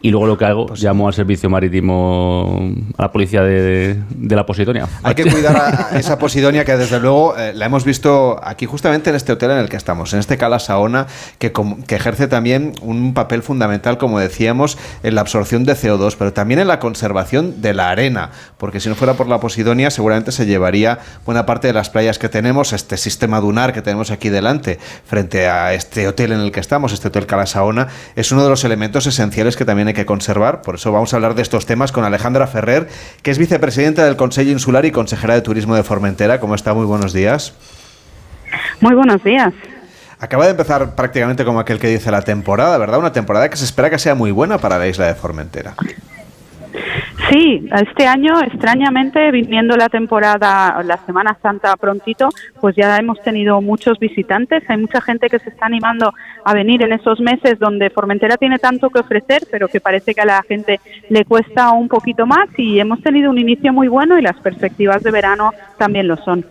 S7: Y luego lo que hago,
S1: Pues
S7: llamo al servicio marítimo, a la policía de, de la Posidonia.
S1: Hay que cuidar a esa Posidonia que desde luego eh, la hemos visto aquí justamente en este hotel en el que estamos, en este Cala Saona, que, que ejerce también un papel fundamental, como decíamos, en la absorción de CO2, pero también en la conservación de la arena, porque si no fuera por la Posidonia seguramente se llevaría buena parte de las playas que tenemos, este sistema dunar que tenemos aquí delante, frente a este hotel en el que estamos, este hotel Cala Saona, es uno de los elementos esenciales que también hay que conservar, por eso vamos a hablar de estos temas con Alejandra Ferrer, que es vicepresidenta del Consejo Insular y consejera de Turismo de Formentera. ¿Cómo está? Muy buenos días.
S43: Muy buenos días.
S1: Acaba de empezar prácticamente como aquel que dice la temporada, ¿verdad? Una temporada que se espera que sea muy buena para la isla de Formentera.
S43: Sí, este año, extrañamente, viniendo la temporada, la Semana Santa prontito, pues ya hemos tenido muchos visitantes. Hay mucha gente que se está animando a venir en esos meses donde Formentera tiene tanto que ofrecer, pero que parece que a la gente le cuesta un poquito más. Y hemos tenido un inicio muy bueno y las perspectivas de verano también lo son.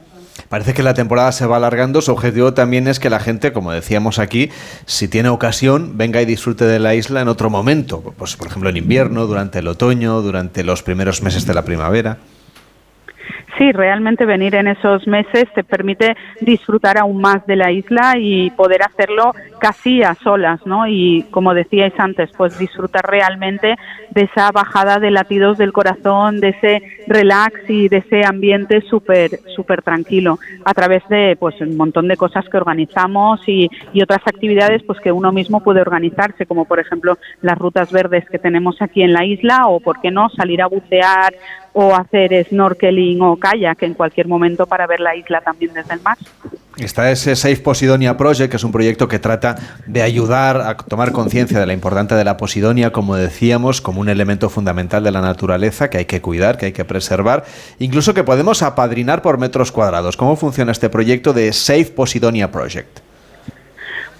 S1: Parece que la temporada se va alargando. Su objetivo también es que la gente, como decíamos aquí, si tiene ocasión, venga y disfrute de la isla en otro momento. Pues, por ejemplo, en invierno, durante el otoño, durante los primeros meses de la primavera.
S43: Sí, realmente venir en esos meses te permite disfrutar aún más de la isla y poder hacerlo casi a solas, ¿no? Y como decíais antes, pues disfrutar realmente de esa bajada de latidos del corazón, de ese relax y de ese ambiente súper súper tranquilo a través de pues un montón de cosas que organizamos y, y otras actividades pues que uno mismo puede organizarse, como por ejemplo las rutas verdes que tenemos aquí en la isla o por qué no salir a bucear o hacer snorkeling o kayak en cualquier momento para ver la isla también desde el mar.
S1: Está ese Safe Posidonia Project, que es un proyecto que trata de ayudar a tomar conciencia de la importancia de la posidonia, como decíamos, como un elemento fundamental de la naturaleza que hay que cuidar, que hay que preservar, incluso que podemos apadrinar por metros cuadrados. ¿Cómo funciona este proyecto de Safe Posidonia Project?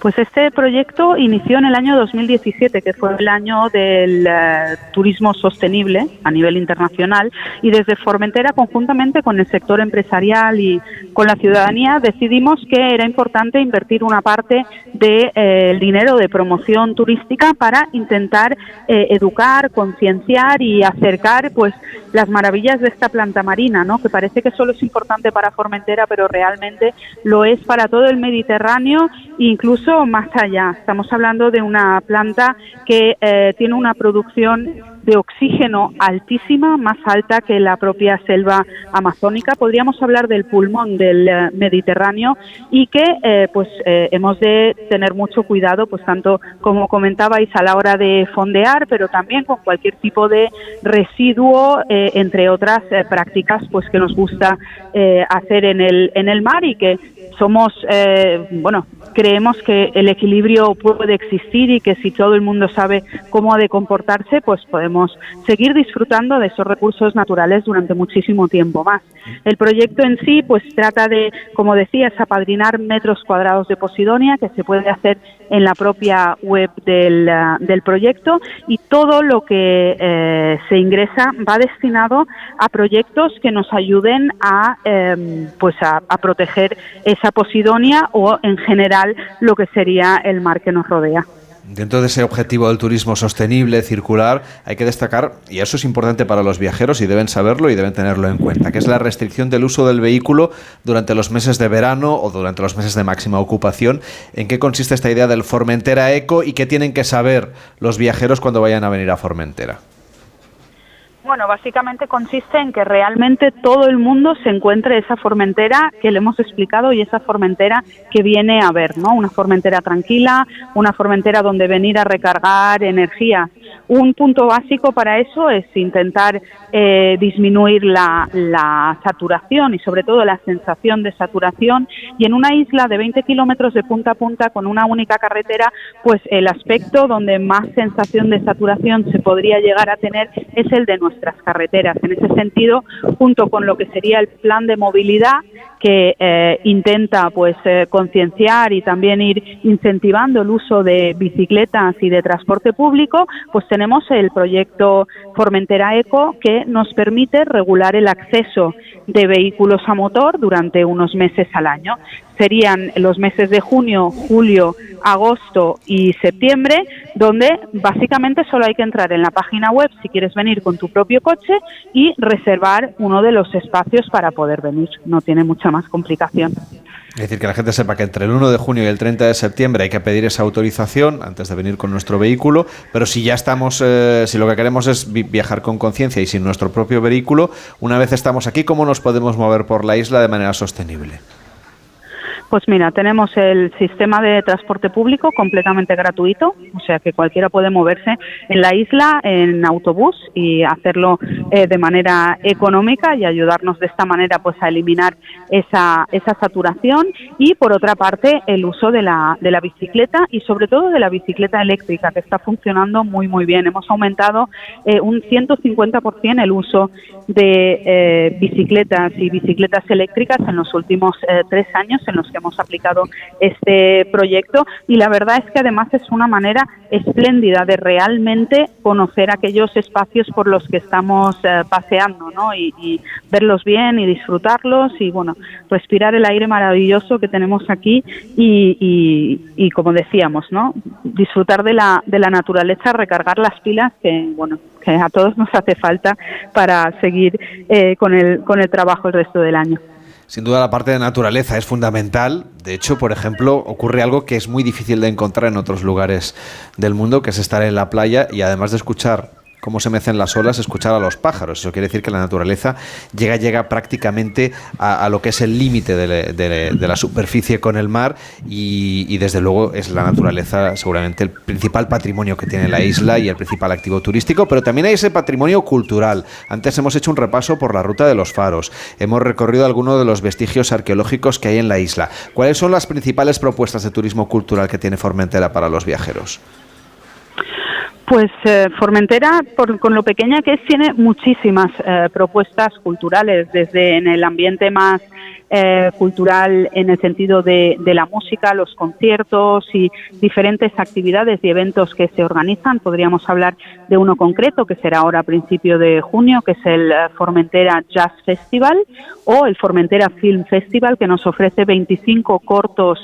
S43: Pues este proyecto inició en el año 2017, que fue el año del eh, turismo sostenible a nivel internacional, y desde Formentera, conjuntamente con el sector empresarial y con la ciudadanía, decidimos que era importante invertir una parte del dinero de promoción turística para intentar eh, educar, concienciar y acercar pues las maravillas de esta planta marina, ¿no? que parece que solo es importante para Formentera, pero realmente lo es para todo el Mediterráneo e más allá. Estamos hablando de una planta que eh, tiene una producción de oxígeno altísima, más alta que la propia selva amazónica. Podríamos hablar del pulmón del eh, Mediterráneo y que eh, pues eh, hemos de tener mucho cuidado, pues tanto como comentabais a la hora de fondear, pero también con cualquier tipo de residuo, eh, entre otras eh, prácticas, pues que nos gusta hacer en el en el mar y que somos, bueno, creemos que el equilibrio puede existir y que si todo el mundo sabe cómo ha de comportarse, pues podemos seguir disfrutando de esos recursos naturales durante muchísimo tiempo más. El proyecto en sí, pues trata de, como decías, apadrinar metros cuadrados de Posidonia, que se puede hacer en la propia web del, ah, del proyecto y todo lo que eh, se ingresa va destinado a proyectos que nos ayuden a, em, pues a, a proteger esa Posidonia o en general lo que sería el mar que nos rodea.
S1: Dentro de ese objetivo del turismo sostenible, circular, hay que destacar, y eso es importante para los viajeros y deben saberlo y deben tenerlo en cuenta, que es la restricción del uso del vehículo durante los meses de verano o durante los meses de máxima ocupación. ¿En qué consiste esta idea del Formentera Eco y qué tienen que saber los viajeros cuando vayan a venir a Formentera?
S43: Bueno, básicamente consiste en que realmente todo el mundo se encuentre esa formentera que le hemos explicado y esa formentera que viene a ver, ¿no? Una formentera tranquila, una formentera donde venir a recargar energía. Un punto básico para eso es intentar eh, disminuir la, saturación y sobre todo la sensación de saturación. Y en una isla de 20 kilómetros de punta a punta con una única carretera, pues el aspecto donde más sensación de saturación se podría llegar a tener es el de nuestras carreteras. En ese sentido, junto con lo que sería el plan de movilidad que eh, intenta pues eh, concienciar y también ir incentivando el uso de bicicletas y de transporte público, pues tenemos el proyecto Formentera Eco que nos permite regular el acceso de vehículos a motor durante unos meses al año. Serían los meses de junio, julio, agosto y septiembre, donde básicamente solo hay que entrar en la página web si quieres venir con tu propio coche y reservar uno de los espacios para poder venir. No tiene mucha más complicación.
S1: Es decir, que la gente sepa que entre el 1 de junio y el 30 de septiembre hay que pedir esa autorización antes de venir con nuestro vehículo, pero si ya estamos, eh, si lo que queremos es vi- viajar con conciencia y sin nuestro propio vehículo, una vez estamos aquí, ¿cómo nos podemos mover por la isla de manera sostenible?
S43: Pues mira, tenemos el sistema de transporte público completamente gratuito, o sea que cualquiera puede moverse en la isla en autobús y hacerlo eh, de manera económica y ayudarnos de esta manera pues a eliminar esa, esa saturación y por otra parte el uso de la, de la bicicleta y sobre todo de la bicicleta eléctrica que está funcionando muy muy bien. Hemos aumentado eh, un 150% el uso de eh, bicicletas y bicicletas eléctricas en los últimos eh, tres años en los que hemos aplicado este proyecto. Y la verdad es que además es una manera espléndida de realmente conocer aquellos espacios por los que estamos eh, paseando ¿no? y, y verlos bien y disfrutarlos y bueno respirar el aire maravilloso que tenemos aquí y, y- y, como decíamos no disfrutar de la de la naturaleza recargar las pilas que bueno que a todos nos hace falta para seguir eh, con el con el trabajo el resto del año
S1: Sin duda la parte de naturaleza es fundamental. De hecho, por ejemplo, ocurre algo que es muy difícil de encontrar en otros lugares del mundo, que es estar en la playa y además de escuchar cómo se mecen las olas, escuchar a los pájaros. Eso quiere decir que la naturaleza llega, llega prácticamente a, lo que es el límite de la superficie con el mar y, y desde luego es la naturaleza seguramente el principal patrimonio que tiene la isla y el principal activo turístico, pero también hay ese patrimonio cultural. Antes hemos hecho un repaso por la ruta de los faros, hemos recorrido algunos de los vestigios arqueológicos que hay en la isla. ¿Cuáles son las principales propuestas de turismo cultural que tiene Formentera para los viajeros?
S43: Pues eh, Formentera, por- con lo pequeña que es, tiene muchísimas eh, propuestas culturales, desde en el ambiente más eh, cultural en el sentido de, de la música, los conciertos y diferentes actividades y eventos que se organizan. Podríamos hablar de uno concreto que será ahora a principio de junio, que es el eh, Formentera Jazz Festival o el Formentera Film Festival, que nos ofrece 25 cortos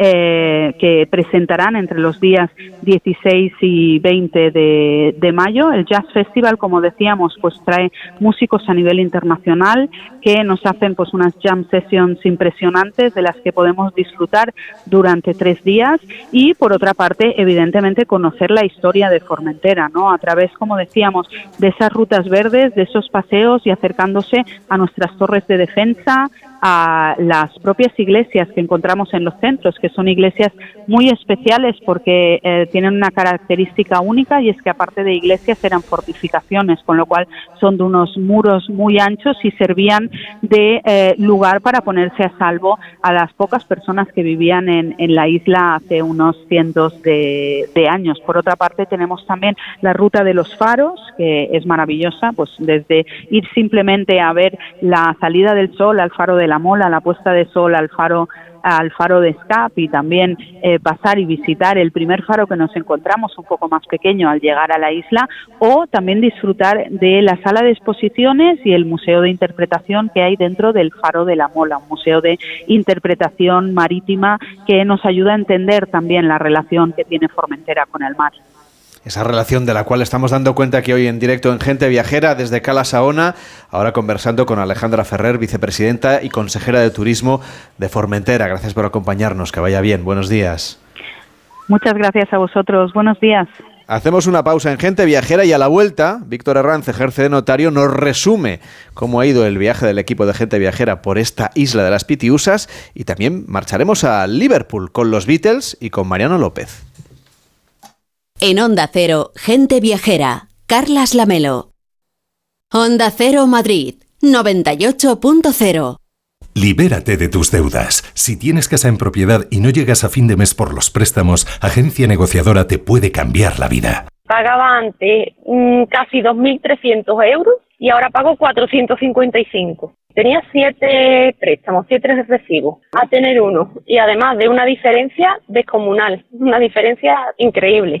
S43: eh, que presentarán entre los días 16 y 20 de, de mayo. El Jazz Festival, como decíamos, pues trae músicos a nivel internacional que nos hacen pues unas jam sessions impresionantes de las que podemos disfrutar durante tres días y por otra parte, evidentemente, conocer la historia de Formentera, ¿no? A través, como decíamos, de esas rutas verdes, de esos paseos y acercándose a nuestras torres de defensa, a las propias iglesias que encontramos en los centros, que son iglesias muy especiales porque eh, tienen una característica única y es que aparte de iglesias eran fortificaciones, con lo cual son de unos muros muy anchos y servían de eh, lugar para ponerse a salvo a las pocas personas que vivían en, la isla hace unos cientos de, de años. Por otra parte, tenemos también la ruta de los faros, que es maravillosa, pues desde ir simplemente a ver la salida del sol al faro de la Mola, la puesta de sol al faro al faro de Scap y también eh, pasar y visitar el primer faro que nos encontramos un poco más pequeño al llegar a la isla o también disfrutar de la sala de exposiciones y el museo de interpretación que hay dentro del faro de la Mola, un museo de interpretación marítima que nos ayuda a entender también la relación que tiene Formentera con el mar.
S1: Esa relación de la cual estamos dando cuenta aquí hoy en directo en Gente Viajera desde Cala Saona, ahora conversando con Alejandra Ferrer, vicepresidenta y consejera de Turismo de Formentera. Gracias por acompañarnos, que vaya bien. Buenos días.
S43: Muchas gracias a vosotros. Buenos días.
S1: Hacemos una pausa en Gente Viajera y a la vuelta, Víctor Herranz, ejerce de notario, nos resume cómo ha ido el viaje del equipo de Gente Viajera por esta isla de las Pitiusas y también marcharemos a Liverpool con los Beatles y con Mariano López.
S10: En Onda Cero, Gente Viajera, Carlas Lamelo. Onda Cero Madrid, 98.0.
S44: Libérate de tus deudas. Si tienes casa en propiedad y no llegas a fin de mes por los préstamos, Agencia Negociadora te puede cambiar la vida.
S41: Pagaba antes mm, casi 2.300 euros y ahora pago 455. Tenía siete préstamos, siete recibos, a tener uno. Y además de una diferencia descomunal, una diferencia increíble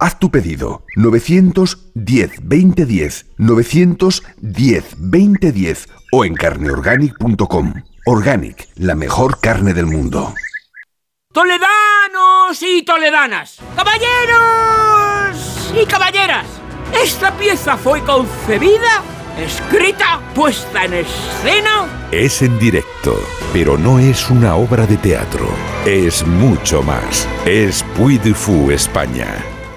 S13: Haz tu pedido 910 2010 910 2010 o en carneorganic.com. Organic, la mejor carne del mundo.
S25: Toledanos y toledanas, caballeros y caballeras, esta pieza fue concebida, escrita, puesta en escena
S45: Es en directo, pero no es una obra de teatro. Es mucho más. Es Puy Fou España.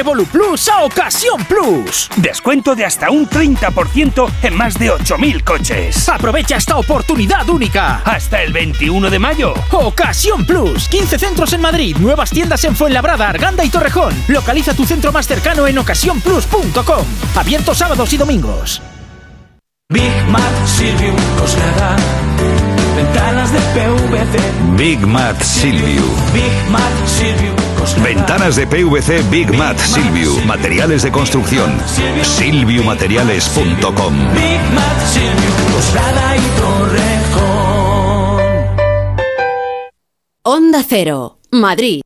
S46: Revolu Plus a Ocasión Plus. Descuento de hasta un 30% en más de 8.000 coches. Aprovecha esta oportunidad única. Hasta el 21 de mayo. Ocasión Plus. 15 centros en Madrid, nuevas tiendas en Fuenlabrada, Arganda y Torrejón. Localiza tu centro más cercano en ocasiónplus.com. Abierto sábados y domingos.
S40: Big Mat Silviu Coslada. Ventanas de PVC.
S47: Big Mat Silviu.
S40: Big Mat Silviu Coslada.
S47: Ventanas de PVC Big Mat Silviu. Materiales de construcción. Silviumateriales.com.
S40: Big Mat Silviu Coslada y Torrejón.
S10: Onda Cero, Madrid.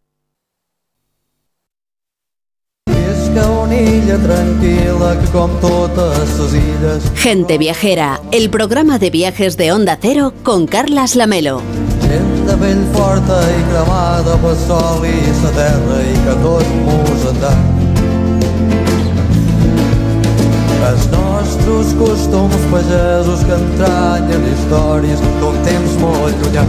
S48: Illa tranquil·la que com totes les illes
S10: Gente Viajera, el programa de viajes de Onda Cero con Carlas Lamelo.
S48: gent de pell forta i cremada pel sol i la terra i que tot mos endà. Nostres costums pagesos que entranyen històries d'un temps molt llunyà.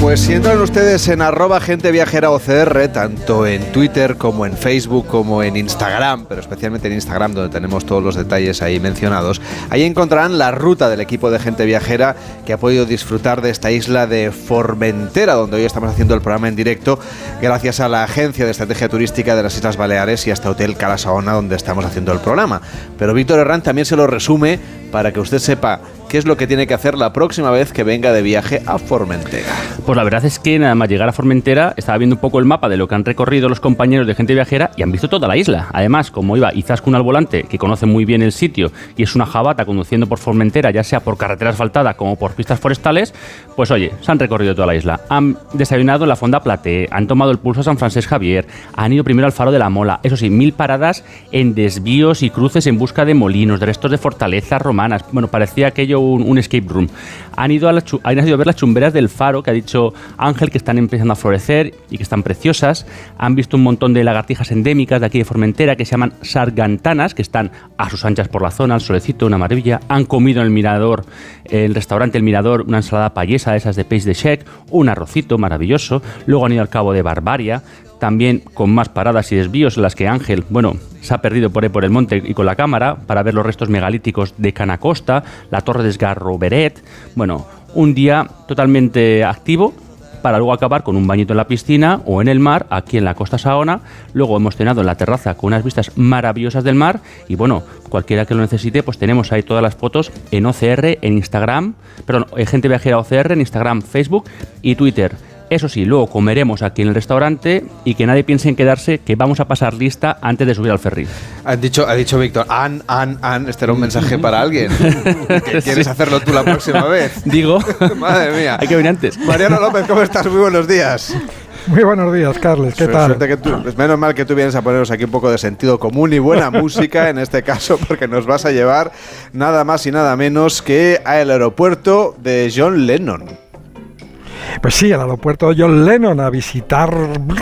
S1: Pues si entran ustedes en arroba gente viajera OCR, tanto en Twitter como en Facebook como en Instagram, pero especialmente en Instagram donde tenemos todos los detalles ahí mencionados, ahí encontrarán la ruta del equipo de gente viajera que ha podido disfrutar de esta isla de Formentera, donde hoy estamos haciendo el programa en directo gracias a la Agencia de Estrategia Turística de las Islas Baleares y hasta Hotel Calasaona donde estamos haciendo el programa. Pero Víctor Herrán también se lo resume para que usted sepa qué es lo que tiene que hacer la próxima vez que venga de viaje a Formentera.
S7: Pues la verdad es que nada más llegar a Formentera estaba viendo un poco el mapa de lo que han recorrido los compañeros de gente viajera y han visto toda la isla. Además, como iba Izaskun al volante, que conoce muy bien el sitio y es una jabata conduciendo por Formentera, ya sea por carretera asfaltada como por pistas forestales, pues oye, se han recorrido toda la isla. Han desayunado en la Fonda Plate, han tomado el pulso a San Francesc Javier, han ido primero al Faro de la Mola, eso sí, mil paradas en desvíos y cruces en busca de molinos, de restos de fortalezas romanas. Bueno, parecía aquello un, escape room. Han ido, a la han ido a ver las chumberas del faro, que ha dicho Ángel, que están empezando a florecer y que están preciosas. Han visto un montón de lagartijas endémicas de aquí de Formentera que se llaman sargantanas, que están a sus anchas por la zona, al solecito, una maravilla. Han comido en el mirador, el restaurante El Mirador, una ensalada payesa, de esas de peix de chec, un arrocito maravilloso. Luego han ido al cabo de Barbaria, también con más paradas y desvíos en las que Ángel, bueno, se ha perdido por por el monte y con la cámara para ver los restos megalíticos de Canacosta, la torre de Esgarro-Beret. Bueno, un día totalmente activo para luego acabar con un bañito en la piscina o en el mar, aquí en la costa Saona. Luego hemos cenado en la terraza con unas vistas maravillosas del mar y bueno, cualquiera que lo necesite, pues tenemos ahí todas las fotos en OCR, en Instagram, perdón, en Gente Viajera OCR, en Instagram, Facebook y Twitter. Eso sí, luego comeremos aquí en el restaurante y que nadie piense en quedarse, que vamos a pasar lista antes de subir al ferry.
S1: Ha dicho, ha dicho Víctor, an, an, an, este era un mensaje para alguien. ¿Que ¿Quieres
S7: Sí.
S1: hacerlo tú la próxima vez?
S7: Digo,
S1: Madre mía.
S7: hay que venir antes.
S1: Mariano López, ¿cómo estás? Muy buenos días.
S49: Muy buenos días, Carles. ¿Qué tal?
S1: que tú- pues menos mal que tú vienes a ponernos aquí un poco de sentido común y buena música en este caso, porque nos vas a llevar nada más y nada menos que al aeropuerto de John Lennon.
S49: Pues sí, al aeropuerto de John Lennon a visitar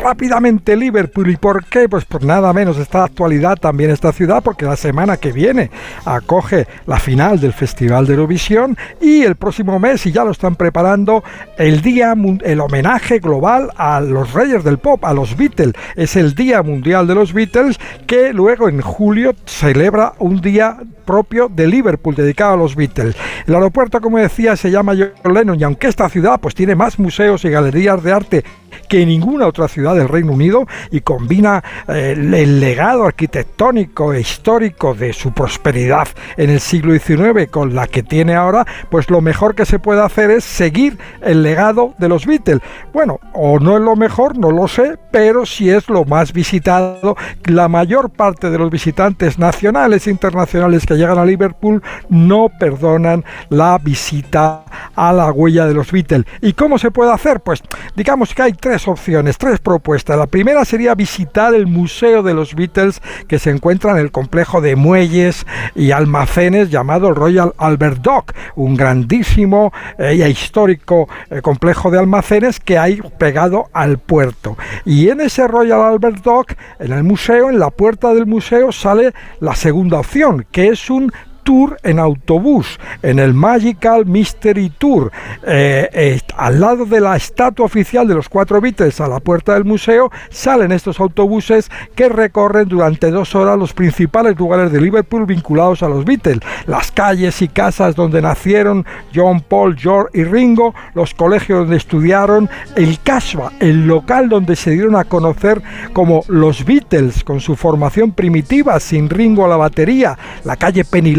S49: rápidamente Liverpool. ¿Y por qué? Pues por nada menos esta actualidad también esta ciudad, porque la semana que viene acoge la final del Festival de Eurovisión y el próximo mes, y ya lo están preparando, el día, el homenaje global a los reyes del pop, a los Beatles. Es el Día Mundial de los Beatles que luego en julio celebra un día propio de Liverpool dedicado a los Beatles. El aeropuerto, como decía, se llama John Lennon y aunque esta ciudad pues tiene más museos y galerías de arte que ninguna otra ciudad del Reino Unido y combina eh, el legado arquitectónico e histórico de su prosperidad en el siglo XIX con la que tiene ahora, pues lo mejor que se puede hacer es seguir el legado de los Beatles. Bueno, o no es lo mejor, no lo sé, pero sí es lo más visitado. La mayor parte de los visitantes nacionales e internacionales que llegan a Liverpool no perdonan la visita a la huella de los Beatles. ¿Y cómo se puede hacer? Pues digamos que hay tres opciones, tres propuestas. La primera sería visitar el Museo de los Beatles que se encuentra en el complejo de muelles y almacenes llamado Royal Albert Dock, un grandísimo eh, y histórico eh, complejo de almacenes que hay pegado al puerto. Y en ese Royal Albert Dock, en el museo, en la puerta del museo, sale la segunda opción, que es un tour en autobús, en el Magical Mystery Tour, eh, al lado de la estatua oficial de los cuatro Beatles a la puerta del museo, salen estos autobuses que recorren durante dos horas los principales lugares de Liverpool vinculados a los Beatles, las calles y casas donde nacieron John, Paul, George y Ringo, los colegios donde estudiaron, el Casbah, el local donde se dieron a conocer como los Beatles con su formación primitiva, sin Ringo a la batería, la calle Penny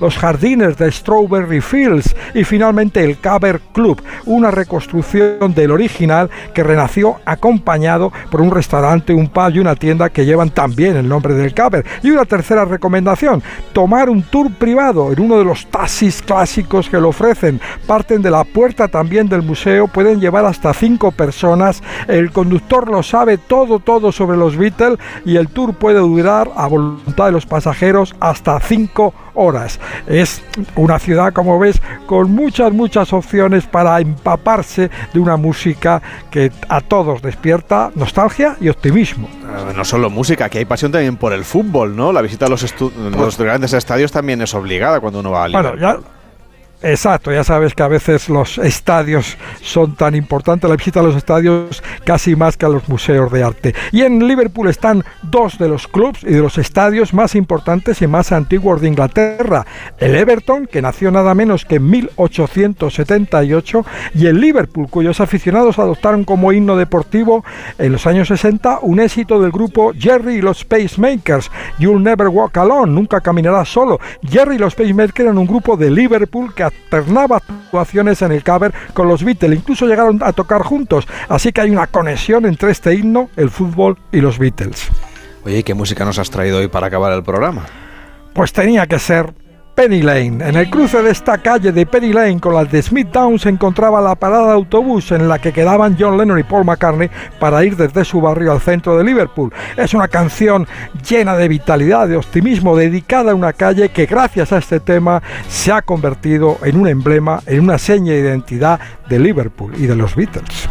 S49: los jardines de Strawberry Fields y finalmente el Caber Club, una reconstrucción del original que renació acompañado por un restaurante, un pub y una tienda que llevan también el nombre del Caber. Y una tercera recomendación, tomar un tour privado en uno de los taxis clásicos que lo ofrecen. Parten de la puerta también del museo, pueden llevar hasta cinco personas. El conductor lo sabe todo, todo sobre los Beatles y el tour puede durar a voluntad de los pasajeros hasta cinco horas. Es una ciudad, como ves, con muchas, muchas opciones para empaparse de una música que a todos despierta nostalgia y optimismo.
S1: Eh, No solo música, que hay pasión también por el fútbol, ¿no? La visita a los, estu- los grandes estadios también es obligada cuando uno va a
S49: Bueno,
S1: Liverpool.
S49: ya, Exacto, ya sabes que a veces los estadios son tan importantes, la visita a los estadios casi más que a los museos de arte. Y en Liverpool están dos de los clubes y de los estadios más importantes y más antiguos de Inglaterra. El Everton, que nació nada menos que en 1878, y el Liverpool, cuyos aficionados adoptaron como himno deportivo en los años 60 un éxito del grupo Jerry y los Pacemakers, You'll Never Walk Alone, nunca caminarás solo. Jerry y los Pacemakers eran un grupo de Liverpool que alternaba actuaciones en el cover con los Beatles, incluso llegaron a tocar juntos, así que hay una conexión entre este himno, el fútbol y los Beatles.
S1: Oye, ¿y qué música nos has traído hoy para acabar el programa?
S49: Pues tenía que ser Penny Lane. En el cruce de esta calle de Penny Lane con la de Smith Down se encontraba la parada de autobús en la que quedaban John Lennon y Paul McCartney para ir desde su barrio al centro de Liverpool. Es una canción llena de vitalidad, de optimismo, dedicada a una calle que gracias a este tema se ha convertido en un emblema, en una seña de identidad de Liverpool y de los Beatles.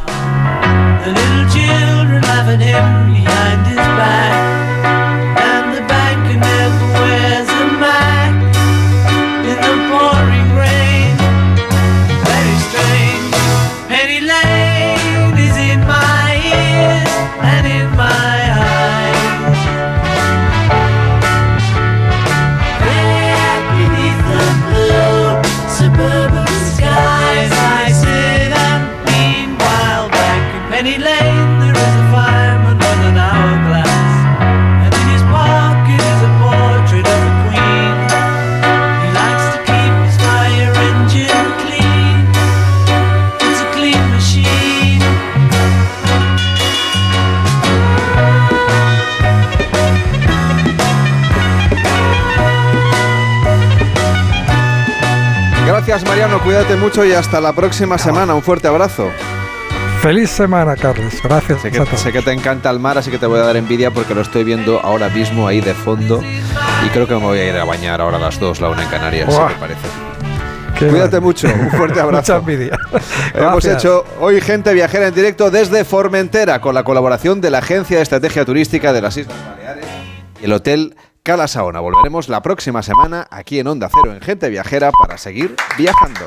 S1: Gracias Mariano, cuídate mucho y hasta la próxima semana. Un fuerte abrazo.
S49: Feliz semana, Carlos. Gracias.
S1: Sé que, sé que te encanta el mar, así que te voy a dar envidia porque lo estoy viendo ahora mismo ahí de fondo. Y creo que me voy a ir a bañar ahora a las 2, la una en Canarias, si te parece.
S49: Qué
S1: Cuídate mucho, un fuerte abrazo.
S49: Mucha envidia.
S1: Hemos
S49: Gracias.
S1: hecho hoy gente viajera en directo desde Formentera con la colaboración de la Agencia de Estrategia Turística de las Islas Baleares y el Hotel Cala Saona. Volveremos la próxima semana aquí en Onda Cero en Gente Viajera para seguir viajando.